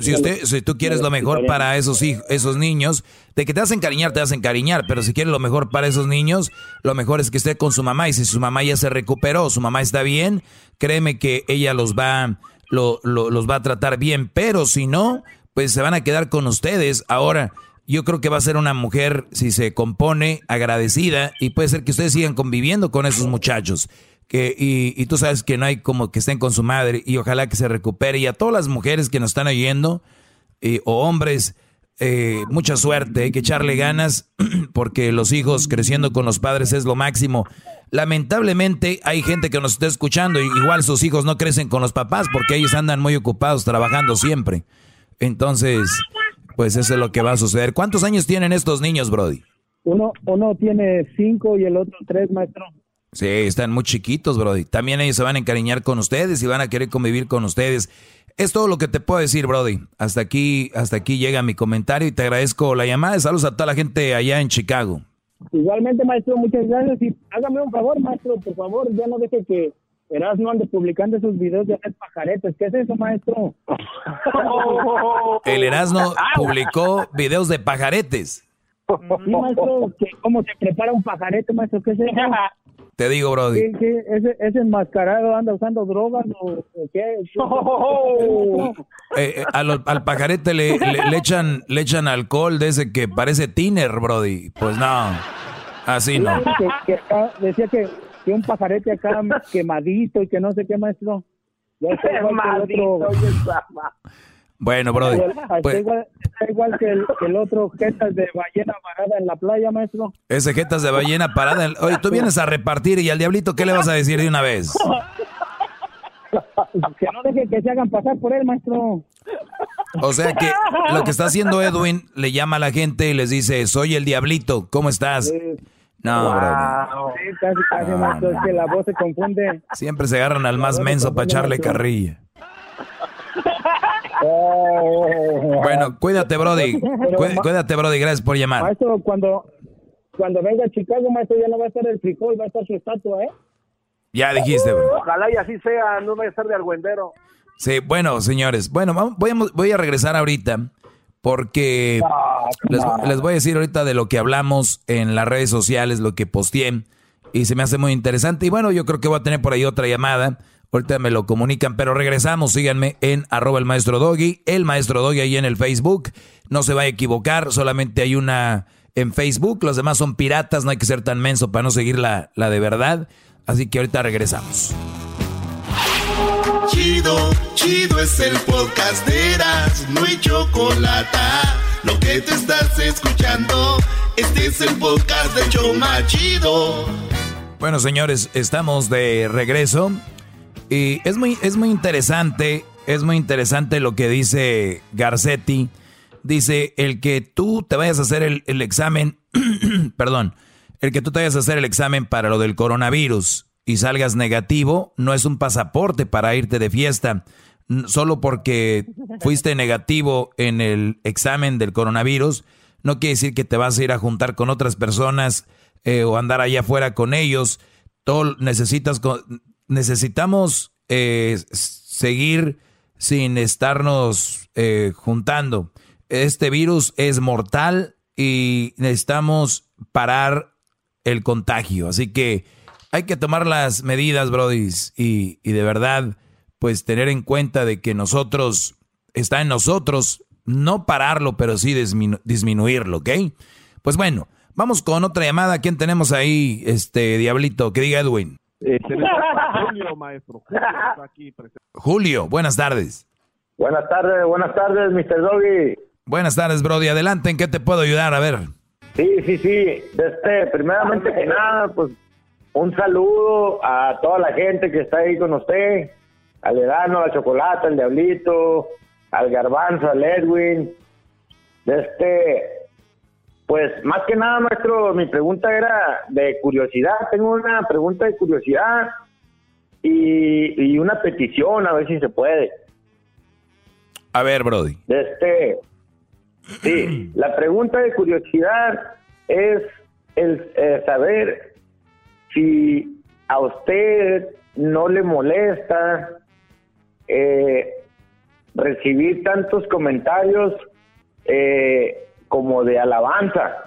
si usted, si tú quieres lo mejor para esos hijos, esos niños, de que te hacen encariñar, te hacen encariñar, pero si quieres lo mejor para esos niños, lo mejor es que esté con su mamá y si su mamá ya se recuperó, su mamá está bien, créeme que ella los va, lo, los va a tratar bien, pero si no, pues se van a quedar con ustedes. Ahora, yo creo que va a ser una mujer, si se compone, agradecida y puede ser que ustedes sigan conviviendo con esos muchachos. Que, y, tú sabes que no hay como que estén con su madre y ojalá que se recupere. Y a todas las mujeres que nos están oyendo, eh, o hombres, eh, mucha suerte, hay que echarle ganas porque los hijos creciendo con los padres es lo máximo. Lamentablemente hay gente que nos está escuchando y igual sus hijos no crecen con los papás porque ellos andan muy ocupados trabajando siempre. Entonces, pues eso es lo que va a suceder. ¿Cuántos años tienen estos niños, Brody? Uno, uno tiene cinco y el otro tres, maestro. Sí, están muy chiquitos, Brody. También ellos se van a encariñar con ustedes y van a querer convivir con ustedes. Es todo lo que te puedo decir, Brody. Hasta aquí, hasta aquí llega mi comentario y te agradezco la llamada. Saludos a toda la gente allá en Chicago. Igualmente, maestro, muchas gracias. Y hágame un favor, maestro, por favor, ya no deje que Erasmo ande publicando esos videos de hacer pajaretes. ¿Qué es eso, maestro? El Erasmo publicó videos de pajaretes. Sí, maestro, ¿cómo se prepara un pajarete, maestro? ¿Qué es eso? Te digo, Brody. ¿Qué, ese, ese, enmascarado anda usando drogas o, qué? Eh, eh, al, al, pajarete le, le, echan, le echan alcohol de ese que parece tiner, Brody. Pues no, así no. decía que, que, un pajarete acá quemadito y que no sé qué, maestro. Quemadito, bueno, Brody. Pues, está, igual, que, el, otro jetas de ballena parada en la playa, maestro. Ese jetas de ballena parada. En... Oye, tú vienes a repartir y al diablito, ¿qué le vas a decir de una vez? que no deje que se hagan pasar por él, maestro. O sea que lo que está haciendo Edwin le llama a la gente y les dice, soy el diablito, ¿cómo estás? No, wow. Sí, casi, casi, maestro, es que la voz se confunde. Siempre se agarran al más menso para echarle carrilla. Bueno, cuídate, Brody. cuídate, Brody. Gracias por llamar. Maestro, cuando, cuando venga a Chicago, maestro, ya no va a estar el frijol, va a estar su estatua, ¿eh? Ya dijiste, bro. Ojalá y así sea, no va a estar de argüendero. Sí, bueno, señores. Bueno, voy a, voy a regresar ahorita porque les, les, voy a decir ahorita de lo que hablamos en las redes sociales, lo que posteé y se me hace muy interesante. Y bueno, yo creo que voy a tener por ahí otra llamada Ahorita me lo comunican, pero regresamos. Síganme en arroba el maestro Doggy, el maestro Doggy ahí en el Facebook. No se va a equivocar, solamente hay una en Facebook. Los demás son piratas, no hay que ser tan menso para no seguir la, la de verdad. Así que ahorita regresamos. Chido, chido es el podcast de Eras, no hay chocolate. Lo que te estás escuchando, este es el podcast de Choma Chido. Bueno, señores, estamos de regreso. Y es muy, es muy interesante, es muy interesante lo que dice Garcetti. Dice, el que tú te vayas a hacer el, el examen, perdón, el que tú te vayas a hacer el examen para lo del coronavirus y salgas negativo, no es un pasaporte para irte de fiesta. Solo porque fuiste negativo en el examen del coronavirus, no quiere decir que te vas a ir a juntar con otras personas eh, o andar allá afuera con ellos. Todo necesitas, necesitamos eh, seguir sin estarnos eh, juntando. Este virus es mortal y necesitamos parar el contagio. Así que hay que tomar las medidas, Brody, y, y de verdad, pues tener en cuenta de que nosotros, está en nosotros, no pararlo, pero sí disminuirlo, ¿ok? Pues bueno, vamos con otra llamada. ¿Quién tenemos ahí, este Diablito? Que diga Edwin. Eh, Julio, maestro. Julio, buenas tardes. Buenas tardes, buenas tardes, Mr. Doggy. Buenas tardes, Brody. Adelante, ¿en qué te puedo ayudar? A ver. Sí, sí, sí. Este, primeramente que nada, pues un saludo a toda la gente que está ahí con usted, al Edano, al Chocolate, al Diablito, al Garbanzo, al Edwin. Este, pues más que nada, maestro, mi pregunta era de curiosidad. Tengo una pregunta de curiosidad y, una petición, a ver si se puede. A ver, Brody. Este, sí, la pregunta de curiosidad es el eh, saber si a usted no le molesta eh, recibir tantos comentarios eh, como de alabanza.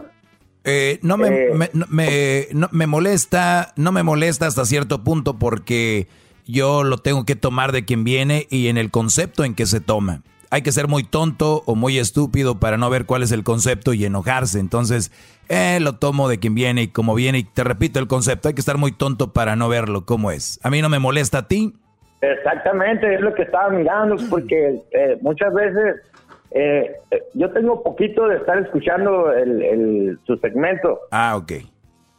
Eh, no, me, eh. me, me, molesta, no me molesta hasta cierto punto porque yo lo tengo que tomar de quien viene y en el concepto en que se toma. Hay que ser muy tonto o muy estúpido para no ver cuál es el concepto y enojarse. Entonces, eh, lo tomo de quien viene y como viene. Y te repito el concepto, hay que estar muy tonto para no verlo como es. A mí no me molesta a ti. Exactamente, es lo que estaba mirando, porque eh, muchas veces eh, yo tengo poquito de estar escuchando el, su segmento. Ah, ok.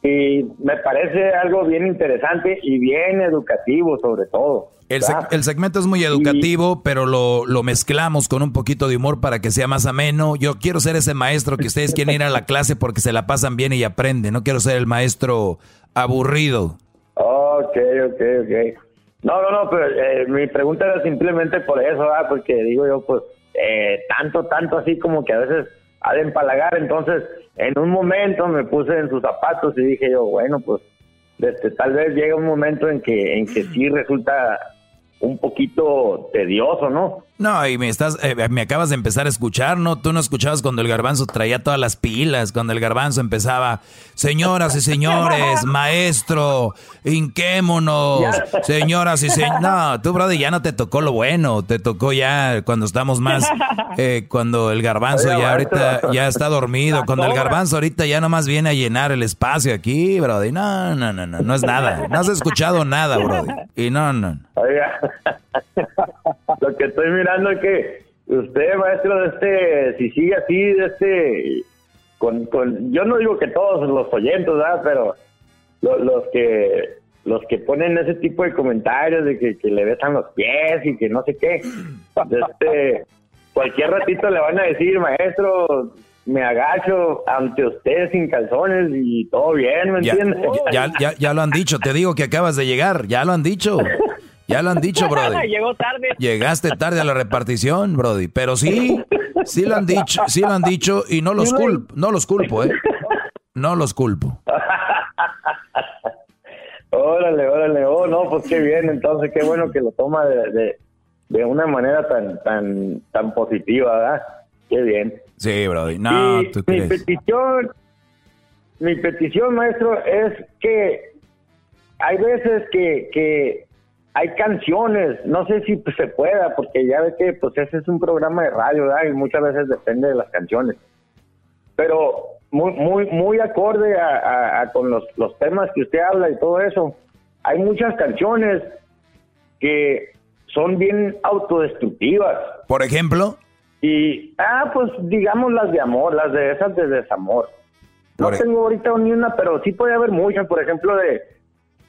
Y me parece algo bien interesante y bien educativo sobre todo. El, segmento es muy educativo, pero lo, lo, mezclamos con un poquito de humor para que sea más ameno. Yo quiero ser ese maestro que ustedes quieren ir a la clase porque se la pasan bien y aprenden. No quiero ser el maestro aburrido. ok, ok, ok. No, no, no, pero eh, mi pregunta era simplemente por eso, ¿verdad? Porque digo yo, pues, eh, tanto, tanto así como que a veces ha de empalagar. Entonces, en un momento me puse en sus zapatos y dije yo, bueno, pues, este, tal vez llega un momento en que, en que sí resulta un poquito tedioso, ¿no? No, y me estás, eh, me acabas de empezar a escuchar, ¿no? Tú no escuchabas cuando el garbanzo traía todas las pilas, cuando el garbanzo empezaba, señoras y señores, maestro, hinquémonos, señoras y señores. No, tú, brother, ya no te tocó lo bueno, te tocó ya cuando estamos más, eh, cuando el garbanzo ya ahorita ya está dormido, cuando el garbanzo ahorita ya nomás viene a llenar el espacio aquí, brother. No, no, no, no, no es nada. No has escuchado nada, brother. Y no, no. Oiga, lo que estoy mirando es que usted, maestro, de este, si sigue así, de este, con, con, yo no digo que todos los oyentes, ¿verdad? Pero los que los que ponen ese tipo de comentarios de que, le besan los pies y que no sé qué, este, cualquier ratito le van a decir, maestro, me agacho ante usted sin calzones y todo bien, ¿me entiendes? Ya, ya, ya lo han dicho, te digo que acabas de llegar, ya lo han dicho. Ya lo han dicho, Brody. Llegó tarde. Llegaste tarde a la repartición, Brody. Pero sí, sí lo han dicho, sí lo han dicho y no los culpo, no los culpo, ¿eh? No los culpo. órale, órale. Oh, no, pues qué bien. Entonces, qué bueno que lo toma de, de, una manera tan, tan, tan positiva, ¿verdad? Qué bien. Sí, Brody. No, ¿tú mi petición, mi petición, maestro, es que hay veces que, que hay canciones, no sé si se pueda, porque ya ve que pues ese es un programa de radio, ¿verdad? Y muchas veces depende de las canciones. Pero muy, muy, muy acorde a, con los, los temas que usted habla y todo eso. Hay muchas canciones que son bien autodestructivas. Por ejemplo. Y, ah, pues digamos las de amor, las de esas de desamor. No tengo ahorita ni una, pero sí puede haber muchas, por ejemplo, de,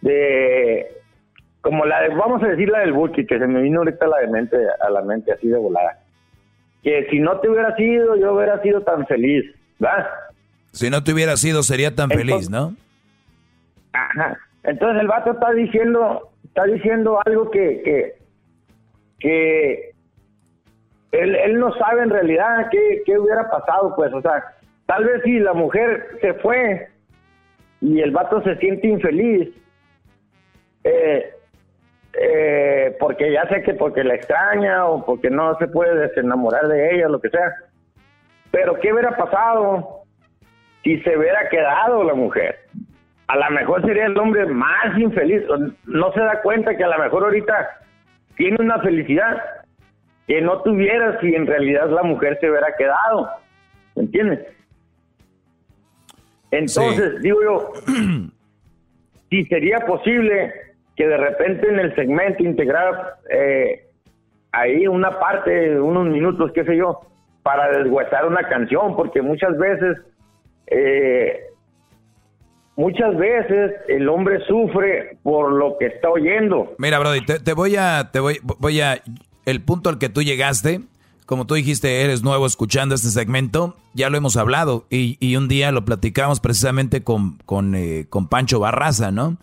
de como la de, vamos a decir la del Buki, que se me vino ahorita la de mente, a la mente así de volada. Que si no te hubiera sido, yo hubiera sido tan feliz, ¿verdad? Si no te hubiera sido, sería tan feliz, ¿no? Ajá. Entonces el vato está diciendo, está diciendo algo que, que, que él, él no sabe en realidad qué, qué hubiera pasado, pues, o sea, tal vez si la mujer se fue y el vato se siente infeliz, eh, eh, porque ya sé que porque la extraña o porque no se puede desenamorar de ella, lo que sea. Pero ¿qué hubiera pasado si se hubiera quedado la mujer? A lo mejor sería el hombre más infeliz. No se da cuenta que a lo mejor ahorita tiene una felicidad que no tuviera si en realidad la mujer se hubiera quedado. ¿Me entiendes? Entonces, digo yo, si sería posible que de repente en el segmento integrar eh, ahí una parte, unos minutos, qué sé yo, para deshuesar una canción, porque muchas veces, eh, muchas veces el hombre sufre por lo que está oyendo. Mira, Brody, te, voy a, te voy, voy a, el punto al que tú llegaste, como tú dijiste, eres nuevo escuchando este segmento, ya lo hemos hablado y, y un día lo platicamos precisamente con, con, eh, con Pancho Barraza, ¿no?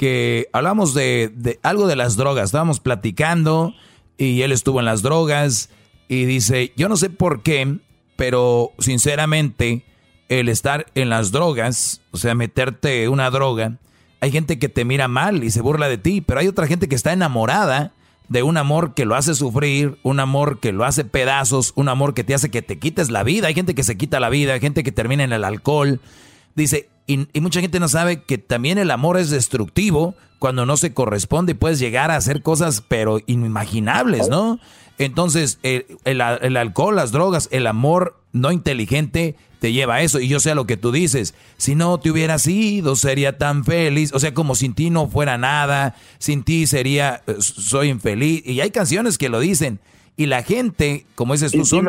Que hablamos de, algo de las drogas, estábamos platicando y él estuvo en las drogas y dice, yo no sé por qué, pero sinceramente el estar en las drogas, o sea, meterte una droga, hay gente que te mira mal y se burla de ti, pero hay otra gente que está enamorada de un amor que lo hace sufrir, un amor que lo hace pedazos, un amor que te hace que te quites la vida. Hay gente que se quita la vida, hay gente que termina en el alcohol. Dice, y, mucha gente no sabe que también el amor es destructivo cuando no se corresponde y puedes llegar a hacer cosas pero inimaginables, ¿no? Entonces, el, alcohol, las drogas, el amor no inteligente te lleva a eso. Y yo sé lo que tú dices. Si no te hubieras ido, sería tan feliz. O sea, como sin ti no fuera nada. Sin ti sería, eh, soy infeliz. Y hay canciones que lo dicen. Y la gente, como dices tú, son,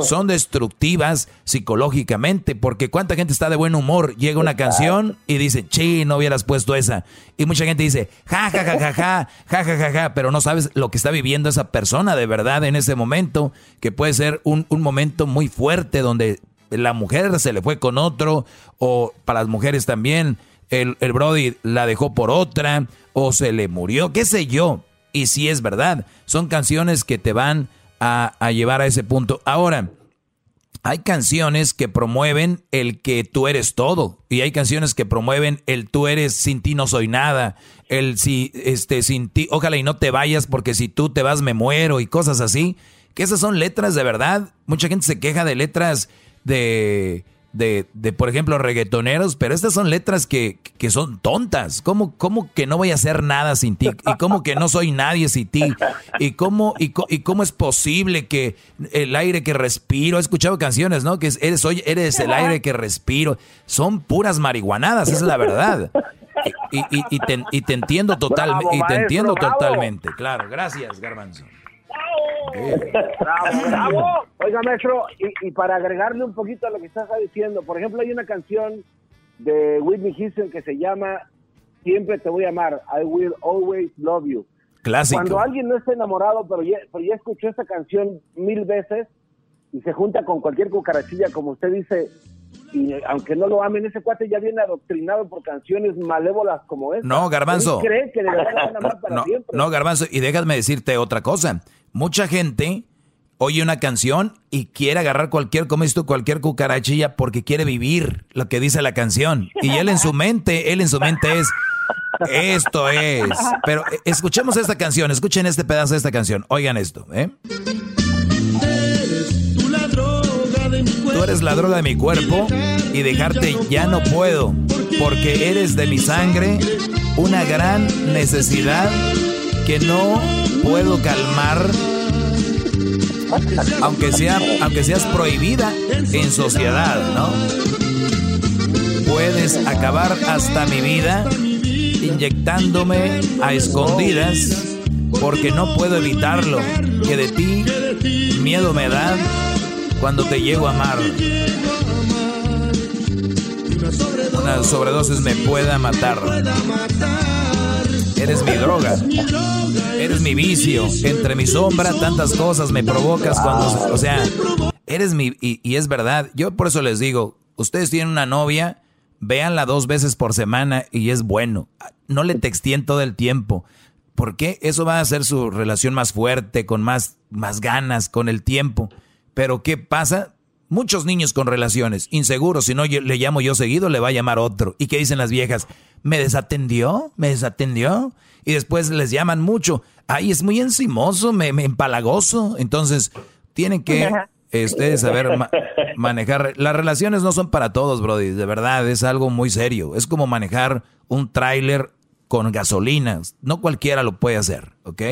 son destructivas psicológicamente, porque cuánta gente está de buen humor, llega una canción y dice, chi, no hubieras puesto esa. Y mucha gente dice, ja, ja, ja, ja, ja, ja, ja, ja, ja, pero no sabes lo que está viviendo esa persona de verdad en ese momento, que puede ser un, un momento muy fuerte donde la mujer se le fue con otro, o para las mujeres también, el, el Brody la dejó por otra, o se le murió, qué sé yo. Y si es verdad, son canciones que te van a, a llevar a ese punto. Ahora, hay canciones que promueven el que tú eres todo y hay canciones que promueven el tú eres sin ti no soy nada, el si este sin ti ojalá y no te vayas porque si tú te vas me muero y cosas así, que esas son letras de verdad. Mucha gente se queja de letras de de, de, por ejemplo, reggaetoneros, pero estas son letras que, que son tontas. ¿Cómo, ¿Cómo, que no voy a hacer nada sin ti? ¿Y cómo que no soy nadie sin ti? ¿Y cómo, y, y cómo es posible que el aire que respiro? He escuchado canciones, ¿no? Que eres, hoy eres el aire que respiro. Son puras marihuanadas, esa es la verdad. Y, y, y, te, y te entiendo totalmente. Y te entiendo totalmente, claro. Gracias, Garbanzo. Bravo, bravo. Oiga, maestro, y, y, para agregarle un poquito a lo que estás diciendo, por ejemplo, hay una canción de Whitney Houston que se llama Siempre te voy a amar, I will always love you. Clásico. Cuando alguien no está enamorado, pero ya, pero ya escuchó esta canción mil veces y se junta con cualquier cucarachilla, como usted dice, y aunque no lo amen, ese cuate ya viene adoctrinado por canciones malévolas como esta. No, Garbanzo. cree que van a amar para no, siempre. no, Garbanzo, y déjame decirte otra cosa. Mucha gente oye una canción y quiere agarrar cualquier, tú, cualquier cucarachilla porque quiere vivir lo que dice la canción. Y él en su mente, él en su mente es, esto es. Pero eh, escuchemos esta canción, escuchen este pedazo de esta canción. Oigan esto, ¿eh? Tú eres la droga de mi cuerpo y dejarte ya no puedo, porque eres de mi sangre una gran necesidad que no puedo calmar, aunque, sea, aunque seas prohibida en sociedad, ¿no? Puedes acabar hasta mi vida inyectándome a escondidas, porque no puedo evitarlo, que de ti miedo me da cuando te llego a amar. Una sobredosis me pueda matar. Eres mi droga. Eres mi vicio. Entre mi sombra, tantas cosas me provocas cuando. O sea, eres mi. Y, es verdad. Yo por eso les digo: ustedes tienen una novia, véanla dos veces por semana y es bueno. No le textien todo el tiempo. ¿Por qué? Eso va a hacer su relación más fuerte, con más, más ganas, con el tiempo. Pero ¿qué pasa? Muchos niños con relaciones, inseguros, si no le llamo yo seguido, le va a llamar otro. ¿Y qué dicen las viejas? ¿Me desatendió? ¿Me desatendió? Y después les llaman mucho. Ay, es muy encimoso, me, me empalagoso. Entonces, tienen que ustedes saber ma manejar. Las relaciones no son para todos, Brody. De verdad, es algo muy serio. Es como manejar un tráiler con gasolina. No cualquiera lo puede hacer, ¿ok?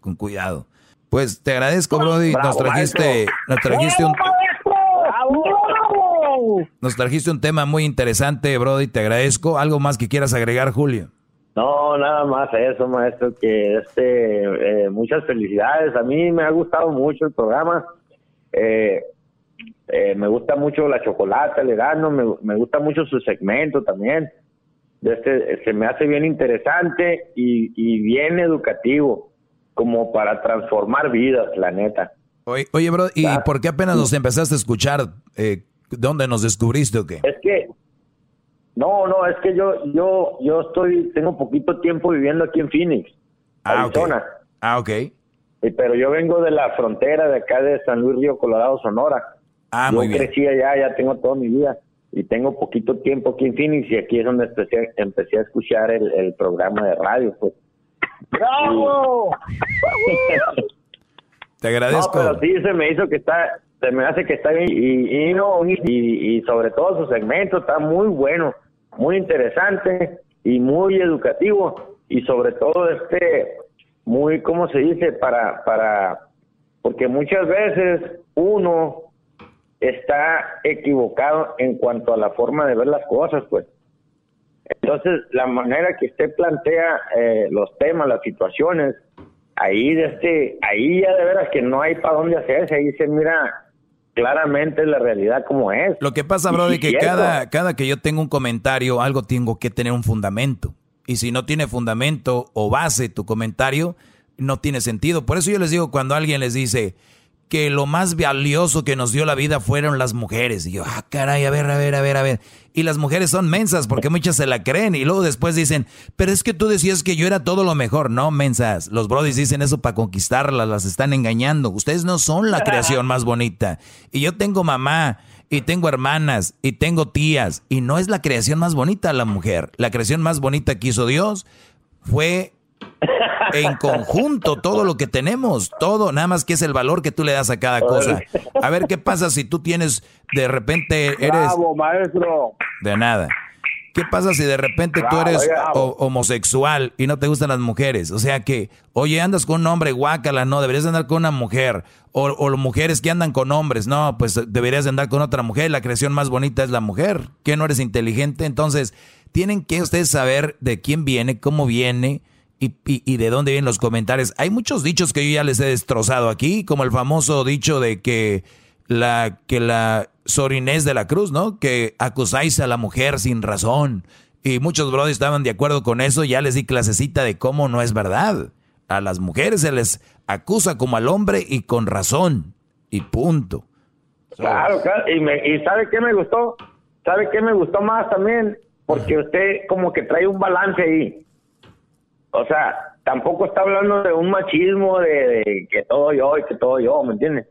Con cuidado. Pues te agradezco, Brody. Bravo, nos trajiste, maestro. nos trajiste un, Nos trajiste un tema muy interesante, Brody. Te agradezco. ¿Algo más que quieras agregar, Julio? No, nada más eso, maestro, que este, eh, muchas felicidades. A mí me ha gustado mucho el programa. Eh, eh, me gusta mucho la chocolate, el verano, me, me gusta mucho su segmento también. Este, se me hace bien interesante y, y bien educativo, como para transformar vidas, la neta. Oye, oye bro, ¿y por qué apenas nos empezaste a escuchar? ¿Dónde nos descubriste o qué? Es que, no, no, es que yo, yo, yo estoy, tengo poquito tiempo viviendo aquí en Phoenix, Ah, ok. Arizona. Ah, ok. Y- Pero yo vengo de la frontera de acá de San Luis Río Colorado, Sonora. Ah, yo muy bien. crecí allá, ya tengo toda mi vida. Y tengo poquito tiempo aquí en Phoenix y aquí es donde empecé, empecé a escuchar el, el programa de radio. Pues. ¡Bravo! Te agradezco. No, pero sí se me hizo que está, se me hace que está bien y, y no, y, y sobre todo su segmento está muy bueno, muy interesante y muy educativo y sobre todo este, muy, ¿cómo se dice? Para, para, porque muchas veces uno está equivocado en cuanto a la forma de ver las cosas, pues. Entonces, la manera que usted plantea eh, los temas, las situaciones, ahí de este, ahí ya de veras que no hay para dónde hacerse, ahí se mira claramente la realidad como es. Lo que pasa, Y Brody, sí, que cierto. cada, cada que yo tengo un comentario, algo tengo que tener un fundamento. Y si no tiene fundamento o base tu comentario, no tiene sentido. Por eso yo les digo, cuando alguien les dice, que lo más valioso que nos dio la vida fueron las mujeres. Y yo, ah, caray, a ver, a ver, a ver, a ver. Y las mujeres son mensas porque muchas se la creen y luego después dicen, pero es que tú decías que yo era todo lo mejor. No, mensas. Los brodis dicen eso para conquistarlas, las están engañando. Ustedes no son la creación más bonita. Y yo tengo mamá y tengo hermanas y tengo tías y no es la creación más bonita la mujer. La creación más bonita que hizo Dios fue en conjunto todo lo que tenemos, todo, nada más que es el valor que tú le das a cada cosa. A ver qué pasa si tú tienes, de repente eres... Bravo, maestro. De nada. ¿Qué pasa si de repente tú eres homosexual y no te gustan las mujeres? O sea que, oye, andas con un hombre, guácala, no, deberías andar con una mujer. O, o mujeres que andan con hombres, no, pues deberías andar con otra mujer. La creación más bonita es la mujer. ¿Que no eres inteligente? Entonces, tienen que ustedes saber de quién viene, cómo viene y, y, de dónde vienen los comentarios. Hay muchos dichos que yo ya les he destrozado aquí, como el famoso dicho de que la que la Sorinés de la Cruz, ¿no? Que acusáis a la mujer sin razón. Y muchos brothers estaban de acuerdo con eso. Ya les di clasecita de cómo no es verdad. A las mujeres se les acusa como al hombre y con razón. Y punto. Claro, claro. Y, me, y ¿sabe qué me gustó? ¿Sabe qué me gustó más también? Porque usted como que trae un balance ahí o sea, tampoco está hablando de un machismo de, que todo yo y que todo yo, ¿me entiendes?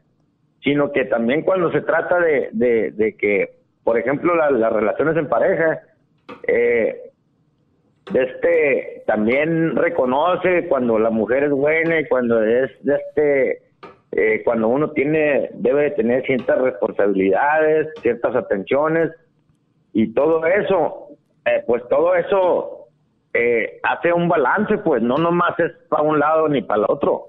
Sino que también cuando se trata de, de, que, por ejemplo, las relaciones en pareja, eh, este también reconoce cuando la mujer es buena y cuando es de este eh, cuando uno tiene debe de tener ciertas responsabilidades ciertas atenciones y todo eso eh, pues todo eso eh, hace un balance, pues no nomás es para un lado ni para el otro,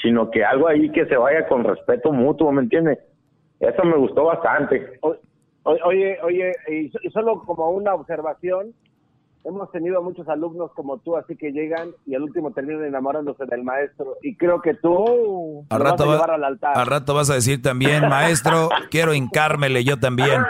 sino que algo ahí que se vaya con respeto mutuo, ¿me entiendes? Eso me gustó bastante. Oye, oye, y solo como una observación, hemos tenido muchos alumnos como tú, así que llegan y al último terminan enamorándose del maestro. Y creo que tú al rato vas a llevar al altar. Al rato vas a decir también, maestro, quiero hincármele yo también.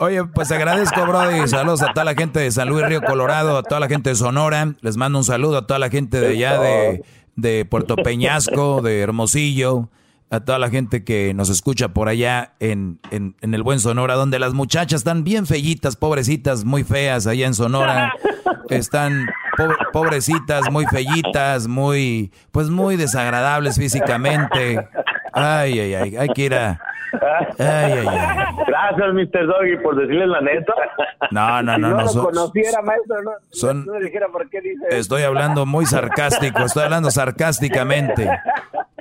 Oye, pues agradezco, Brody. Saludos a toda la gente de San Luis Río Colorado, a toda la gente de Sonora. Les mando un saludo a toda la gente de allá de, de Puerto Peñasco, de Hermosillo a toda la gente que nos escucha por allá en, en, el buen Sonora, donde las muchachas están bien fellitas, pobrecitas, muy feas allá en Sonora. Están pobrecitas, muy fellitas, muy, pues muy desagradables físicamente. Ay, ay, ay, hay que ir a... Ay, ay, ay. Gracias, Mr. Doggy, por decirle la neta. No, no, no. Si no, no lo conociera, maestro, no, son, no, dijera por qué dice Estoy hablando muy sarcástico, estoy hablando sarcásticamente.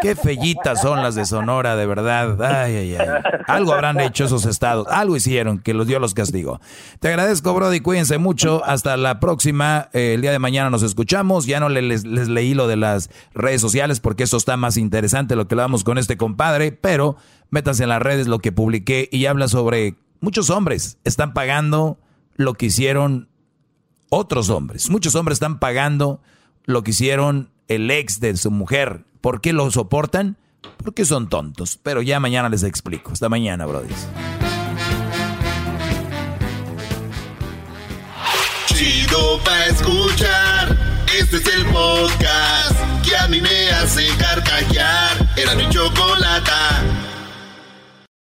Qué fellitas son las de Sonora, de verdad. Ay, ay, ay. Algo habrán hecho esos estados. Algo hicieron que los dio los castigos. Te agradezco, Brody. Cuídense mucho. Hasta la próxima. Eh, el día de mañana nos escuchamos. Ya no les, les, leí lo de las redes sociales porque eso está más interesante lo que le damos con este compadre. Pero métanse en las redes lo que publiqué y habla sobre muchos hombres están pagando lo que hicieron otros hombres. Muchos hombres están pagando lo que hicieron el ex de su mujer ¿Por qué lo soportan? Porque son tontos. Pero ya mañana les explico. Hasta mañana, Brody. Chido pa escuchar. Este es el podcast que a mí me hace carcajear. Era mi chocolata.